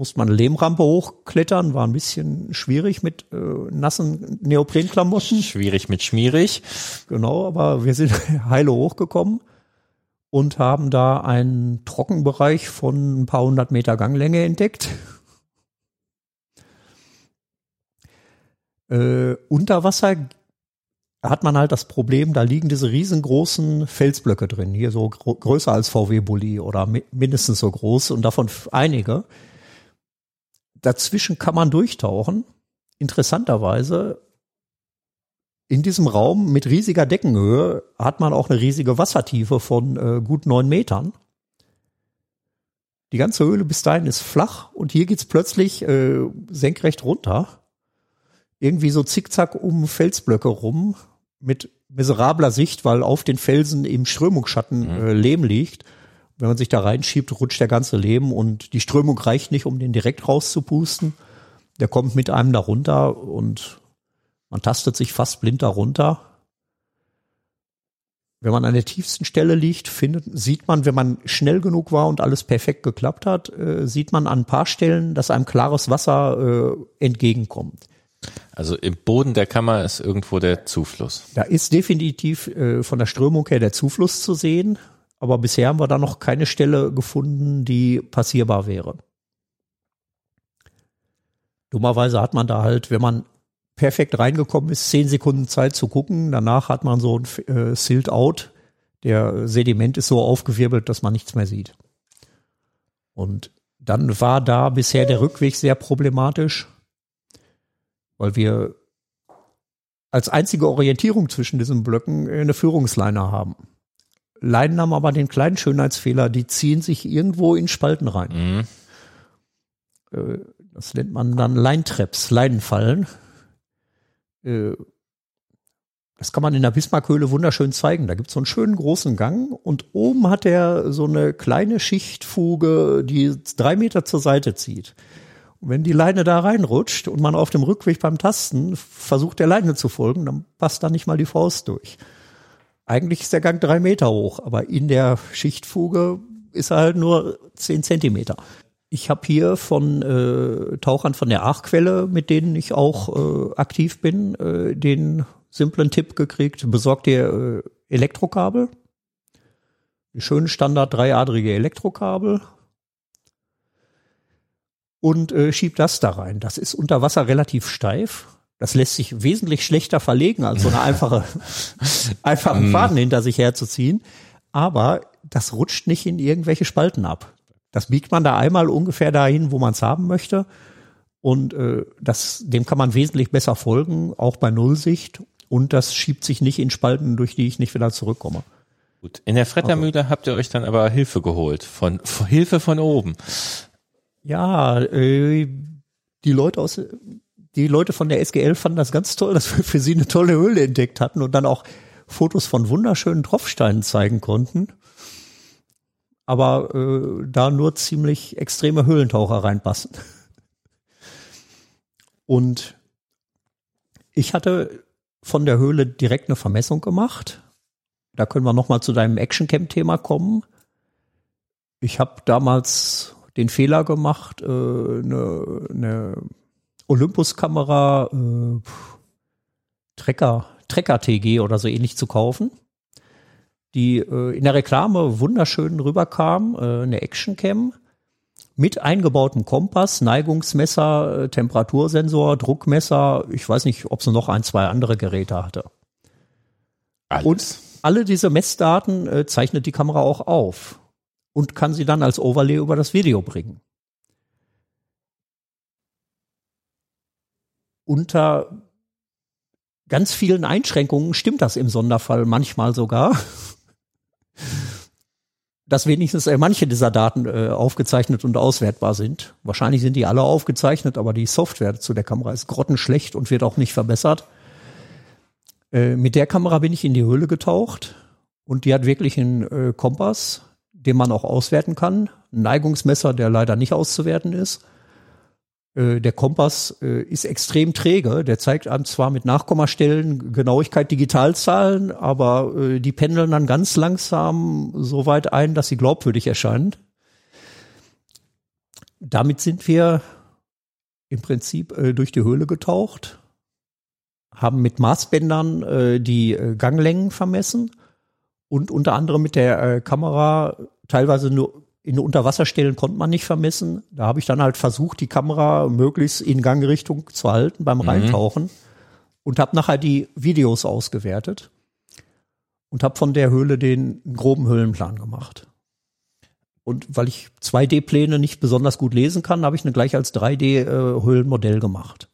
musste man eine Lehmrampe hochklettern, war ein bisschen schwierig mit äh, nassen Neoprenklamotten. Schwierig mit schmierig. Genau, aber wir sind heile hochgekommen und haben da einen Trockenbereich von ein paar hundert Meter Ganglänge entdeckt. Äh, unter Wasser hat man halt das Problem, da liegen diese riesengroßen Felsblöcke drin, hier so größer als VW-Bully oder mi mindestens so groß und davon einige dazwischen kann man durchtauchen. Interessanterweise in diesem Raum mit riesiger Deckenhöhe hat man auch eine riesige Wassertiefe von äh, gut neun Metern. Die ganze Höhle bis dahin ist flach und hier geht's plötzlich äh, senkrecht runter. Irgendwie so zickzack um Felsblöcke rum mit miserabler Sicht, weil auf den Felsen im Strömungsschatten mhm. äh, Lehm liegt. Wenn man sich da reinschiebt, rutscht der ganze Leben und die Strömung reicht nicht, um den direkt rauszupusten. Der kommt mit einem da runter und man tastet sich fast blind darunter. Wenn man an der tiefsten Stelle liegt, findet, sieht man, wenn man schnell genug war und alles perfekt geklappt hat, äh, sieht man an ein paar Stellen, dass einem klares Wasser äh, entgegenkommt. Also im Boden der Kammer ist irgendwo der Zufluss. Da ist definitiv äh, von der Strömung her der Zufluss zu sehen. Aber bisher haben wir da noch keine Stelle gefunden, die passierbar wäre. Dummerweise hat man da halt, wenn man perfekt reingekommen ist, zehn Sekunden Zeit zu gucken. Danach hat man so ein äh, Silt-Out. Der Sediment ist so aufgewirbelt, dass man nichts mehr sieht. Und dann war da bisher der Rückweg sehr problematisch, weil wir als einzige Orientierung zwischen diesen Blöcken eine Führungsleine haben. Leinen haben aber den kleinen Schönheitsfehler, die ziehen sich irgendwo in Spalten rein. Mhm. Äh, das nennt man dann Leintraps, Leinenfallen. Äh, das kann man in der Bismarckhöhle wunderschön zeigen. Da gibt es so einen schönen großen Gang und oben hat er so eine kleine Schichtfuge, die drei Meter zur Seite zieht. Und wenn die Leine da reinrutscht und man auf dem Rückweg beim Tasten versucht, der Leine zu folgen, dann passt da nicht mal die Faust durch. Eigentlich ist der Gang drei Meter hoch, aber in der Schichtfuge ist er halt nur zehn Zentimeter. Ich habe hier von äh, Tauchern von der Aachquelle, mit denen ich auch äh, aktiv bin, äh, den simplen Tipp gekriegt, besorgt ihr äh, Elektrokabel. Die schönen Standard dreiadrige Elektrokabel. Und äh, schiebt das da rein. Das ist unter Wasser relativ steif. Das lässt sich wesentlich schlechter verlegen, als so eine einfache, einfachen mm. Faden hinter sich herzuziehen. Aber das rutscht nicht in irgendwelche Spalten ab. Das biegt man da einmal ungefähr dahin, wo man es haben möchte. Und äh, das, dem kann man wesentlich besser folgen, auch bei Nullsicht. Und das schiebt sich nicht in Spalten, durch die ich nicht wieder zurückkomme. Gut. In der Frettermühle also. habt ihr euch dann aber Hilfe geholt. Von, von Hilfe von oben. Ja, äh, die Leute aus die Leute von der SGL fanden das ganz toll, dass wir für sie eine tolle Höhle entdeckt hatten und dann auch Fotos von wunderschönen Tropfsteinen zeigen konnten. Aber äh, da nur ziemlich extreme Höhlentaucher reinpassen. Und ich hatte von der Höhle direkt eine Vermessung gemacht. Da können wir nochmal zu deinem Actioncamp-Thema kommen. Ich habe damals den Fehler gemacht, äh, eine, eine Olympus-Kamera äh, Trecker, Trecker TG oder so ähnlich zu kaufen. die äh, in der Reklame wunderschön rüberkam, äh, eine Actioncam mit eingebautem Kompass, Neigungsmesser, äh, Temperatursensor, Druckmesser. Ich weiß nicht, ob sie noch ein, zwei andere Geräte hatte. Alles. Und alle diese Messdaten äh, zeichnet die Kamera auch auf und kann sie dann als Overlay über das Video bringen. Unter ganz vielen Einschränkungen stimmt das im Sonderfall manchmal sogar dass wenigstens äh, manche dieser Daten äh, aufgezeichnet und auswertbar sind. Wahrscheinlich sind die alle aufgezeichnet, aber die Software zu der Kamera ist grottenschlecht und wird auch nicht verbessert. Äh, mit der Kamera bin ich in die Höhle getaucht und die hat wirklich einen Kompass, den man auch auswerten kann. Ein Neigungsmesser, der leider nicht auszuwerten ist. Äh, der Kompass äh, ist extrem träge. Der zeigt einem zwar mit Nachkommastellen Genauigkeit Digitalzahlen, aber äh, die pendeln dann ganz langsam so weit ein, dass sie glaubwürdig erscheinen. Damit sind wir im Prinzip durch die Höhle getaucht, haben mit Maßbändern die Ganglängen vermessen und unter anderem mit der Kamera teilweise nur in Unterwasserstellen konnte man nicht vermessen. Da habe ich dann halt versucht, die Kamera möglichst in Gangrichtung zu halten beim mhm. Reintauchen und habe nachher die Videos ausgewertet und habe von der Höhle den groben Höhlenplan gemacht. Und weil ich 2D-Pläne nicht besonders gut lesen kann, habe ich eine gleich als 3D-Höhlenmodell äh, gemacht.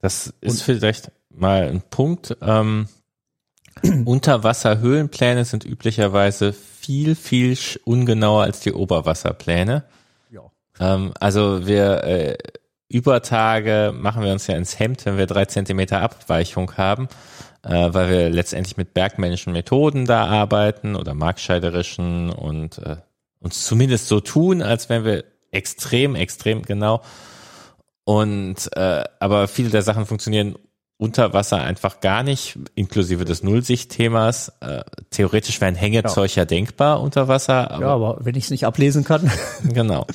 Das ist und, vielleicht mal ein Punkt. Ähm, Unterwasserhöhlenpläne sind üblicherweise viel, viel ungenauer als die Oberwasserpläne. Ja. Ähm, also wir äh, über Tage machen wir uns ja ins Hemd, wenn wir drei Zentimeter Abweichung haben, äh, weil wir letztendlich mit bergmännischen Methoden da arbeiten oder marktscheiderischen und äh, uns zumindest so tun, als wenn wir extrem, extrem genau. Und äh, aber viele der Sachen funktionieren unter Wasser einfach gar nicht, inklusive des Nullsichtthemas. Äh, theoretisch wäre ein Hängezeug ja. denkbar unter Wasser. Aber ja, aber wenn ich es nicht ablesen kann. genau.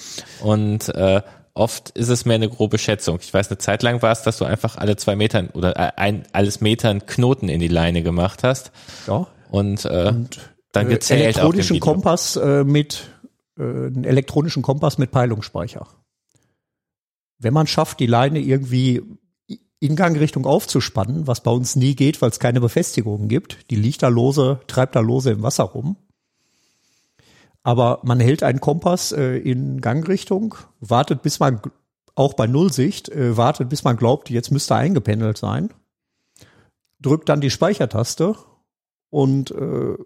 Und äh, oft ist es mehr eine grobe Schätzung. Ich weiß, eine Zeit lang war es, dass du einfach alle zwei Metern oder äh, ein, alles Metern Knoten in die Leine gemacht hast. Ja. Und, äh, und dann äh, gezählt. Elektronischen Kompass äh, mit äh, einen elektronischen Kompass mit Peilungsspeicher. Wenn man schafft, die Leine irgendwie in Gangrichtung aufzuspannen, was bei uns nie geht, weil es keine Befestigungen gibt. Die liegt da lose, treibt da lose im Wasser rum. Aber man hält einen Kompass äh, in Gangrichtung, wartet bis man auch bei Nullsicht, äh, wartet bis man glaubt, jetzt müsste eingependelt sein, drückt dann die Speichertaste und äh,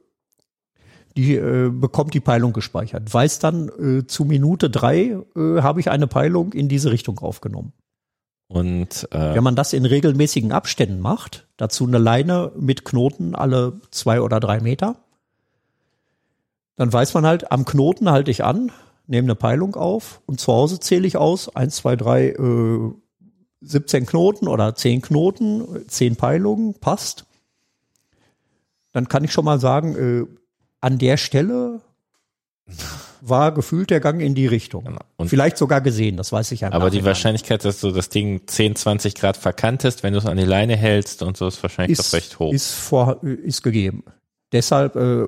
die äh, bekommt die Peilung gespeichert. Weiß dann äh, zu Minute drei äh, habe ich eine Peilung in diese Richtung aufgenommen. Und äh, wenn man das in regelmäßigen Abständen macht, dazu eine Leine mit Knoten alle zwei oder drei Meter, dann weiß man halt, am Knoten halte ich an, nehme eine Peilung auf und zu Hause zähle ich aus, eins, zwei, drei, äh, 17 Knoten oder 10 Knoten, 10 Peilungen, passt. Dann kann ich schon mal sagen, äh, an der Stelle war gefühlt der Gang in die Richtung. Genau. Und Vielleicht sogar gesehen, das weiß ich ja Aber die Wahrscheinlichkeit, dass du das Ding 10, 20 Grad verkantest, wenn du es an die Leine hältst und so, ist wahrscheinlich ist, doch recht hoch. Ist, vor, ist gegeben. Deshalb äh,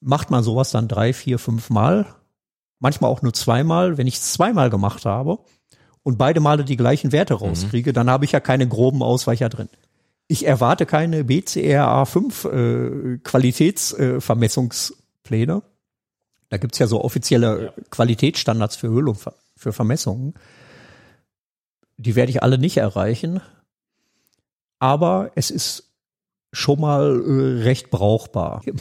macht man sowas dann drei, vier, fünf Mal. Manchmal auch nur zweimal. Wenn ich es zweimal gemacht habe und beide Male die gleichen Werte mhm. rauskriege, mhm. dann habe ich ja keine groben Ausweicher drin. Ich erwarte keine BCRA 5 äh, Qualitätsvermessungspläne. Äh, da gibt's ja so offizielle ja. Qualitätsstandards für Höhlung, für Vermessungen. Die werde ich alle nicht erreichen. Aber es ist schon mal äh, recht brauchbar.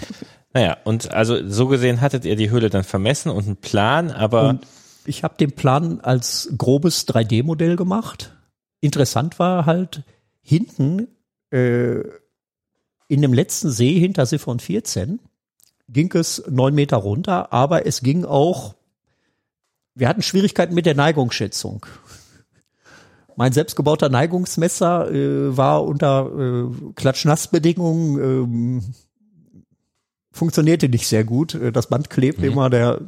Naja, und also so gesehen hattet ihr die Höhle dann vermessen und einen Plan, aber. Und ich habe den Plan als grobes 3D-Modell gemacht. Interessant war halt hinten äh, in dem letzten See hinter Siphon 14 ging es neun Meter runter, aber es ging auch, wir hatten Schwierigkeiten mit der Neigungsschätzung. Mein selbstgebauter Neigungsmesser äh, war unter äh, Klatschnassbedingungen ähm, funktionierte nicht sehr gut. Äh, das Band klebte mhm. immer der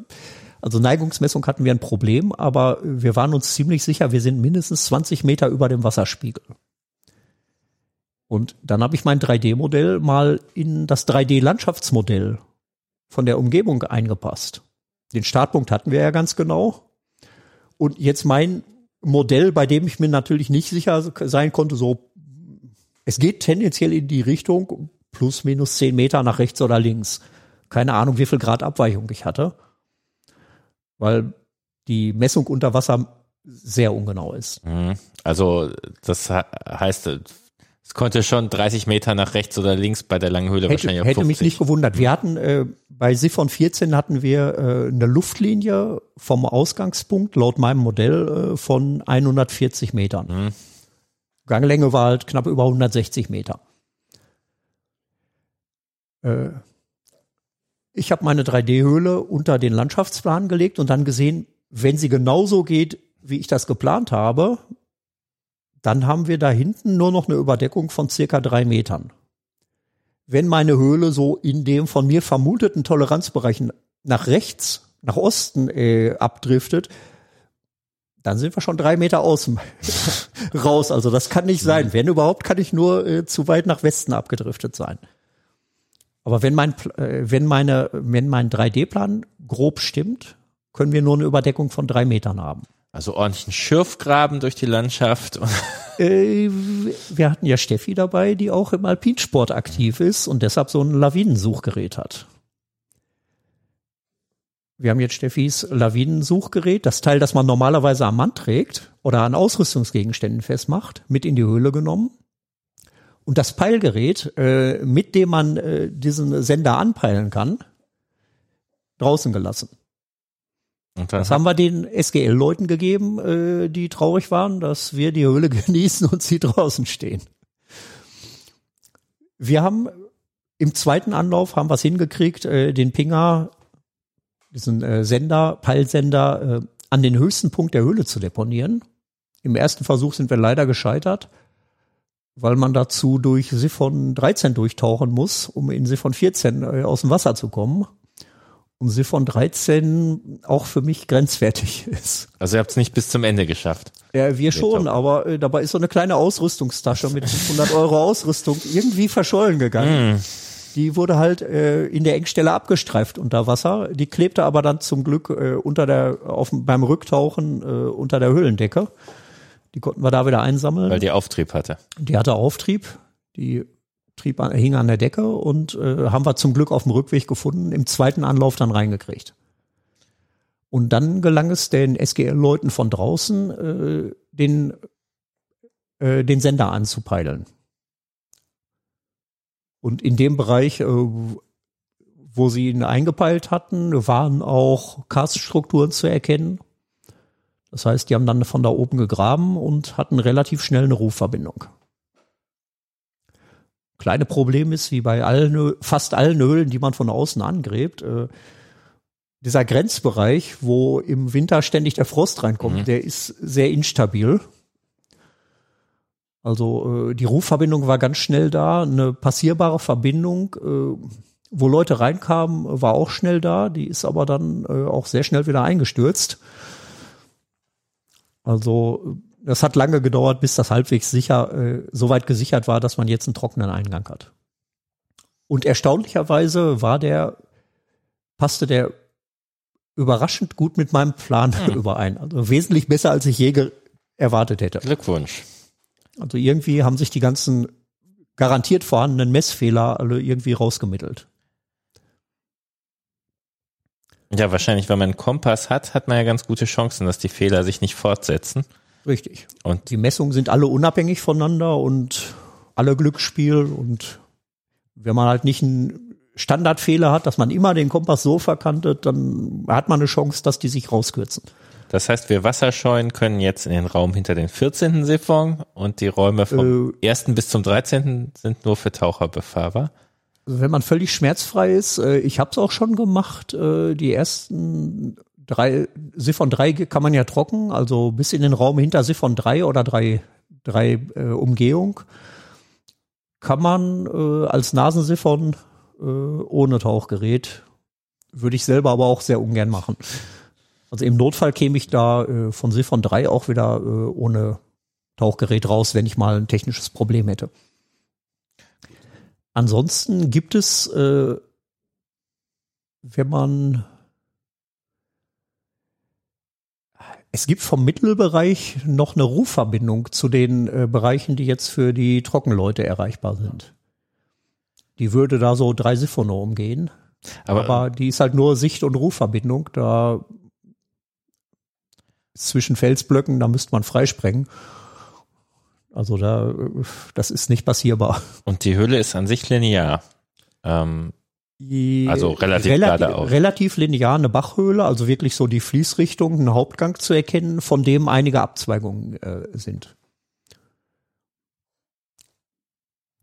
also Neigungsmessung hatten wir ein Problem, aber wir waren uns ziemlich sicher, wir sind mindestens 20 Meter über dem Wasserspiegel. Und dann habe ich mein 3D-Modell mal in das 3D-Landschaftsmodell von der Umgebung eingepasst. Den Startpunkt hatten wir ja ganz genau. Und jetzt mein Modell, bei dem ich mir natürlich nicht sicher sein konnte, so, es geht tendenziell in die Richtung plus minus zehn Meter nach rechts oder links. Keine Ahnung, wie viel Grad Abweichung ich hatte. Weil die Messung unter Wasser sehr ungenau ist. Mhm. Also das heißt, es konnte schon 30 Meter nach rechts oder links bei der langen Höhle hätte, wahrscheinlich auch Hätte 50. mich nicht gewundert. Wir hatten äh, bei Siphon 14 hatten wir äh, eine Luftlinie vom Ausgangspunkt laut meinem Modell äh, von 140 Metern. Mhm. Ganglänge war halt knapp über 160 Meter. Äh, ich habe meine 3D-Höhle unter den Landschaftsplan gelegt und dann gesehen, wenn sie genauso geht, wie ich das geplant habe, dann haben wir da hinten nur noch eine Überdeckung von circa drei Metern. Wenn meine Höhle so in dem von mir vermuteten Toleranzbereich nach rechts, nach Osten äh, abdriftet, dann sind wir schon drei Meter außen raus. Also das kann nicht sein. Wenn überhaupt, kann ich nur äh, zu weit nach Westen abgedriftet sein. Aber wenn mein, äh, wenn meine, wenn mein 3D-Plan grob stimmt, können wir nur eine Überdeckung von drei Metern haben. Also ordentlichen Schürfgraben durch die Landschaft. Äh, wir hatten ja Steffi dabei, die auch im Alpinsport aktiv ist und deshalb so ein Lawinensuchgerät hat. Wir haben jetzt Steffis Lawinensuchgerät, das Teil, das man normalerweise am Mann trägt oder an Ausrüstungsgegenständen festmacht, mit in die Höhle genommen. Und das Peilgerät, äh, mit dem man äh, diesen Sender anpeilen kann, draußen gelassen. Das haben wir den SGL-Leuten gegeben, äh, die traurig waren, dass wir die Höhle genießen und sie draußen stehen. Wir haben im zweiten Anlauf haben wir es hingekriegt, äh, den Pinger, diesen äh, Sender, Peilsender, äh, an den höchsten Punkt der Höhle zu deponieren. Im ersten Versuch sind wir leider gescheitert, weil man dazu durch Siphon 13 durchtauchen muss, um in Siphon 14 äh, aus dem Wasser zu kommen und Siphon 13 auch für mich grenzwertig ist. Also ihr habt es nicht bis zum Ende geschafft. Ja, wir schon, aber äh, dabei ist so eine kleine Ausrüstungstasche mit 500 Euro Ausrüstung irgendwie verschollen gegangen. Die wurde halt äh, in der Engstelle abgestreift unter Wasser. Die klebte aber dann zum Glück äh, unter der auf, beim Rücktauchen äh, unter der Höhlendecke. Die konnten wir da wieder einsammeln. Weil die Auftrieb hatte. Die hatte Auftrieb, die trieb an, hing an der Decke und äh, haben wir zum Glück auf dem Rückweg gefunden, im zweiten Anlauf dann reingekriegt. Und dann gelang es den SGL-Leuten von draußen, äh, den, äh, den Sender anzupeilen. Und in dem Bereich, äh, wo sie ihn eingepeilt hatten, waren auch Karststrukturen zu erkennen. Das heißt, die haben dann von da oben gegraben und hatten relativ schnell eine Rufverbindung. Kleine Problem ist, wie bei allen, fast allen Höhlen, die man von außen angräbt, äh, dieser Grenzbereich, wo im Winter ständig der Frost reinkommt, Mhm. der ist sehr instabil. Also äh, die Rufverbindung war ganz schnell da, eine passierbare Verbindung, äh, wo Leute reinkamen, war auch schnell da, die ist aber dann äh, auch sehr schnell wieder eingestürzt. Also das hat lange gedauert, bis das halbwegs sicher, äh, soweit gesichert war, dass man jetzt einen trockenen Eingang hat. Und erstaunlicherweise war der, passte der überraschend gut mit meinem Plan Hm. überein. Also wesentlich besser, als ich je erwartet hätte. Glückwunsch. Also irgendwie haben sich die ganzen garantiert vorhandenen Messfehler alle irgendwie rausgemittelt. Ja, wahrscheinlich, wenn man einen Kompass hat, hat man ja ganz gute Chancen, dass die Fehler sich nicht fortsetzen. Richtig. Und Die Messungen sind alle unabhängig voneinander und alle Glücksspiel und wenn man halt nicht einen Standardfehler hat, dass man immer den Kompass so verkantet, dann hat man eine Chance, dass die sich rauskürzen. das heißt, wir Wasserscheuen können jetzt in den Raum hinter den 14. Siphon und die Räume vom 1. bis zum 13. sind nur für Taucher befahrbar. Also wenn man völlig schmerzfrei ist, äh, ich habe es auch schon gemacht, äh, die ersten drei, Siphon 3 kann man ja trocken, also bis in den Raum hinter Siphon 3 oder 3, 3 äh, Umgehung kann man äh, als Nasensiphon äh, ohne Tauchgerät, würde ich selber aber auch sehr ungern machen. Also im Notfall käme ich da äh, von Siphon 3 auch wieder äh, ohne Tauchgerät raus, wenn ich mal ein technisches Problem hätte. ansonsten gibt es, äh, wenn man Es gibt vom Mittelbereich noch eine Rufverbindung zu den äh, Bereichen, die jetzt für die Trockenleute erreichbar sind. Die würde da so drei Siphono umgehen. Aber, aber die ist halt nur Sicht- und Rufverbindung. Da zwischen Felsblöcken, da müsste man freisprengen. Also da, das ist nicht passierbar. Und die Hülle ist an sich linear. Ähm, also relativ, relativ. Relativ linear eine Bachhöhle, also wirklich so die Fließrichtung, ein Hauptgang zu erkennen, von dem einige Abzweigungen äh, sind.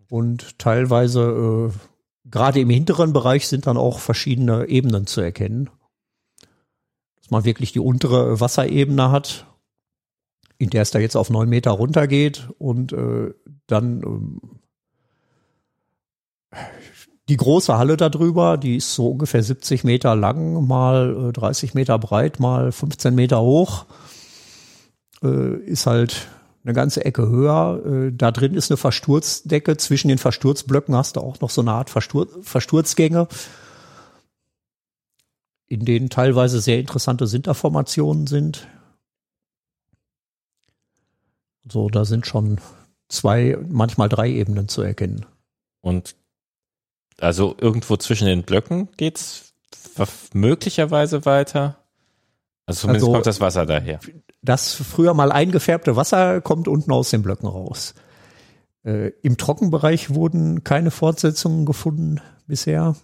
Und teilweise, äh, gerade im hinteren Bereich, sind dann auch verschiedene Ebenen zu erkennen. Dass man wirklich die untere Wasserebene hat, in der es da jetzt auf neun Meter runtergeht und äh, dann ähm, die große Halle darüber, die ist so ungefähr 70 Meter lang, mal 30 äh, Meter breit, mal 15 Meter hoch. Äh, ist halt eine ganze Ecke höher. Äh, da drin ist eine Versturzdecke. Zwischen den Versturzblöcken hast du auch noch so eine Art Verstur Versturzgänge, in denen teilweise sehr interessante Sinterformationen sind. So, da sind schon zwei, manchmal drei Ebenen zu erkennen. Und also irgendwo zwischen den Blöcken geht's möglicherweise weiter. Also zumindest also, kommt das Wasser daher. Das früher mal eingefärbte Wasser kommt unten aus den Blöcken raus. Äh, Im Trockenbereich wurden keine Fortsetzungen gefunden bisher.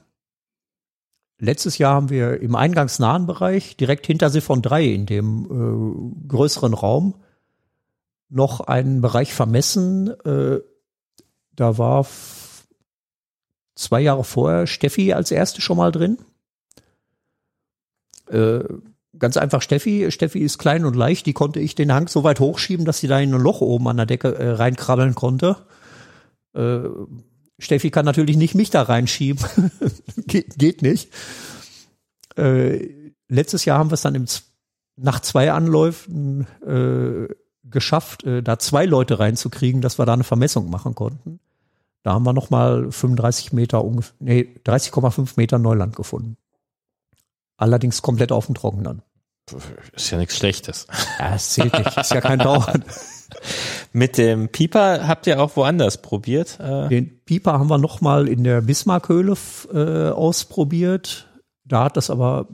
Letztes Jahr haben wir im eingangsnahen Bereich, direkt hinter Siphon 3 in dem äh, größeren Raum, noch einen Bereich vermessen. Äh, da war zwei Jahre vorher Steffi als erste schon mal drin. Äh, ganz einfach Steffi. Steffi ist klein und leicht. Die konnte ich den Hang so weit hochschieben, dass sie da in ein Loch oben an der Decke äh, reinkrabbeln konnte. Äh, Steffi kann natürlich nicht mich da reinschieben. Ge geht nicht. Äh, letztes Jahr haben wir es dann im, nach zwei Anläufen äh, geschafft, äh, da zwei Leute reinzukriegen, dass wir da eine Vermessung machen konnten. Da haben wir nochmal 35 Meter, nee, 30,5 Meter Neuland gefunden. Allerdings komplett auf dem Trockenen. Ist ja nichts Schlechtes. Ja, es zählt nicht. Ist ja kein Dauern. Mit dem Pieper habt ihr auch woanders probiert? Äh? Den Pieper haben wir nochmal in der Bismarckhöhle äh, ausprobiert. Da hat das aber,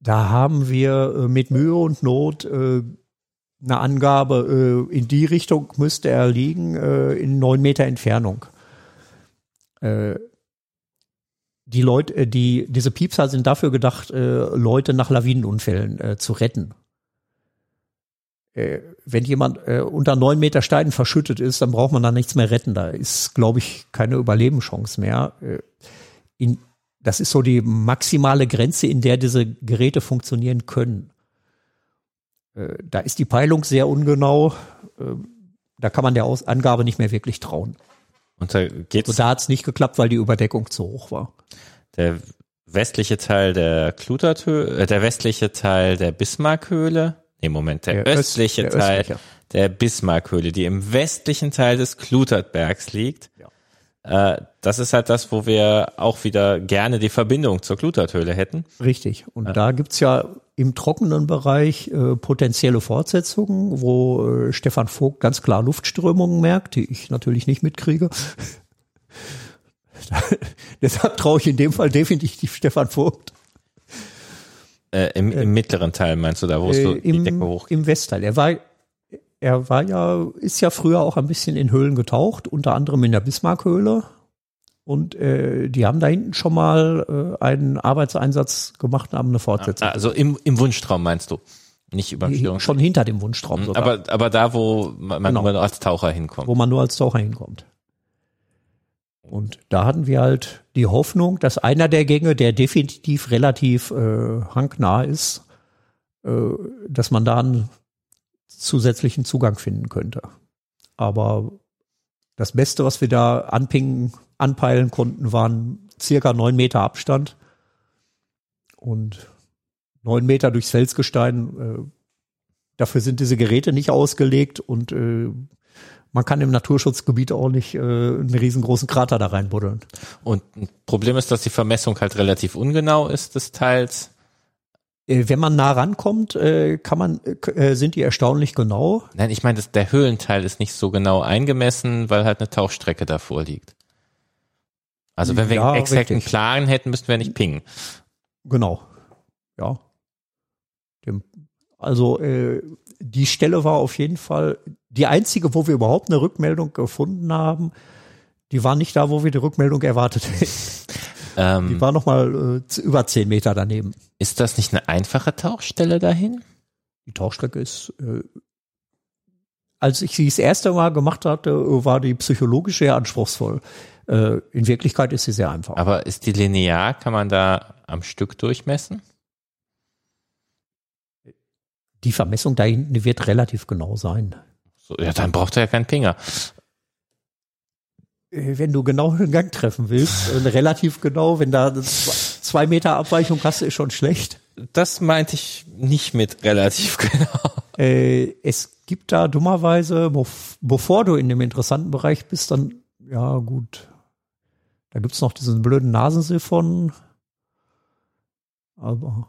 da haben wir äh, mit Mühe und Not äh, eine Angabe, äh, in die Richtung müsste er liegen, äh, in neun Meter Entfernung. Äh, die Leute, die, diese Piepser sind dafür gedacht, Leute nach Lawinenunfällen zu retten. Wenn jemand unter neun Meter Steinen verschüttet ist, dann braucht man da nichts mehr retten. Da ist, glaube ich, keine Überlebenschance mehr. In, das ist so die maximale Grenze, in der diese Geräte funktionieren können. Äh, da ist die Peilung sehr ungenau. Äh, da kann man der Aus Angabe nicht mehr wirklich trauen. Und da geht's. Also da hat es nicht geklappt, weil die Überdeckung zu hoch war. Der westliche Teil der Kluterthöhle, äh, der westliche Teil der Bismarckhöhle. Nee, Moment, der, der östliche der Teil östliche. der Bismarckhöhle, die im westlichen Teil des Klutertbergs liegt. Ja. Äh, das ist halt das, wo wir auch wieder gerne die Verbindung zur Kluterthöhle hätten. Richtig. Und äh. da gibt's ja im trockenen Bereich äh, potenzielle Fortsetzungen, wo äh, Stefan Vogt ganz klar Luftströmungen merkt, die ich natürlich nicht mitkriege. Deshalb traue ich in dem Fall definitiv Stefan Vogt. Äh, im, Im mittleren Teil meinst du da, wo es so die Decke hoch? Im Westteil. Er war, er war ja, ist ja früher auch ein bisschen in Höhlen getaucht, unter anderem in der Bismarckhöhle und äh, die haben da hinten schon mal äh, einen Arbeitseinsatz gemacht und haben eine Fortsetzung. Also im, im Wunschtraum meinst du? Nicht über Schon hinter dem Wunschtraum sogar. Aber, aber da, wo man genau. nur als Taucher hinkommt. Wo man nur als Taucher hinkommt. Und da hatten wir halt die Hoffnung, dass einer der Gänge, der definitiv relativ äh, hangnah ist, äh, dass man da einen zusätzlichen Zugang finden könnte. Aber das Beste, was wir da anpingen anpeilen konnten, waren circa neun Meter Abstand. Und neun Meter durchs Felsgestein, äh, dafür sind diese Geräte nicht ausgelegt und äh, man kann im Naturschutzgebiet auch nicht äh, einen riesengroßen Krater da reinbuddeln. Und ein Problem ist, dass die Vermessung halt relativ ungenau ist des Teils. Äh, wenn man nah rankommt, äh, kann man, äh, sind die erstaunlich genau. Nein, ich meine, der Höhlenteil ist nicht so genau eingemessen, weil halt eine Tauchstrecke davor liegt. Also wenn wir Ja, einen exakten richtig. Plan hätten, müssten wir nicht pingen. Genau. Ja. Also äh, die Stelle war auf jeden Fall die einzige, wo wir überhaupt eine Rückmeldung gefunden haben. Die war nicht da, wo wir die Rückmeldung erwartet hätten. Die Ähm, war noch mal äh, über zehn Meter daneben. Ist das nicht eine einfache Tauchstelle dahin? Die Tauchstrecke ist, äh, als ich sie das erste Mal gemacht hatte, war die psychologisch sehr anspruchsvoll. Äh, in Wirklichkeit ist sie sehr einfach. Aber ist die linear? Kann man da am Stück durchmessen? Die Vermessung da hinten wird relativ genau sein. So, ja, dann braucht er ja keinen Pinger. Äh, Wenn du genau den Gang treffen willst, äh, relativ genau, wenn da zwei, Meter Abweichung hast, ist schon schlecht. Das meinte ich nicht mit relativ genau. Äh, es gibt da dummerweise, bev- bevor du in dem interessanten Bereich bist, dann, ja gut, da gibt's noch diesen blöden Nasensiphon. Aber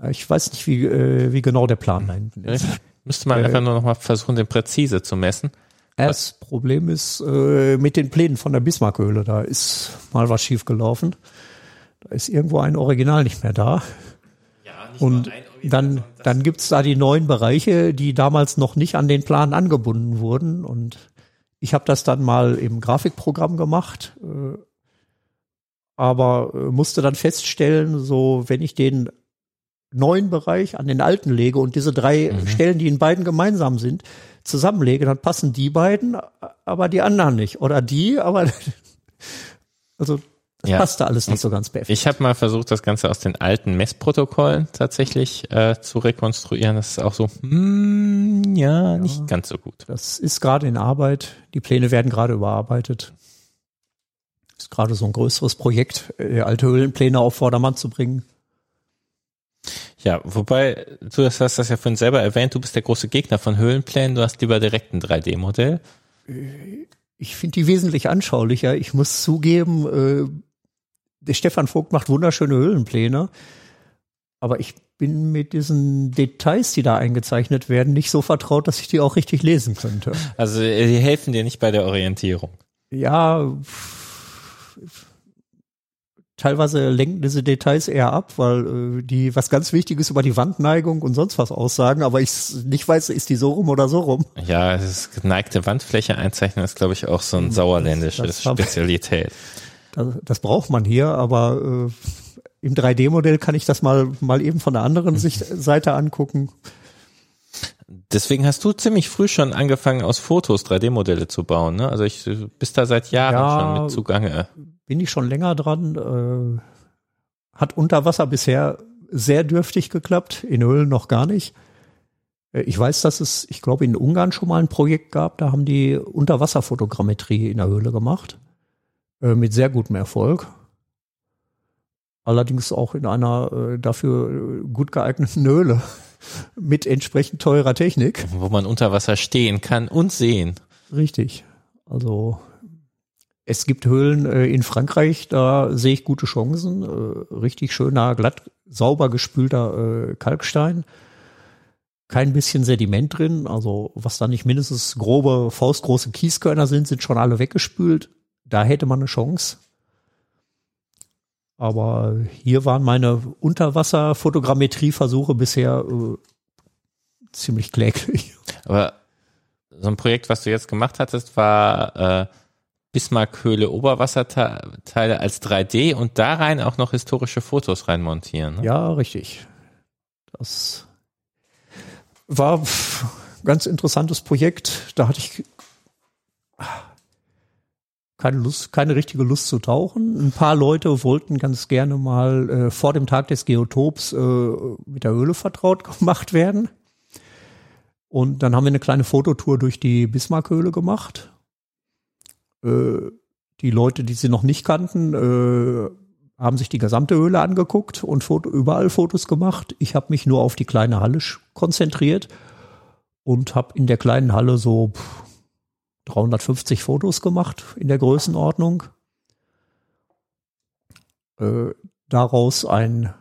äh, ich weiß nicht, wie, äh, wie genau der Plan da hinten ist. Müsste man Äh, einfach nur noch mal versuchen, den präzise zu messen. Das Problem ist äh, mit den Plänen von der Bismarckhöhle, da ist mal was schiefgelaufen. Da ist irgendwo ein Original nicht mehr da. Und dann, dann gibt's da die neuen Bereiche, die damals noch nicht an den Plan angebunden wurden. Und ich habe das dann mal im Grafikprogramm gemacht, äh, aber äh, musste dann feststellen, so wenn ich den neuen Bereich an den alten lege und diese drei Mhm. Stellen, die in beiden gemeinsam sind, zusammenlege, dann passen die beiden, aber die anderen nicht. Oder die, aber also das Ja. passte alles nicht so ganz perfekt. Ich habe mal versucht, das Ganze aus den alten Messprotokollen tatsächlich äh, zu rekonstruieren. Das ist auch so, hm, ja, nicht ganz so gut. Das ist gerade in Arbeit. Die Pläne werden gerade überarbeitet. Ist gerade so ein größeres Projekt, äh, alte Höhlenpläne auf Vordermann zu bringen. Ja, wobei, du hast das ja vorhin selber erwähnt, du bist der große Gegner von Höhlenplänen, du hast lieber direkt ein 3D-Modell. Ich finde die wesentlich anschaulicher. Ich muss zugeben, äh, der Stefan Vogt macht wunderschöne Höhlenpläne, aber ich bin mit diesen Details, die da eingezeichnet werden, nicht so vertraut, dass ich die auch richtig lesen könnte. Also die helfen dir nicht bei der Orientierung. Ja, teilweise lenken diese Details eher ab, weil äh, die was ganz Wichtiges über die Wandneigung und sonst was aussagen, aber ich nicht weiß, ist die so rum oder so rum. Ja, das geneigte Wandfläche einzeichnen ist, glaube ich, auch so ein sauerländisches das Spezialität. Das, das braucht man hier, aber äh, im 3D-Modell kann ich das mal mal eben von der anderen Sicht, Seite angucken. Deswegen hast du ziemlich früh schon angefangen, aus Fotos 3D-Modelle zu bauen. Ne? Also ich du bist da seit Jahren Ja. schon mit zugange. Bin ich schon länger dran. Äh, hat unter Wasser bisher sehr dürftig geklappt, in Höhlen noch gar nicht. Äh, Ich weiß, dass es, ich glaube, in Ungarn schon mal ein Projekt gab, da haben die Unterwasserfotogrammetrie in der Höhle gemacht. Äh, mit sehr gutem Erfolg. Allerdings auch in einer äh, dafür äh, gut geeigneten Höhle mit entsprechend teurer Technik. wo man unter Wasser stehen kann und sehen. Richtig. Also es gibt Höhlen äh, in Frankreich, da sehe ich gute Chancen. Äh, richtig schöner, glatt, sauber gespülter äh, Kalkstein. Kein bisschen Sediment drin. Also was da nicht mindestens grobe, faustgroße Kieskörner sind, sind schon alle weggespült. Da hätte man eine Chance. Aber hier waren meine Unterwasserfotogrammetrieversuche bisher äh, ziemlich kläglich. Aber so ein Projekt, was du jetzt gemacht hattest, war äh, Bismarckhöhle Oberwasserteile als 3D und da rein auch noch historische Fotos reinmontieren. Ne? Ja, richtig. Das war pff, ganz interessantes Projekt. Da hatte ich keine Lust, keine richtige Lust zu tauchen. Ein paar Leute wollten ganz gerne mal äh, vor dem Tag des Geotops äh, mit der Höhle vertraut gemacht werden. Und dann haben wir eine kleine Fototour durch die Bismarckhöhle gemacht. Äh, die Leute, die sie noch nicht kannten, äh, haben sich die gesamte Höhle angeguckt und Foto, überall Fotos gemacht. Ich habe mich nur auf die kleine Halle konzentriert und habe in der kleinen Halle so 350 Fotos gemacht in der Größenordnung. Äh, daraus ein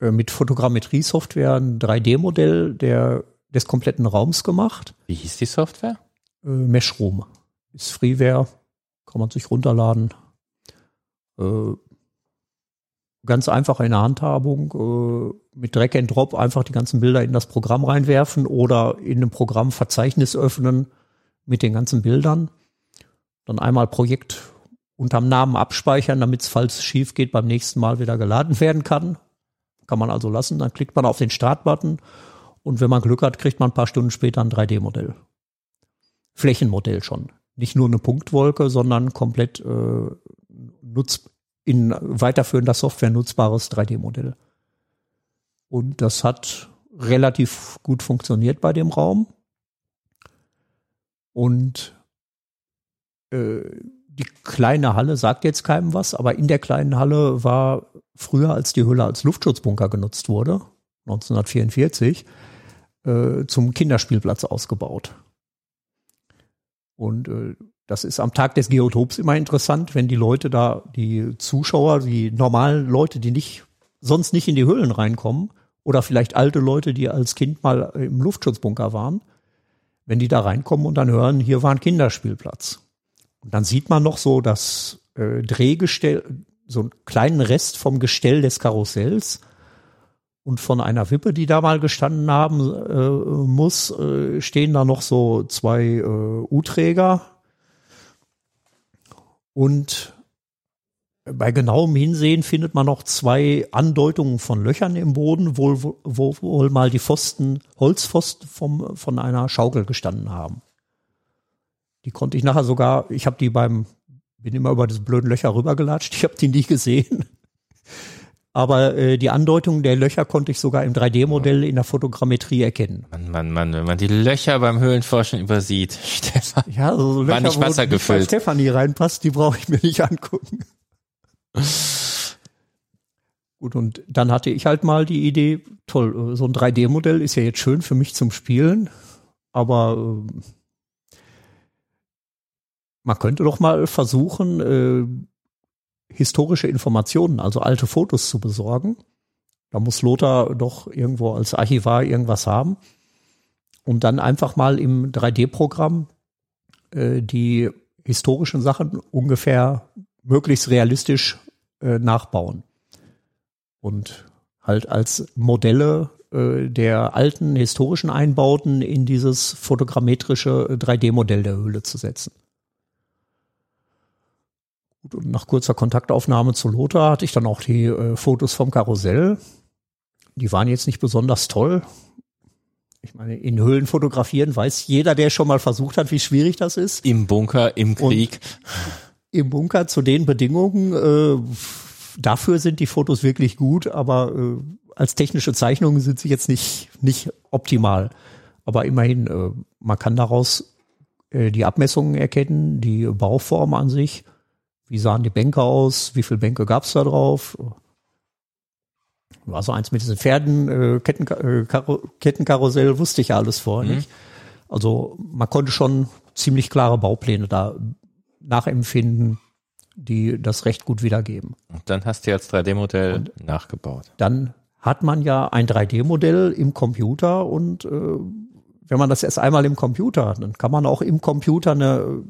äh, mit Fotogrammetrie-Software ein 3D-Modell der des kompletten Raums gemacht. Wie hieß die Software? Äh, Meshroom. Ist Freeware, kann man sich runterladen. Äh, ganz einfach in der Handhabung, äh, mit Drag and Drop einfach die ganzen Bilder in das Programm reinwerfen oder in einem Programm Verzeichnis öffnen mit den ganzen Bildern. Dann einmal Projekt unterm Namen abspeichern, damit es, falls es schief geht, beim nächsten Mal wieder geladen werden kann. Kann man also lassen. Dann klickt man auf den Startbutton und wenn man Glück hat, kriegt man ein paar Stunden später ein 3D-Modell. Flächenmodell schon. Nicht nur eine Punktwolke, sondern komplett äh, nutz in weiterführender Software nutzbares 3D-Modell. Und das hat relativ gut funktioniert bei dem Raum. Und äh, die kleine Halle sagt jetzt keinem was, aber in der kleinen Halle war früher, als die Hülle als Luftschutzbunker genutzt wurde, 1944, äh, zum Kinderspielplatz ausgebaut. Und äh, das ist am Tag des Geotops immer interessant, wenn die Leute da, die Zuschauer, die normalen Leute, die nicht, sonst nicht in die Höhlen reinkommen, oder vielleicht alte Leute, die als Kind mal im Luftschutzbunker waren, wenn die da reinkommen und dann hören, hier war ein Kinderspielplatz. Und dann sieht man noch so das äh, Drehgestell, so einen kleinen Rest vom Gestell des Karussells und von einer Wippe, die da mal gestanden haben äh, muss, äh, stehen da noch so zwei äh, U-Träger. Und bei genauem Hinsehen findet man noch zwei Andeutungen von Löchern im Boden, wo, wo, wo wohl mal die Pfosten, Holzpfosten vom, von einer Schaukel gestanden haben. Die konnte ich nachher sogar, ich habe die beim, bin immer über diese blöden Löcher rübergelatscht, ich habe die nie gesehen. Aber äh, die Andeutung der Löcher konnte ich sogar im 3D-Modell in der Fotogrammetrie erkennen. Mann, Mann, Mann, wenn man die Löcher beim Höhlenforschen übersieht, Stefan. Ja, so, Löcher, war nicht Wasser wo gefüllt. Stefanie reinpasst, die brauche ich mir nicht angucken. Gut, und dann hatte ich halt mal die Idee, toll, äh, so ein 3D-Modell ist ja jetzt schön für mich zum Spielen, aber äh, man könnte doch mal versuchen, äh, historische Informationen, also alte Fotos zu besorgen. Da muss Lothar doch irgendwo als Archivar irgendwas haben. Und dann einfach mal im 3D-Programm äh, die historischen Sachen ungefähr möglichst realistisch äh, nachbauen. Und halt als Modelle äh, der alten historischen Einbauten in dieses fotogrammetrische 3D-Modell der Höhle zu setzen. Gut, und nach kurzer Kontaktaufnahme zu Lothar hatte ich dann auch die äh, Fotos vom Karussell. Die waren jetzt nicht besonders toll. Ich meine, in Höhlen fotografieren weiß jeder, der schon mal versucht hat, wie schwierig das ist. Im Bunker, im Krieg. Und Im Bunker zu den Bedingungen, äh, dafür sind die Fotos wirklich gut, aber äh, als technische Zeichnungen sind sie jetzt nicht, nicht optimal. Aber immerhin, äh, man kann daraus äh, die Abmessungen erkennen, die Bauform an sich wie sahen die Bänke aus? Wie viele Bänke gab es da drauf? War so eins mit diesen Pferden, äh, Ketten, äh, Kettenkarussell, wusste ich ja alles vorher mhm. nicht. Also man konnte schon ziemlich klare Baupläne da nachempfinden, die das recht gut wiedergeben. Und dann hast du jetzt 3D-Modell nachgebaut. Dann hat man ja ein 3D-Modell im Computer und äh, wenn man das erst einmal im Computer hat, dann kann man auch im Computer eine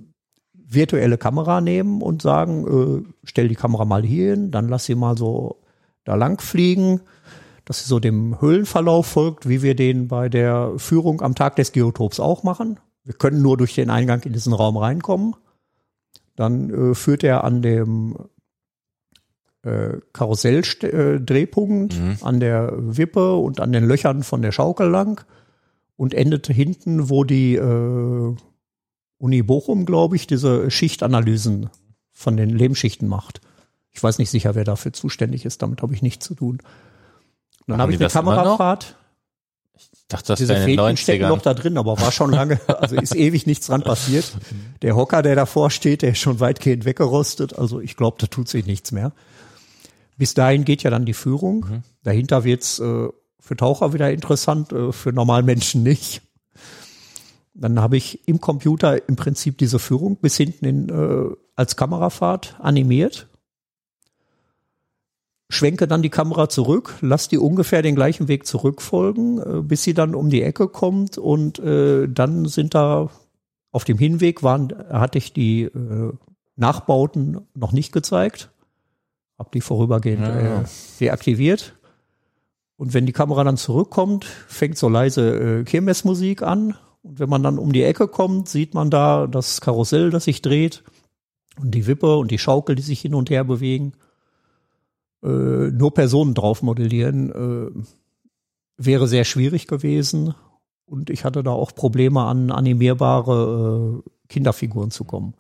virtuelle Kamera nehmen und sagen, äh, stell die Kamera mal hier hin, dann lass sie mal so da lang fliegen, dass sie so dem Höhlenverlauf folgt, wie wir den bei der Führung am Tag des Geotops auch machen. Wir können nur durch den Eingang in diesen Raum reinkommen. Dann äh, führt er an dem äh, Karusselldrehpunkt, mhm. an der Wippe und an den Löchern von der Schaukel lang und endet hinten, wo die äh, Uni Bochum, glaube ich, diese Schichtanalysen von den Lehmschichten macht. Ich weiß nicht sicher, wer dafür zuständig ist. Damit habe ich nichts zu tun. dann habe ich eine Kamerafahrt. Dachte, das Diese Fäden stecken noch da drin, aber war schon lange, also ist ewig nichts dran passiert. Der Hocker, der davor steht, der ist schon weitgehend weggerostet. Also ich glaube, da tut sich nichts mehr. Bis dahin geht ja dann die Führung. Mhm. Dahinter wird's äh, für Taucher wieder interessant, äh, für Normalmenschen nicht. Dann habe ich im Computer im Prinzip diese Führung bis hinten in, äh, als Kamerafahrt animiert. Schwenke dann die Kamera zurück, lass die ungefähr den gleichen Weg zurückfolgen, äh, bis sie dann um die Ecke kommt und äh, dann sind da auf dem Hinweg waren, hatte ich die äh, Nachbauten noch nicht gezeigt, habe die vorübergehend Ja. äh, deaktiviert. Und wenn die Kamera dann zurückkommt, fängt so leise äh, Kirmesmusik an. Und wenn man dann um die Ecke kommt, sieht man da das Karussell, das sich dreht und die Wippe und die Schaukel, die sich hin und her bewegen. Äh, nur Personen drauf modellieren äh, wäre sehr schwierig gewesen. Und ich hatte da auch Probleme an animierbare äh, Kinderfiguren zu kommen.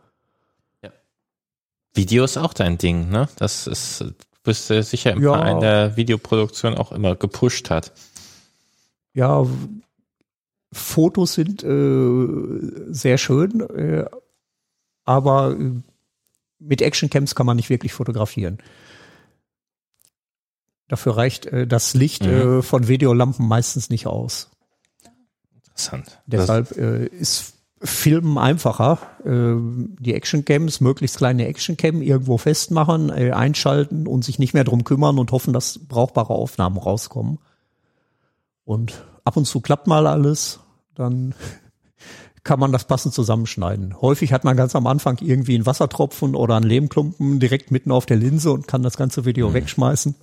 Video ist auch dein Ding, ne? Das ist, du bist äh, sicher im Ja. Verein der Videoproduktion auch immer gepusht hat. Ja, Fotos sind äh, sehr schön, äh, aber mit Actioncams kann man nicht wirklich fotografieren. Dafür reicht äh, das Licht Mhm. äh, von Videolampen meistens nicht aus. Interessant. Deshalb äh, ist Filmen einfacher. Äh, die Actioncams, möglichst kleine Actioncam irgendwo festmachen, äh, einschalten und sich nicht mehr drum kümmern und hoffen, dass brauchbare Aufnahmen rauskommen. Und ab und zu klappt mal alles, dann kann man das passend zusammenschneiden. Häufig hat man ganz am Anfang irgendwie einen Wassertropfen oder einen Lehmklumpen direkt mitten auf der Linse und kann das ganze Video wegschmeißen.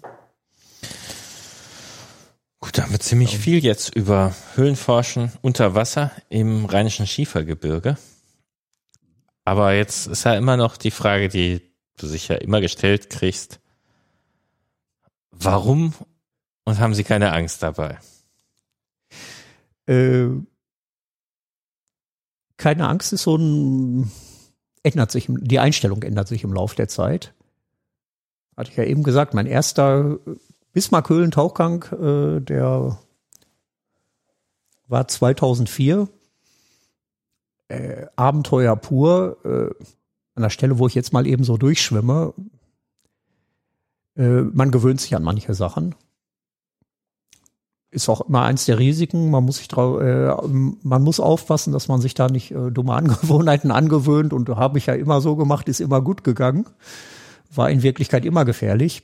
Gut, da haben wir ziemlich viel jetzt über Höhlenforschen unter Wasser im rheinischen Schiefergebirge. Aber jetzt ist ja immer noch die Frage, die du sicher immer gestellt kriegst. Warum und haben sie keine Angst dabei? Äh, keine Angst ist so ein, ändert sich, die Einstellung ändert sich im Laufe der Zeit. Hatte ich ja eben gesagt, mein erster Bismarck-Höhlen-Tauchgang, äh, der war 2004. Äh, Abenteuer pur. Äh, an der Stelle, wo ich jetzt mal eben so durchschwimme. Äh, man gewöhnt sich an manche Sachen ist auch immer eins der Risiken. Man muss sich trau äh, man muss aufpassen, dass man sich da nicht äh, dumme Angewohnheiten angewöhnt. Und habe ich ja immer so gemacht, ist immer gut gegangen. War in Wirklichkeit immer gefährlich.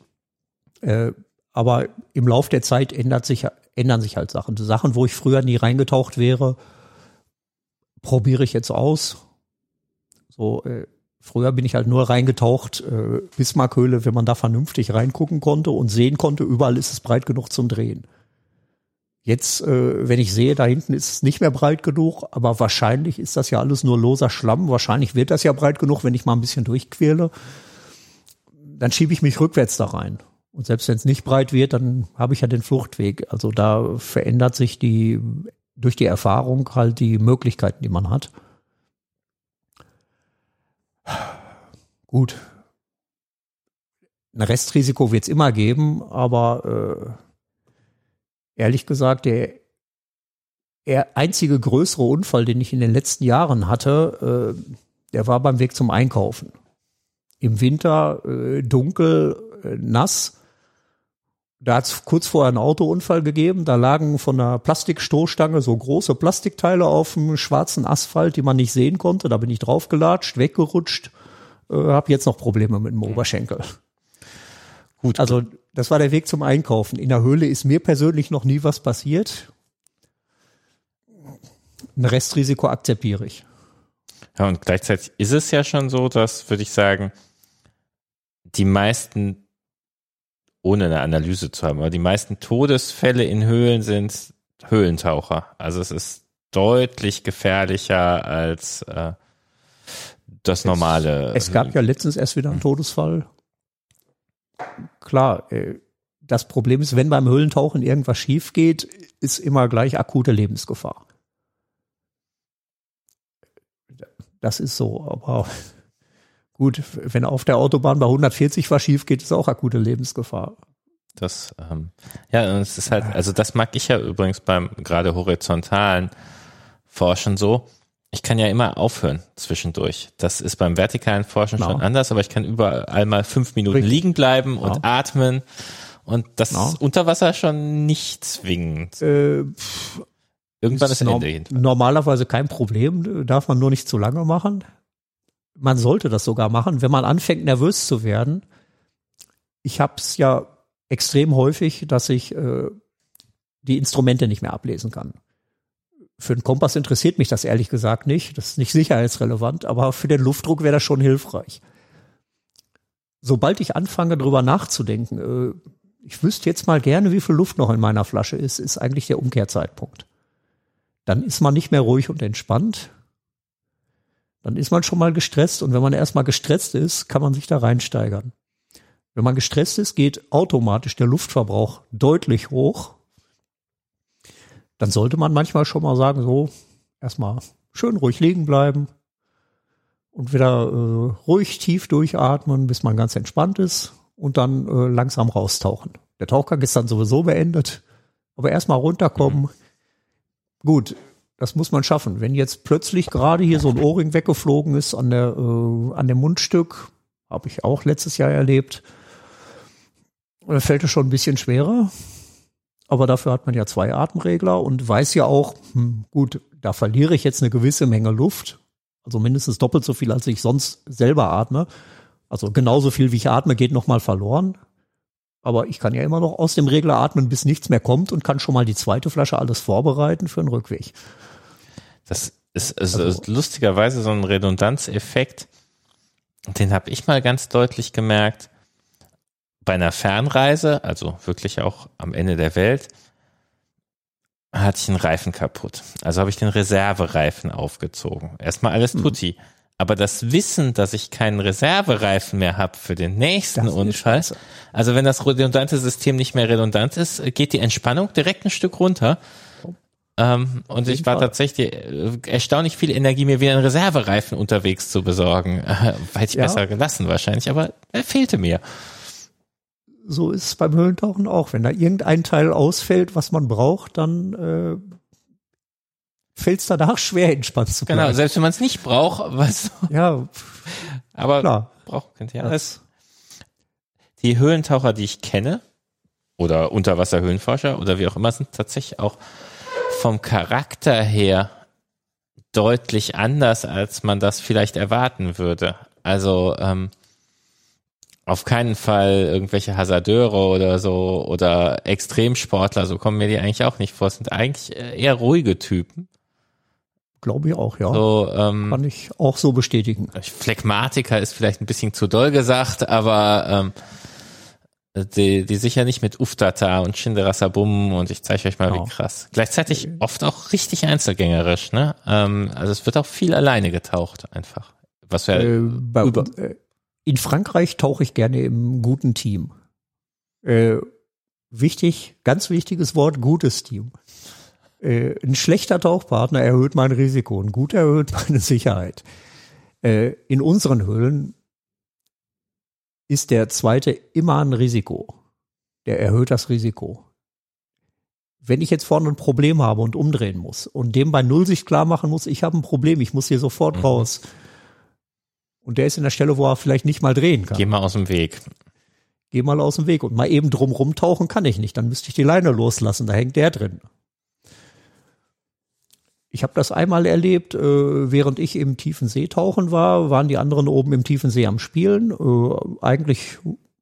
Aber im Lauf der Zeit ändert sich, ändern sich halt Sachen. Sachen, wo ich früher nie reingetaucht wäre, probiere ich jetzt aus. So, äh, früher bin ich halt nur reingetaucht, äh, Bismarckhöhle, wenn man da vernünftig reingucken konnte und sehen konnte, überall ist es breit genug zum Drehen. Jetzt, äh, wenn ich sehe, da hinten ist es nicht mehr breit genug, aber wahrscheinlich ist das ja alles nur loser Schlamm. Wahrscheinlich wird das ja breit genug, wenn ich mal ein bisschen durchquäle. Dann schiebe ich mich rückwärts da rein. Und selbst wenn es nicht breit wird, dann habe ich ja den Fluchtweg. Also da verändert sich die durch die Erfahrung halt die Möglichkeiten, die man hat. Gut. Ein Restrisiko wird es immer geben, aber äh, ehrlich gesagt, der, einzige größere Unfall, den ich in den letzten Jahren hatte, äh, der war beim Weg zum Einkaufen. Im Winter äh, dunkel, äh, nass. Da hat es kurz vorher einen Autounfall gegeben. Da lagen von einer Plastikstoßstange so große Plastikteile auf dem schwarzen Asphalt, die man nicht sehen konnte. Da bin ich draufgelatscht, weggerutscht, äh, habe jetzt noch Probleme mit dem Oberschenkel. Gut, Also das war der Weg zum Einkaufen. In der Höhle ist mir persönlich noch nie was passiert. Ein Restrisiko akzeptiere ich. Ja, und gleichzeitig ist es ja schon so, dass, würde ich sagen, die meisten, ohne eine Analyse zu haben, aber die meisten Todesfälle in Höhlen sind Höhlentaucher. Also es ist deutlich gefährlicher als äh, das normale. Es gab ja letztens erst wieder einen Todesfall. Klar, äh, das Problem ist, wenn beim Höhlentauchen irgendwas schief geht, ist immer gleich akute Lebensgefahr. Das ist so, aber gut, wenn auf der Autobahn bei 140 was schief geht, ist auch akute Lebensgefahr. Das, ähm, ja, es ist halt, also das mag ich ja übrigens beim gerade horizontalen Forschen so. Ich kann ja immer aufhören zwischendurch. Das ist beim vertikalen Forschen Genau. schon anders, aber ich kann überall mal fünf Minuten Richtig. liegen bleiben und Genau. atmen. Und das Genau. ist unter Wasser schon nicht zwingend. Äh, Irgendwann ist, ist Ende norm normalerweise kein Problem, darf man nur nicht zu lange machen. Man sollte das sogar machen, wenn man anfängt nervös zu werden. Ich habe es ja extrem häufig, dass ich äh, die Instrumente nicht mehr ablesen kann. Für den Kompass interessiert mich das ehrlich gesagt nicht. Das ist nicht sicherheitsrelevant, aber für den Luftdruck wäre das schon hilfreich. Sobald ich anfange, drüber nachzudenken, äh, ich wüsste jetzt mal gerne, wie viel Luft noch in meiner Flasche ist, ist eigentlich der Umkehrzeitpunkt. Dann ist man nicht mehr ruhig und entspannt. Dann ist man schon mal gestresst und wenn man erstmal gestresst ist, kann man sich da reinsteigern. Wenn man gestresst ist, geht automatisch der Luftverbrauch deutlich hoch. Dann sollte man manchmal schon mal sagen, so, erstmal schön ruhig liegen bleiben und wieder äh, ruhig tief durchatmen, bis man ganz entspannt ist und dann äh, langsam raustauchen. Der Tauchgang ist dann sowieso beendet, aber erstmal runterkommen. Mhm. Gut, das muss man schaffen. Wenn jetzt plötzlich gerade hier so ein Ohrring weggeflogen ist an der äh, an dem Mundstück, habe ich auch letztes Jahr erlebt, da fällt es schon ein bisschen schwerer. Aber dafür hat man ja zwei Atemregler und weiß ja auch, hm, gut, da verliere ich jetzt eine gewisse Menge Luft, also mindestens doppelt so viel, als ich sonst selber atme. Also genauso viel, wie ich atme, geht nochmal verloren. Aber ich kann ja immer noch aus dem Regler atmen, bis nichts mehr kommt und kann schon mal die zweite Flasche alles vorbereiten für den Rückweg. Das ist, ist, also, ist lustigerweise so ein Redundanzeffekt. Den habe ich mal ganz deutlich gemerkt bei einer Fernreise, also wirklich auch am Ende der Welt, hatte ich einen Reifen kaputt. Also habe ich den Reservereifen aufgezogen. Erstmal alles hm. tutti. Mhm. Aber das Wissen, dass ich keinen Reservereifen mehr habe für den nächsten das Unfall, also wenn das redundante System nicht mehr redundant ist, geht die Entspannung direkt ein Stück runter. Ähm, und ich war Fall. tatsächlich äh, erstaunlich viel Energie, mir wieder einen Reservereifen unterwegs zu besorgen. Äh, hätte ich ja. besser gelassen wahrscheinlich, aber er fehlte mir. So ist es beim Höhlentauchen auch. Wenn da irgendein Teil ausfällt, was man braucht, dann äh, fällt es danach schwer, entspannt zu genau, bleiben. Genau, selbst wenn man es nicht braucht, was. Ja. Aber klar. braucht könnt ihr alles. Die Höhlentaucher, die ich kenne, oder Unterwasserhöhlenforscher oder wie auch immer, sind tatsächlich auch vom Charakter her deutlich anders, als man das vielleicht erwarten würde. Also ähm, auf keinen Fall irgendwelche Hasardeure oder so oder Extremsportler, so kommen mir die eigentlich auch nicht vor. Es sind eigentlich eher ruhige Typen. Glaube ich auch, ja. So, ähm, Kann ich auch so bestätigen. Phlegmatiker ist vielleicht ein bisschen zu doll gesagt, aber ähm, die, die sicher nicht mit Uftata und Shinderasabum und ich zeige euch mal, genau. wie krass. Gleichzeitig oft auch richtig einzelgängerisch, ne? Ähm, also es wird auch viel alleine getaucht, einfach. Was wir äh, bei, über äh, in Frankreich tauche ich gerne im guten Team. Äh, wichtig, ganz wichtiges Wort, gutes Team. Äh, ein schlechter Tauchpartner erhöht mein Risiko, ein guter erhöht meine Sicherheit. Äh, in unseren Höhlen ist der zweite immer ein Risiko. Der erhöht das Risiko. Wenn ich jetzt vorne ein Problem habe und umdrehen muss und dem bei Null sich klar machen muss, ich habe ein Problem, ich muss hier sofort mhm. raus. Und der ist in der Stelle, wo er vielleicht nicht mal drehen kann. Geh mal aus dem Weg. Geh mal aus dem Weg. Und mal eben drum rumtauchen kann ich nicht. Dann müsste ich die Leine loslassen. Da hängt der drin. Ich habe das einmal erlebt, äh, während ich im tiefen See tauchen war, waren die anderen oben im tiefen See am Spielen. Äh, eigentlich,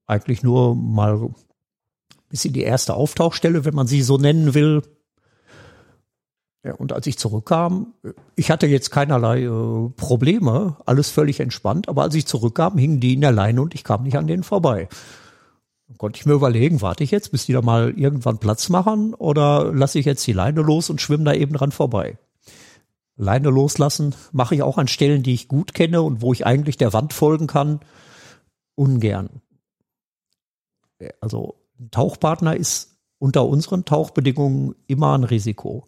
eigentlich nur mal bis in die erste Auftauchstelle, wenn man sie so nennen will. Ja, und als ich zurückkam, ich hatte jetzt keinerlei äh, Probleme, alles völlig entspannt, aber als ich zurückkam, hingen die in der Leine und ich kam nicht an denen vorbei. Dann konnte ich mir überlegen, warte ich jetzt, bis die da mal irgendwann Platz machen oder lasse ich jetzt die Leine los und schwimme da eben dran vorbei. Leine loslassen mache ich auch an Stellen, die ich gut kenne und wo ich eigentlich der Wand folgen kann, ungern. Also ein Tauchpartner ist unter unseren Tauchbedingungen immer ein Risiko.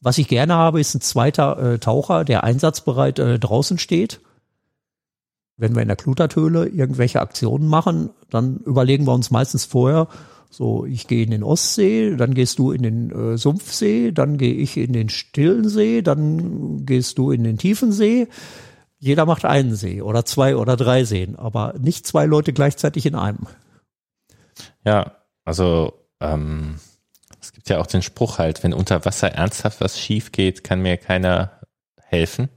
Was ich gerne habe, ist ein zweiter äh, Taucher, der einsatzbereit äh, draußen steht. Wenn wir in der Klutertöhle irgendwelche Aktionen machen, dann überlegen wir uns meistens vorher, so, ich gehe in den Ostsee, dann gehst du in den äh, Sumpfsee, dann gehe ich in den stillen See, dann gehst du in den tiefen See. Jeder macht einen See oder zwei oder drei Seen, aber nicht zwei Leute gleichzeitig in einem. Ja, also ähm, Es gibt ja auch den Spruch halt, wenn unter Wasser ernsthaft was schief geht, kann mir keiner helfen.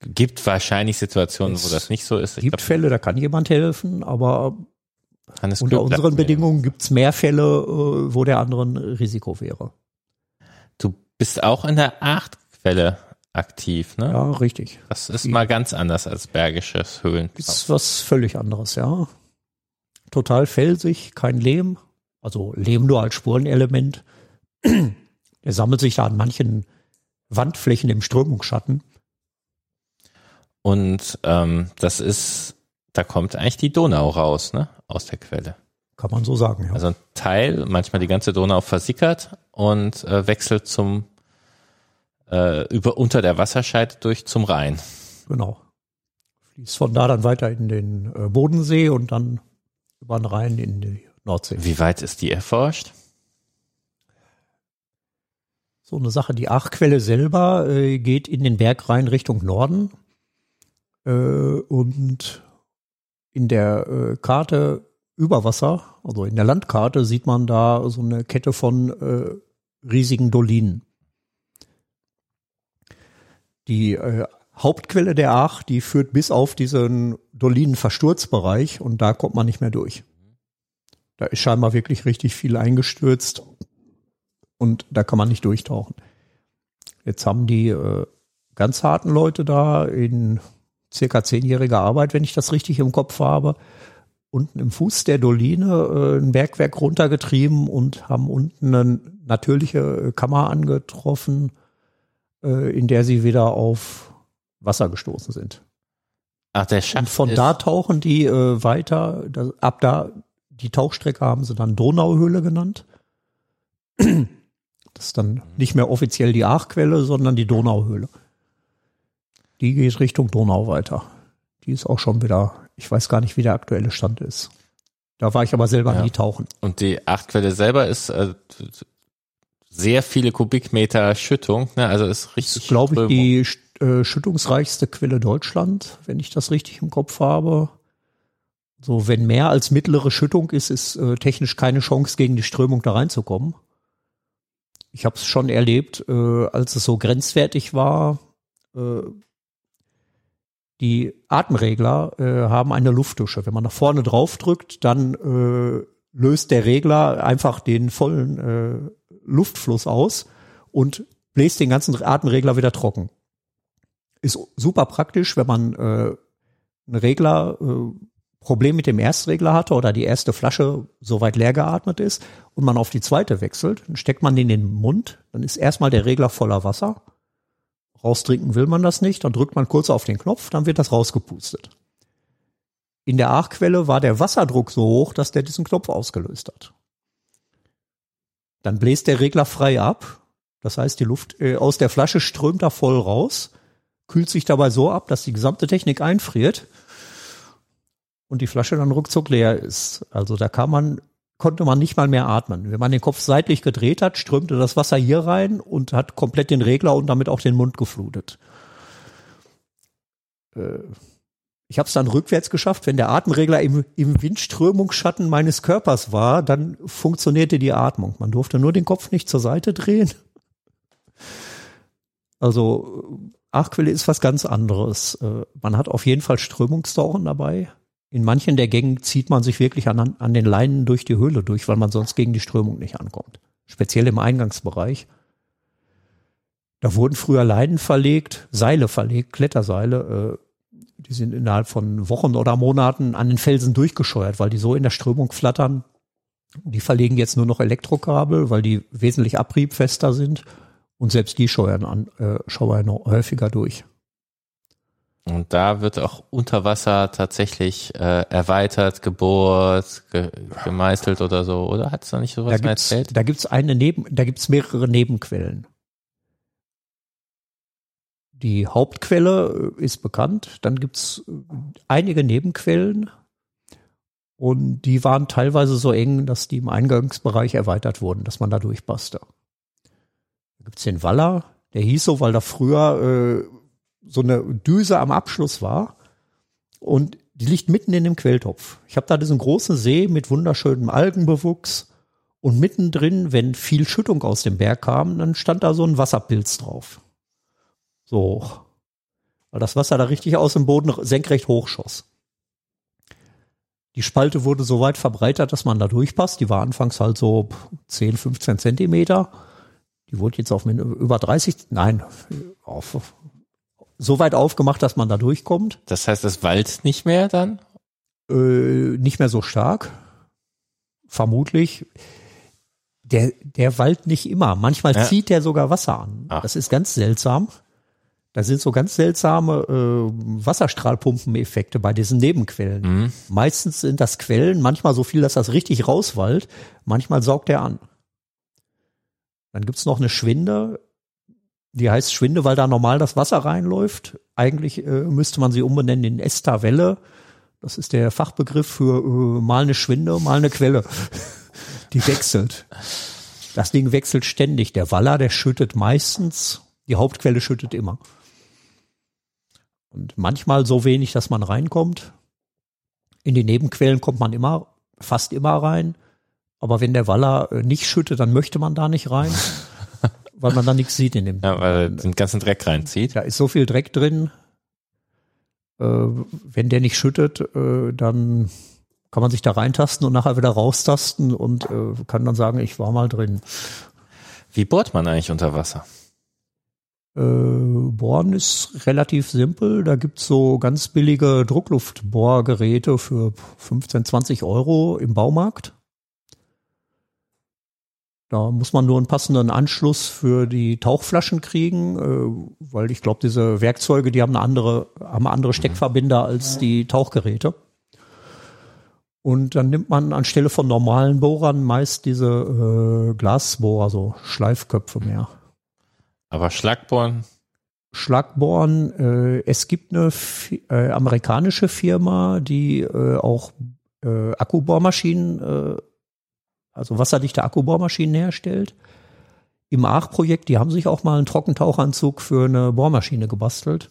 Gibt wahrscheinlich Situationen, Es wo das nicht so ist. Es gibt Fälle, da kann jemand helfen, aber Hannes unter sagt unseren. Bedingungen gibt's mehr Fälle, äh, wo der andere ein Risiko wäre. Du bist auch in der Achtquelle aktiv, ne? Ja, richtig. Das ist mal ganz anders als bergisches Höhlen. Ist was völlig anderes, ja. Total felsig, kein Lehm. Also Lehm nur als Spurenelement. Der sammelt sich da an manchen Wandflächen im Strömungsschatten. Und ähm, das ist, da kommt eigentlich die Donau raus, ne? Aus der Quelle. Kann man so sagen, ja. Also ein Teil, manchmal die ganze Donau versickert und äh, wechselt zum äh, über unter der Wasserscheide durch zum Rhein. Genau. Fließt von da dann weiter in den äh, Bodensee und dann über den Rhein in die Nordsee. Wie weit ist die erforscht? So eine Sache. Die Achquelle selber äh, geht in den Bergrhein Richtung Norden. Äh, und in der äh, Karte über Wasser, also in der Landkarte, sieht man da so eine Kette von äh, riesigen Dolinen. Die äh, Hauptquelle der Ach, die führt bis auf diesen Dolinen-Versturzbereich und da kommt man nicht mehr durch. Da ist scheinbar wirklich richtig viel eingestürzt und da kann man nicht durchtauchen. Jetzt haben die äh, ganz harten Leute da in circa zehnjähriger Arbeit, wenn ich das richtig im Kopf habe, unten im Fuß der Doline äh, ein Bergwerk runtergetrieben und haben unten eine natürliche Kammer angetroffen, äh, in der sie wieder auf Wasser gestoßen sind. Ach, der Schacht Und von da tauchen die äh, weiter, da, ab da, die Tauchstrecke haben sie dann Donauhöhle genannt. Das ist dann nicht mehr offiziell die Aachquelle, sondern die Donauhöhle. Die geht Richtung Donau weiter. Die ist auch schon wieder, ich weiß gar nicht, wie der aktuelle Stand ist. Da war ich aber selber Ja. nie tauchen. und die Achtquelle selber ist äh, sehr viele Kubikmeter Schüttung, ne? Also ist Das richtig. ist, glaube ich, die äh, schüttungsreichste Quelle Deutschland, wenn ich das richtig im Kopf habe. So, wenn mehr als mittlere Schüttung ist, ist äh, technisch keine Chance, gegen die Strömung da reinzukommen. Ich habe es schon erlebt, äh, als es so grenzwertig war. Äh, die Atemregler äh, haben eine Luftdusche. Wenn man nach vorne drauf drückt, dann äh, löst der Regler einfach den vollen äh, Luftfluss aus und bläst den ganzen Atemregler wieder trocken. Ist super praktisch, wenn man äh, einen Regler äh, Problem mit dem Erstregler hatte oder die erste Flasche soweit leer geatmet ist und man auf die zweite wechselt, dann steckt man den in den Mund, dann ist erstmal der Regler voller Wasser. Raustrinken will man das nicht, dann drückt man kurz auf den Knopf, dann wird das rausgepustet. In der Aachquelle war der Wasserdruck so hoch, dass der diesen Knopf ausgelöst hat. Dann bläst der Regler frei ab. Das heißt, die Luft äh, aus der Flasche strömt da voll raus, kühlt sich dabei so ab, dass die gesamte Technik einfriert und die Flasche dann ruckzuck leer ist. Also da kann man, konnte man nicht mal mehr atmen. Wenn man den Kopf seitlich gedreht hat, strömte das Wasser hier rein und hat komplett den Regler und damit auch den Mund geflutet. Äh, Ich habe es dann rückwärts geschafft. Wenn der Atemregler im, im Windströmungsschatten meines Körpers war, dann funktionierte die Atmung. Man durfte nur den Kopf nicht zur Seite drehen. Also Achquelle ist was ganz anderes. Äh, Man hat auf jeden Fall Strömungstauchen dabei. In manchen der Gängen zieht man sich wirklich an, an den Leinen durch die Höhle durch, weil man sonst gegen die Strömung nicht ankommt. Speziell im Eingangsbereich. Da wurden früher Leinen verlegt, Seile verlegt, Kletterseile. Äh, die sind innerhalb von Wochen oder Monaten an den Felsen durchgescheuert, weil die so in der Strömung flattern. Die verlegen jetzt nur noch Elektrokabel, weil die wesentlich abriebfester sind. Und selbst die scheuern, an, äh, scheuern häufiger durch. Und da wird auch unter Wasser tatsächlich äh, erweitert, gebohrt, ge gemeißelt oder so, oder? Hat es da nicht sowas Da erzählt? da gibt's eine Neben, da gibt's mehrere Nebenquellen. Die Hauptquelle äh, ist bekannt, dann gibt's äh, einige Nebenquellen und die waren teilweise so eng, dass die im Eingangsbereich erweitert wurden, dass man da durchpasste. Da gibt's den Waller, der hieß so, weil da früher äh, so eine Düse am Abschluss war und die liegt mitten in dem Quelltopf. Ich habe da diesen großen See mit wunderschönem Algenbewuchs Und mittendrin, wenn viel Schüttung aus dem Berg kam, dann stand da so ein Wasserpilz drauf. So. Weil das Wasser da richtig aus dem Boden senkrecht hochschoss. Die Spalte wurde so weit verbreitert, dass man da durchpasst. Die war anfangs halt so 10, 15 Zentimeter. Die wurde jetzt auf über 30, nein, auf, so weit aufgemacht, dass man da durchkommt. Das heißt, es walzt nicht mehr dann? Äh, nicht mehr so stark. Vermutlich. Der, der wallt nicht immer. Manchmal ja. zieht der sogar Wasser an. Ach. Das ist ganz seltsam. Da sind so ganz seltsame äh, Wasserstrahlpumpeneffekte bei diesen Nebenquellen. Mhm. Meistens sind das Quellen, manchmal so viel, dass das richtig rauswallt, manchmal saugt er an. Dann gibt's noch eine Schwinde, die heißt Schwinde, weil da normal das Wasser reinläuft. Eigentlich äh, müsste man sie umbenennen in Esterwelle. Das ist der Fachbegriff für äh, mal eine Schwinde, mal eine Quelle. die wechselt. Das Ding wechselt ständig. Der Waller, der schüttet meistens, die Hauptquelle schüttet immer. Und manchmal so wenig, dass man reinkommt. In die Nebenquellen kommt man immer, fast immer rein. Aber wenn der Waller äh, nicht schüttet, dann möchte man da nicht rein, weil man da nichts sieht in dem. Ja, weil er den ganzen Dreck reinzieht. Da ist so viel Dreck drin. Äh, wenn der nicht schüttet, äh, dann kann man sich da reintasten und nachher wieder raustasten und äh, kann dann sagen, ich war mal drin. Wie bohrt man eigentlich unter Wasser? Äh, bohren ist relativ simpel. Da gibt's so ganz billige Druckluftbohrgeräte für 15, 20 Euro im Baumarkt. Da muss man nur einen passenden Anschluss für die Tauchflaschen kriegen, äh, weil ich glaube, diese Werkzeuge, die haben eine andere, haben andere Steckverbinder als die Tauchgeräte. Und dann nimmt man anstelle von normalen Bohrern meist diese äh, Glasbohrer, so Schleifköpfe mehr. Aber Schlagbohren? Schlagbohren, äh, es gibt eine äh, amerikanische Firma, die äh, auch äh, Akkubohrmaschinen also wasserdichte Akkubohrmaschinen herstellt. Im Aach-Projekt, die haben sich auch mal einen Trockentauchanzug für eine Bohrmaschine gebastelt.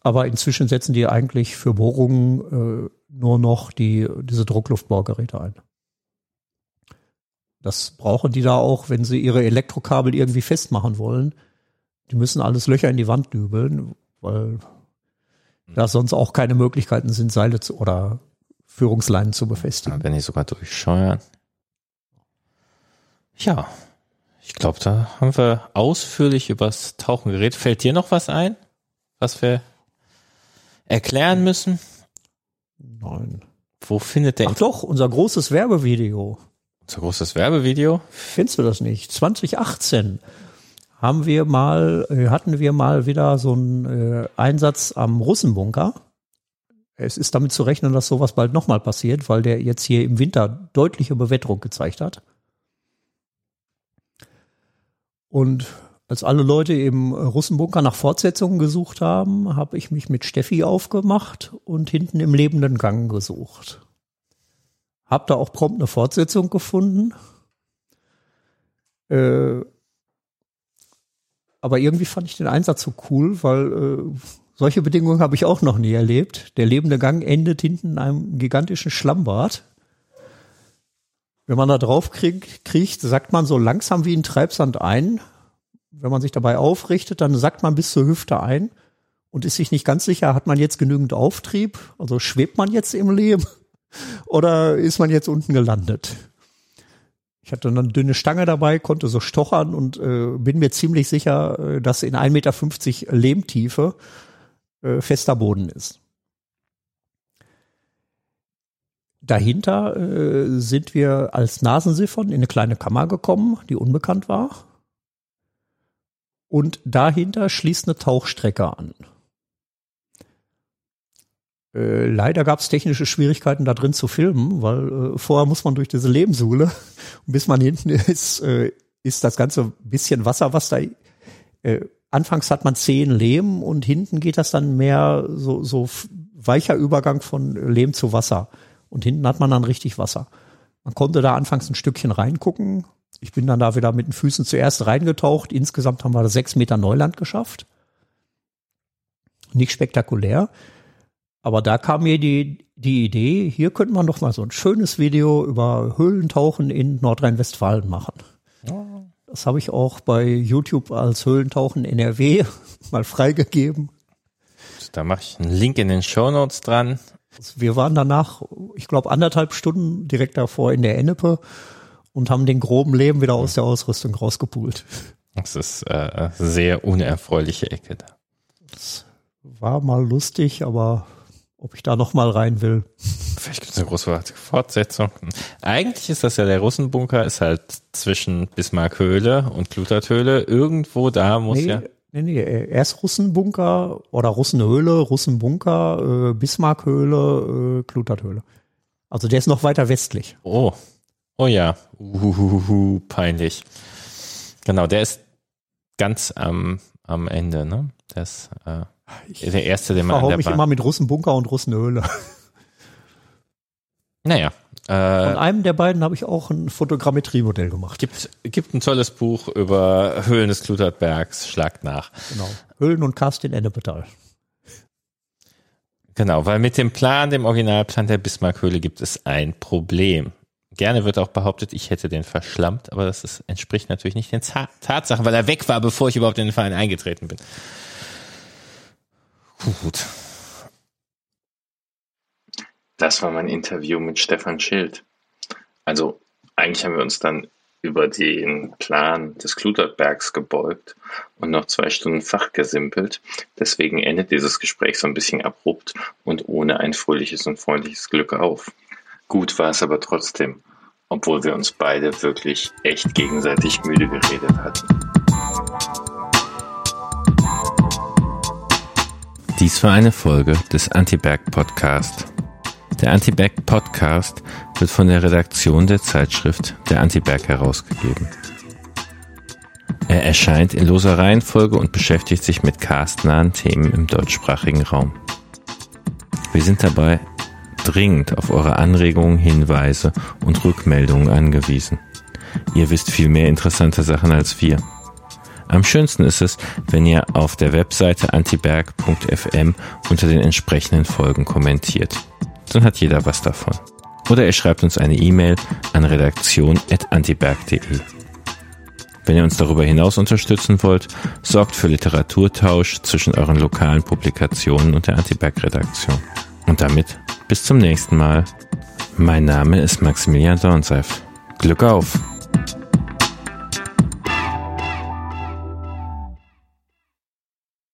Aber inzwischen setzen die eigentlich für Bohrungen äh, nur noch die, diese Druckluftbohrgeräte ein. Das brauchen die da auch, wenn sie ihre Elektrokabel irgendwie festmachen wollen. Die müssen alles Löcher in die Wand dübeln, weil da sonst auch keine Möglichkeiten sind, Seile zu, oder Führungsleinen zu befestigen. Wenn die sogar durchscheuern. Ja, ich glaube, da haben wir ausführlich übers Tauchen geredet. Fällt dir noch was ein, was wir erklären müssen? Nein. Wo findet der? Ach doch, unser großes Werbevideo. Unser großes Werbevideo? Findest du das nicht? 2018 haben wir mal, äh, hatten wir mal wieder so einen äh, Einsatz am Russenbunker. Es ist damit zu rechnen, dass sowas bald nochmal passiert, weil der jetzt hier im Winter deutliche Bewetterung gezeigt hat. Und als alle Leute im Russenbunker nach Fortsetzungen gesucht haben, habe ich mich mit Steffi aufgemacht und hinten im lebenden Gang gesucht. Hab da auch prompt eine Fortsetzung gefunden. Äh, aber irgendwie fand ich den Einsatz so cool, weil äh, solche Bedingungen habe ich auch noch nie erlebt. Der lebende Gang endet hinten in einem gigantischen Schlammbad. Wenn man da drauf kriegt, kriegt, sagt man so langsam wie ein Treibsand ein. Wenn man sich dabei aufrichtet, dann sagt man bis zur Hüfte ein und ist sich nicht ganz sicher, hat man jetzt genügend Auftrieb? Also schwebt man jetzt im Leben oder ist man jetzt unten gelandet? Ich hatte eine dünne Stange dabei, konnte so stochern und äh, bin mir ziemlich sicher, äh, dass in 1,50 Meter Lehmtiefe äh, fester Boden ist. Dahinter äh, sind wir als Nasensiphon in eine kleine Kammer gekommen, die unbekannt war. Und dahinter schließt eine Tauchstrecke an. Äh, leider gab es technische Schwierigkeiten, da drin zu filmen, weil äh, vorher muss man durch diese Lehmsuhle. Und bis man hinten ist, äh, ist das ganze bisschen Wasser, was da. Äh, anfangs hat man zehn Lehm und hinten geht das dann mehr so, so weicher Übergang von Lehm zu Wasser. Und hinten hat man dann richtig Wasser. Man konnte da anfangs ein Stückchen reingucken. Ich bin dann da wieder mit den Füßen zuerst reingetaucht. Insgesamt haben wir sechs Meter Neuland geschafft. Nicht spektakulär. Aber da kam mir die, die Idee, hier könnte man doch mal so ein schönes Video über Höhlentauchen in Nordrhein-Westfalen machen. Das habe ich auch bei YouTube als Höhlentauchen NRW mal freigegeben. Da mache ich einen Link in den Show Notes dran. Wir waren danach, ich glaube, anderthalb Stunden direkt davor in der Ennepe und haben den groben Leben wieder aus der Ausrüstung rausgepult. Das ist äh, sehr unerfreuliche Ecke da. Das war mal lustig, aber ob ich da noch mal rein will. Vielleicht gibt es eine großartige Fortsetzung. Eigentlich ist das ja der Russenbunker, ist halt zwischen Bismarckhöhle und Klutathöhle. Irgendwo da muss nee, ja. Nee, nee, erst Russenbunker oder Russenhöhle, Russenbunker, äh, Bismarckhöhle, äh, Klutathöhle. Also der ist noch weiter westlich. Oh. Oh ja. Uhuhuhu, peinlich. Genau, der ist ganz am, am Ende, ne? Der ist äh, Ich der erste, den man mich Bahn. immer mit Russenbunker und Russenhöhle. Naja. Von Äh, einem der beiden habe ich auch ein Fotogrammetriemodell gemacht. gibt, gibt ein tolles Buch über Höhlen des Klutertbergs. Schlagt nach. Genau. Höhlen und Karst in Ennepetal. Genau, weil mit dem Plan, dem Originalplan der Bismarckhöhle gibt es ein Problem. Gerne wird auch behauptet, ich hätte den verschlammt, aber das ist, entspricht natürlich nicht den Ta Tatsachen, weil er weg war, bevor ich überhaupt in den Verein eingetreten bin. Gut. Das war mein Interview mit Stefan Schild. Also eigentlich haben wir uns dann über den Plan des Klutertbergs gebeugt und noch zwei Stunden fachgesimpelt. Deswegen endet dieses Gespräch so ein bisschen abrupt und ohne ein fröhliches und freundliches Glück auf. Gut war es aber trotzdem, obwohl wir uns beide wirklich echt gegenseitig müde geredet hatten. Dies war eine Folge des Anti-Berg Podcast. Der Anti-Berg Podcast wird von der Redaktion der Zeitschrift der Anti-Berg herausgegeben. Er erscheint in loser Reihenfolge und beschäftigt sich mit castnahen Themen im deutschsprachigen Raum. Wir sind dabei dringend auf eure Anregungen, Hinweise und Rückmeldungen angewiesen. Ihr wisst viel mehr interessante Sachen als wir. Am schönsten ist es, wenn ihr auf der Webseite antiberg.fm unter den entsprechenden Folgen kommentiert. Dann hat jeder was davon. Oder ihr schreibt uns eine E-Mail an redaktion.antiberg.de. Wenn ihr uns darüber hinaus unterstützen wollt, sorgt für Literaturtausch zwischen euren lokalen Publikationen und der Antiberg-Redaktion. Und damit bis zum nächsten Mal. Mein Name ist Maximilian Dornseif. Glück auf!